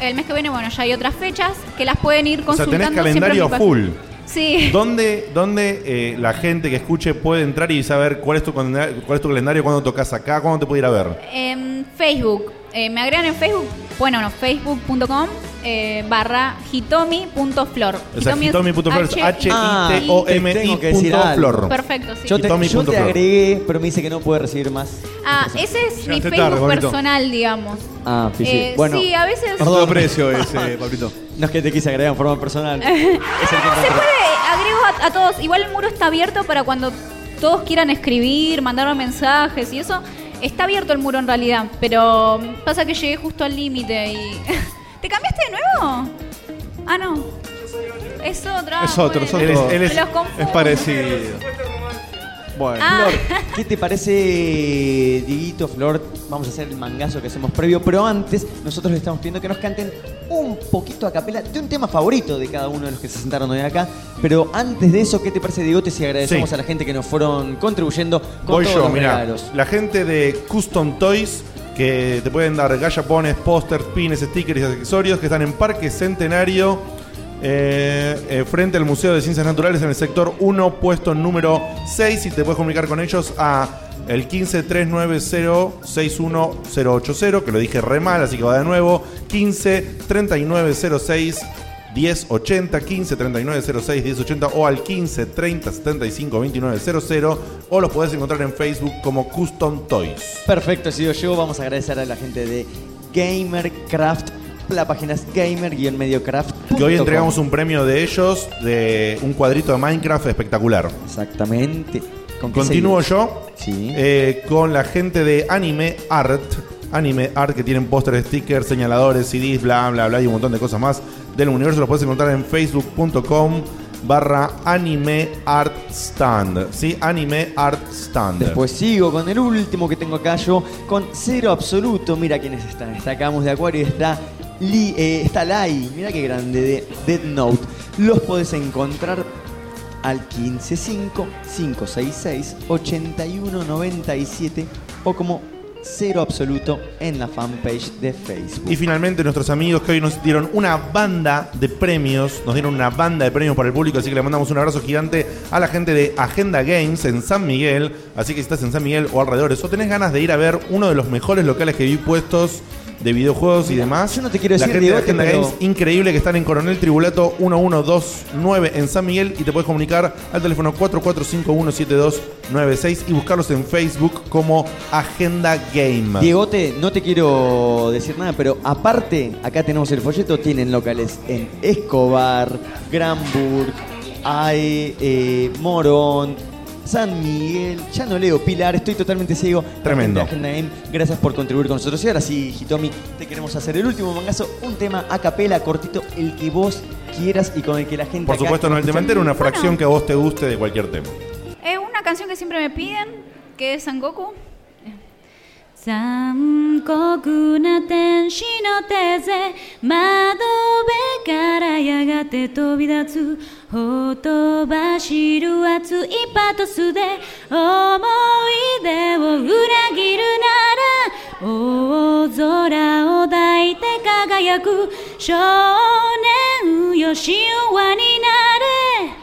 El mes que viene, bueno, ya hay otras fechas que las pueden ir O sea, consultando. tenés calendario full. Sí. ¿Dónde, dónde eh, la gente que escuche puede entrar y saber cuál es tu calendario, cuál es tu calendario cuándo tocas acá, cuándo te puede ir a ver? En Facebook. Eh, me agregan en Facebook. Bueno, no, facebook.com eh, barra hitomi.flor. O sea, Hitomi es hitomi.flor es H-I-T-O-M-I Te tengo que decir punto algo. flor. Perfecto, sí. Yo te, yo te Hitomi.flor. agregué, pero me dice que no puede recibir más. Ah, ese es mi Llegaste Facebook tarde, Pablito. personal, digamos. Ah, sí, sí. Eh, bueno. sí, a veces- Todo precio ese, Pablito. No es que te quise agregar en forma personal. Se puede, agrego a, a todos. Igual el muro está abierto para cuando todos quieran escribir, mandarme mensajes y eso. Está abierto el muro en realidad, pero pasa que llegué justo al límite y. ¿Te cambiaste de nuevo? Ah, no. Es otro. ah, Es otro, es otro. Me los confundo. es parecido. Bueno. Ah. Flor, ¿qué te parece, Dieguito, Flor? Vamos a hacer el mangazo que hacemos previo, pero antes nosotros le estamos pidiendo que nos canten un poquito a capela de un tema favorito de cada uno de los que se sentaron hoy acá. Pero antes de eso, ¿qué te parece, Diegote, si agradecemos Sí. a la gente que nos fueron contribuyendo con Voy todos yo, los mira. regalos? La gente de Custom Toys que te pueden dar gallapones, pósters, pines, stickers y accesorios que están en Parque Centenario. Eh, eh, frente al Museo de Ciencias Naturales en el sector 1, puesto número 6. Y te puedes comunicar con ellos a el 15 390 61080, que lo dije re mal, así que va de nuevo. 15 3906 1080 15 3906 1080 o al 15 30 75 2900 o los podés encontrar en Facebook como Custom Toys. Perfecto, sido yo. Vamos a agradecer a la gente de Gamercraft. La página es gamer-mediocraft. Que hoy entregamos un premio de ellos de un cuadrito de Minecraft espectacular. Exactamente. ¿Con qué Continúo yo eh, con la gente de Anime Art. Anime Art que tienen pósteres, stickers, señaladores, CDs, bla, bla, bla y un montón de cosas más del universo. Los puedes encontrar en facebook.com barra Anime Art Stand. ¿Sí? Anime Art Stand. Después sigo con el último que tengo acá yo, con cero absoluto. Mira quiénes están. Está Camus de Acuario y está Eh, está Lai, mira qué grande, de Dead Note. Los podés encontrar al 155-566-8197 o como cero absoluto en la fanpage de Facebook. Y finalmente nuestros amigos que hoy nos dieron una banda de premios, nos dieron una banda de premios para el público, así que le mandamos un abrazo gigante a la gente de Agenda Games en San Miguel. Así que si estás en San Miguel o alrededores o tenés ganas de ir a ver uno de los mejores locales que vi puestos de videojuegos y demás. Yo no te quiero la decir, gente de Agenda pero- Games, increíble que están en Coronel Tribulato 1129 en San Miguel y te puedes comunicar al teléfono 44517296 y buscarlos en Facebook como Agenda Game. Diegote, no te quiero decir nada, pero aparte, acá tenemos el folleto, tienen locales en Escobar, Granburg, AE, eh, Morón, San Miguel, ya no leo Pilar, estoy totalmente ciego. Tremendo. Gracias por contribuir con nosotros. Y ahora sí, Hitomi, te queremos hacer el último mangazo, un tema a capela, cortito, el que vos quieras y con el que la gente Por acá supuesto, no el tema entero, una fracción que a vos te guste de cualquier tema. Es una canción que siempre me piden, que es Sangoku. 残酷な天使の手勢。窓辺からやがて飛び立つ。ほとばしる熱いパトスで。思い出を裏切るなら。大空を抱いて輝く。少年よ神話になれ。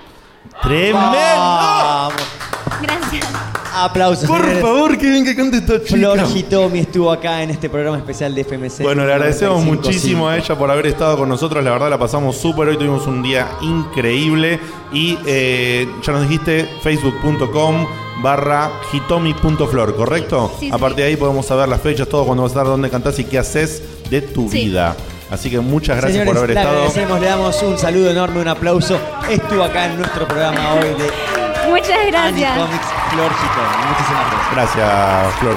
¡Tremendo! Gracias. Aplausos. Por favor, qué bien que cante esta chica. Flor Hitomi estuvo acá en este programa especial de FMC. Bueno, le agradecemos 95.5. muchísimo a ella por haber estado con nosotros. La verdad la pasamos súper. Hoy tuvimos un día increíble. Y eh, ya nos dijiste facebook.com barra hitomi.flor, ¿correcto? Sí, sí. a partir de ahí podemos saber las fechas, todo, cuándo vas a estar, dónde cantás y qué haces de tu Sí. vida. Así que muchas gracias Señores, por haber le estado. agradecemos, le damos un saludo enorme, un aplauso. Estuvo acá en nuestro programa hoy de Muchas gracias. Comics Flor Hitomi. Muchísimas gracias. Gracias, Flor.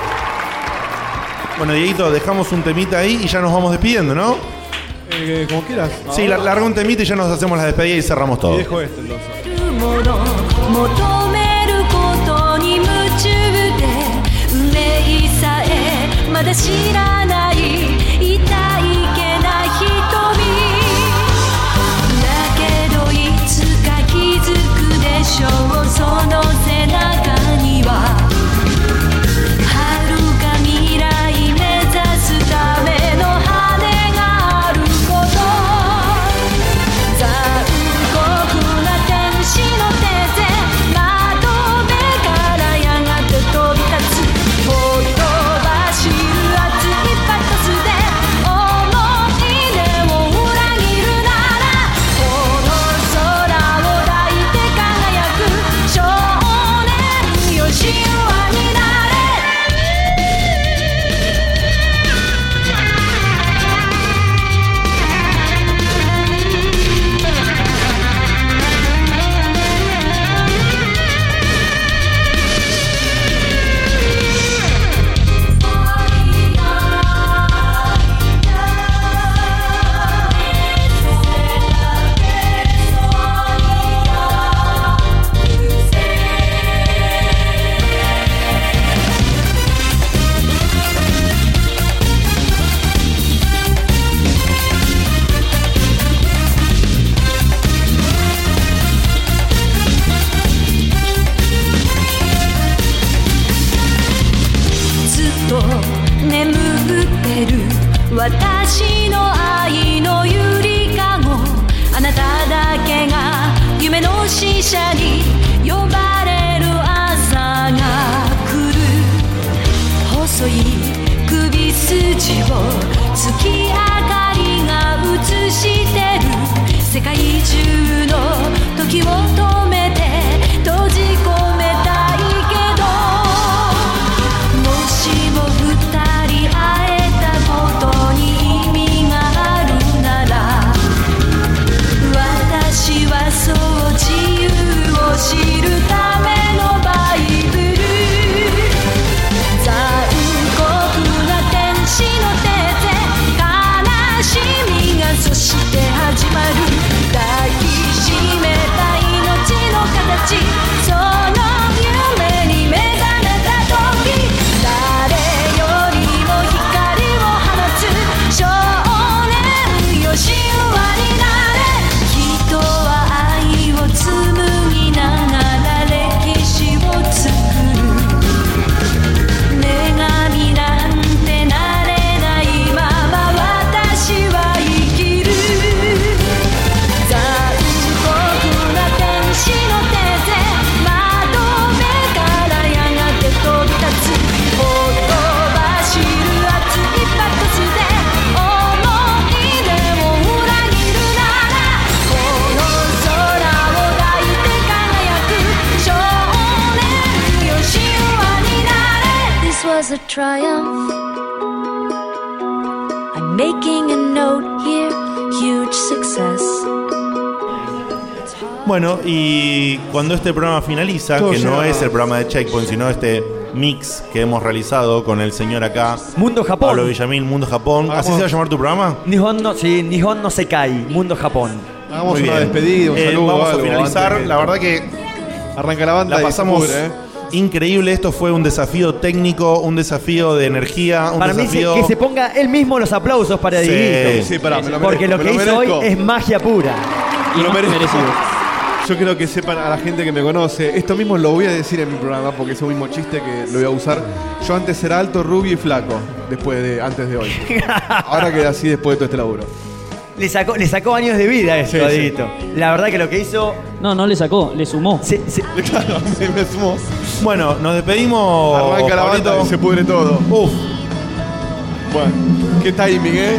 Bueno, Dieguito, dejamos un temita ahí y ya nos vamos despidiendo, ¿no? Eh, como quieras. Sí, la- larga un temita y ya nos hacemos la despedida y cerramos todo. Y dejo este entonces. もの求めることに夢中で運命さえまだ知らない Este programa finaliza, Todo que no es el programa de Checkpoint, sino este mix que hemos realizado con el señor acá, Mundo Japón. Pablo Villamil, Mundo Japón. ¿Así se va a llamar tu programa? Nihon no, sí, Nihon no Sekai, Mundo Japón. Hagamos Muy una bien. despedida, un Eh, saludo. Vamos a finalizar. La verdad que Arranca la banda la y se pasamos ¿eh? increíble. Esto fue un desafío técnico, un desafío de energía, un Para mí, se- desafío. que se ponga él mismo los aplausos para Sí. Dieguito. Sí, pará, me lo Porque merezco, lo me que lo hizo hoy es magia pura. Me lo merezco. Yo quiero que sepan a la gente que me conoce, esto mismo lo voy a decir en mi programa porque es un mismo chiste que lo voy a usar. Yo antes era alto, rubio y flaco, después de, antes de hoy. Ahora quedé así después de todo este laburo. Le sacó, le sacó años de vida eso, Sí, sí. a Dieguito. La verdad que lo que hizo. No, no le sacó, le sumó. Sí, sí. Claro, me, me sumó. Bueno, nos despedimos. Arranca la banda y se pudre todo. Uf. Bueno, qué timing, ¿eh?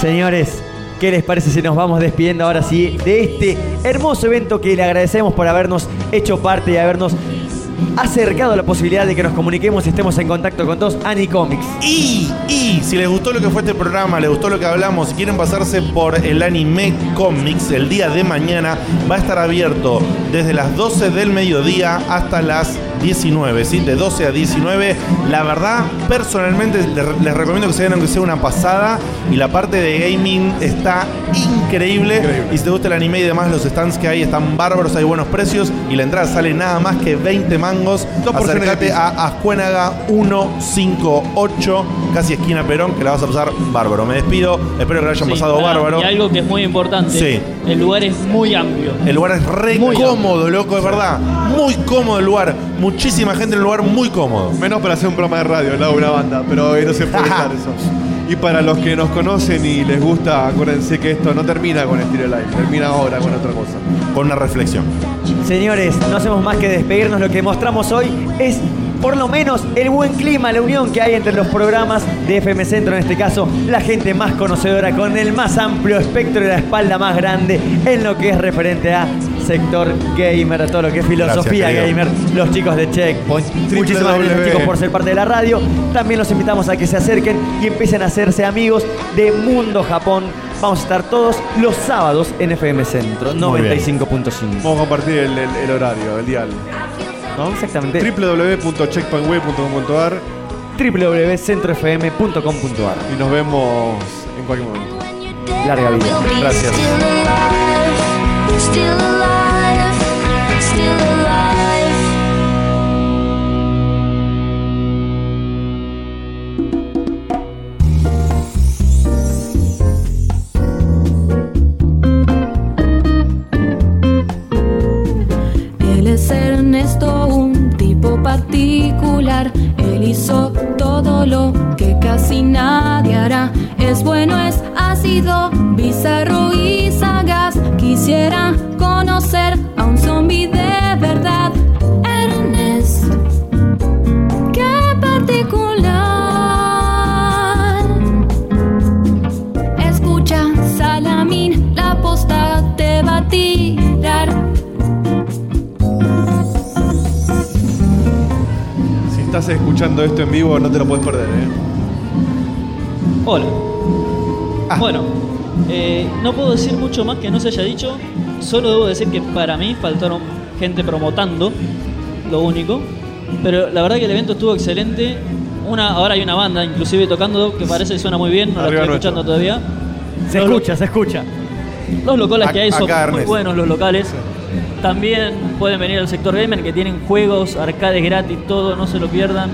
Señores, ¿qué les parece si nos vamos despidiendo ahora sí de este hermoso evento que le agradecemos por habernos hecho parte y habernos acercado la posibilidad de que nos comuniquemos y estemos en contacto con todos Anicomics. Y, y si les gustó lo que fue este programa, les gustó lo que hablamos, si quieren pasarse por el anime comics el día de mañana, va a estar abierto desde las 12 del mediodía hasta las 19, ¿sí? De 12 a 19. La verdad, personalmente les, recomiendo que se vean aunque sea una pasada. Y la parte de gaming está increíble. Y si te gusta el anime y demás, los stands que hay están bárbaros, hay buenos precios. Y la entrada sale nada más que 20 mangos. De Acércate a Ascuénaga 158, casi esquina Perón, que la vas a pasar bárbaro. Me despido, espero que la hayan Sí, pasado pará, bárbaro. Y algo que es muy importante. Sí. El lugar es muy amplio. El lugar es re Muy cómodo, loco, es verdad. Muy cómodo el lugar. Muchísima gente en el lugar muy cómodo. Menos para hacer un programa de radio, al lado de una banda, pero hoy no se puede estar eso. Y para los que nos conocen y les gusta, acuérdense que esto no termina con Estilo Live, termina ahora con otra cosa. Con una reflexión. Señores, no hacemos más que despedirnos. Lo que mostramos hoy es por lo menos el buen clima, la unión que hay entre los programas de FM Centro, en este caso, la gente más conocedora con el más amplio espectro y la espalda más grande en lo que es referente a sector gamer, a todo lo que es filosofía Gracias, gamer, los chicos de Checkpoint. Muchísimas gracias chicos por ser parte de la radio. También los invitamos a que se acerquen y empiecen a hacerse amigos de Mundo Japón. Vamos a estar todos los sábados en FM Centro, Muy bien. 95.5. Vamos a compartir el, el- el horario, el dial. ¿No? Exactamente. www.checkpointweb.com.ar www.centrofm.com.ar y nos vemos en cualquier momento. Larga vida. Gracias. Still alive, es Ernesto, un tipo particular. Él hizo todo lo que casi nadie hará. Es bueno, es ácido, bizarro y sagaz. Quisiera escuchando esto en vivo, no te lo puedes perder, ¿eh? Hola. Bueno, eh, no puedo decir mucho más que no se haya dicho. Solo debo decir que para mí faltaron gente promotando, lo único. Pero la verdad que el evento estuvo excelente. Una, ahora hay una banda, inclusive tocando, que parece que suena muy bien. No la estoy nuestro. escuchando todavía. Se Los- escucha, se escucha. Los locales que hay son muy buenos los locales. También pueden venir al sector gamer que tienen juegos, arcades gratis, todo, no se lo pierdan.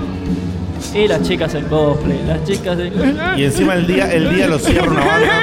Y las chicas en cosplay, las chicas en... Y encima el día, el día lo cierra una.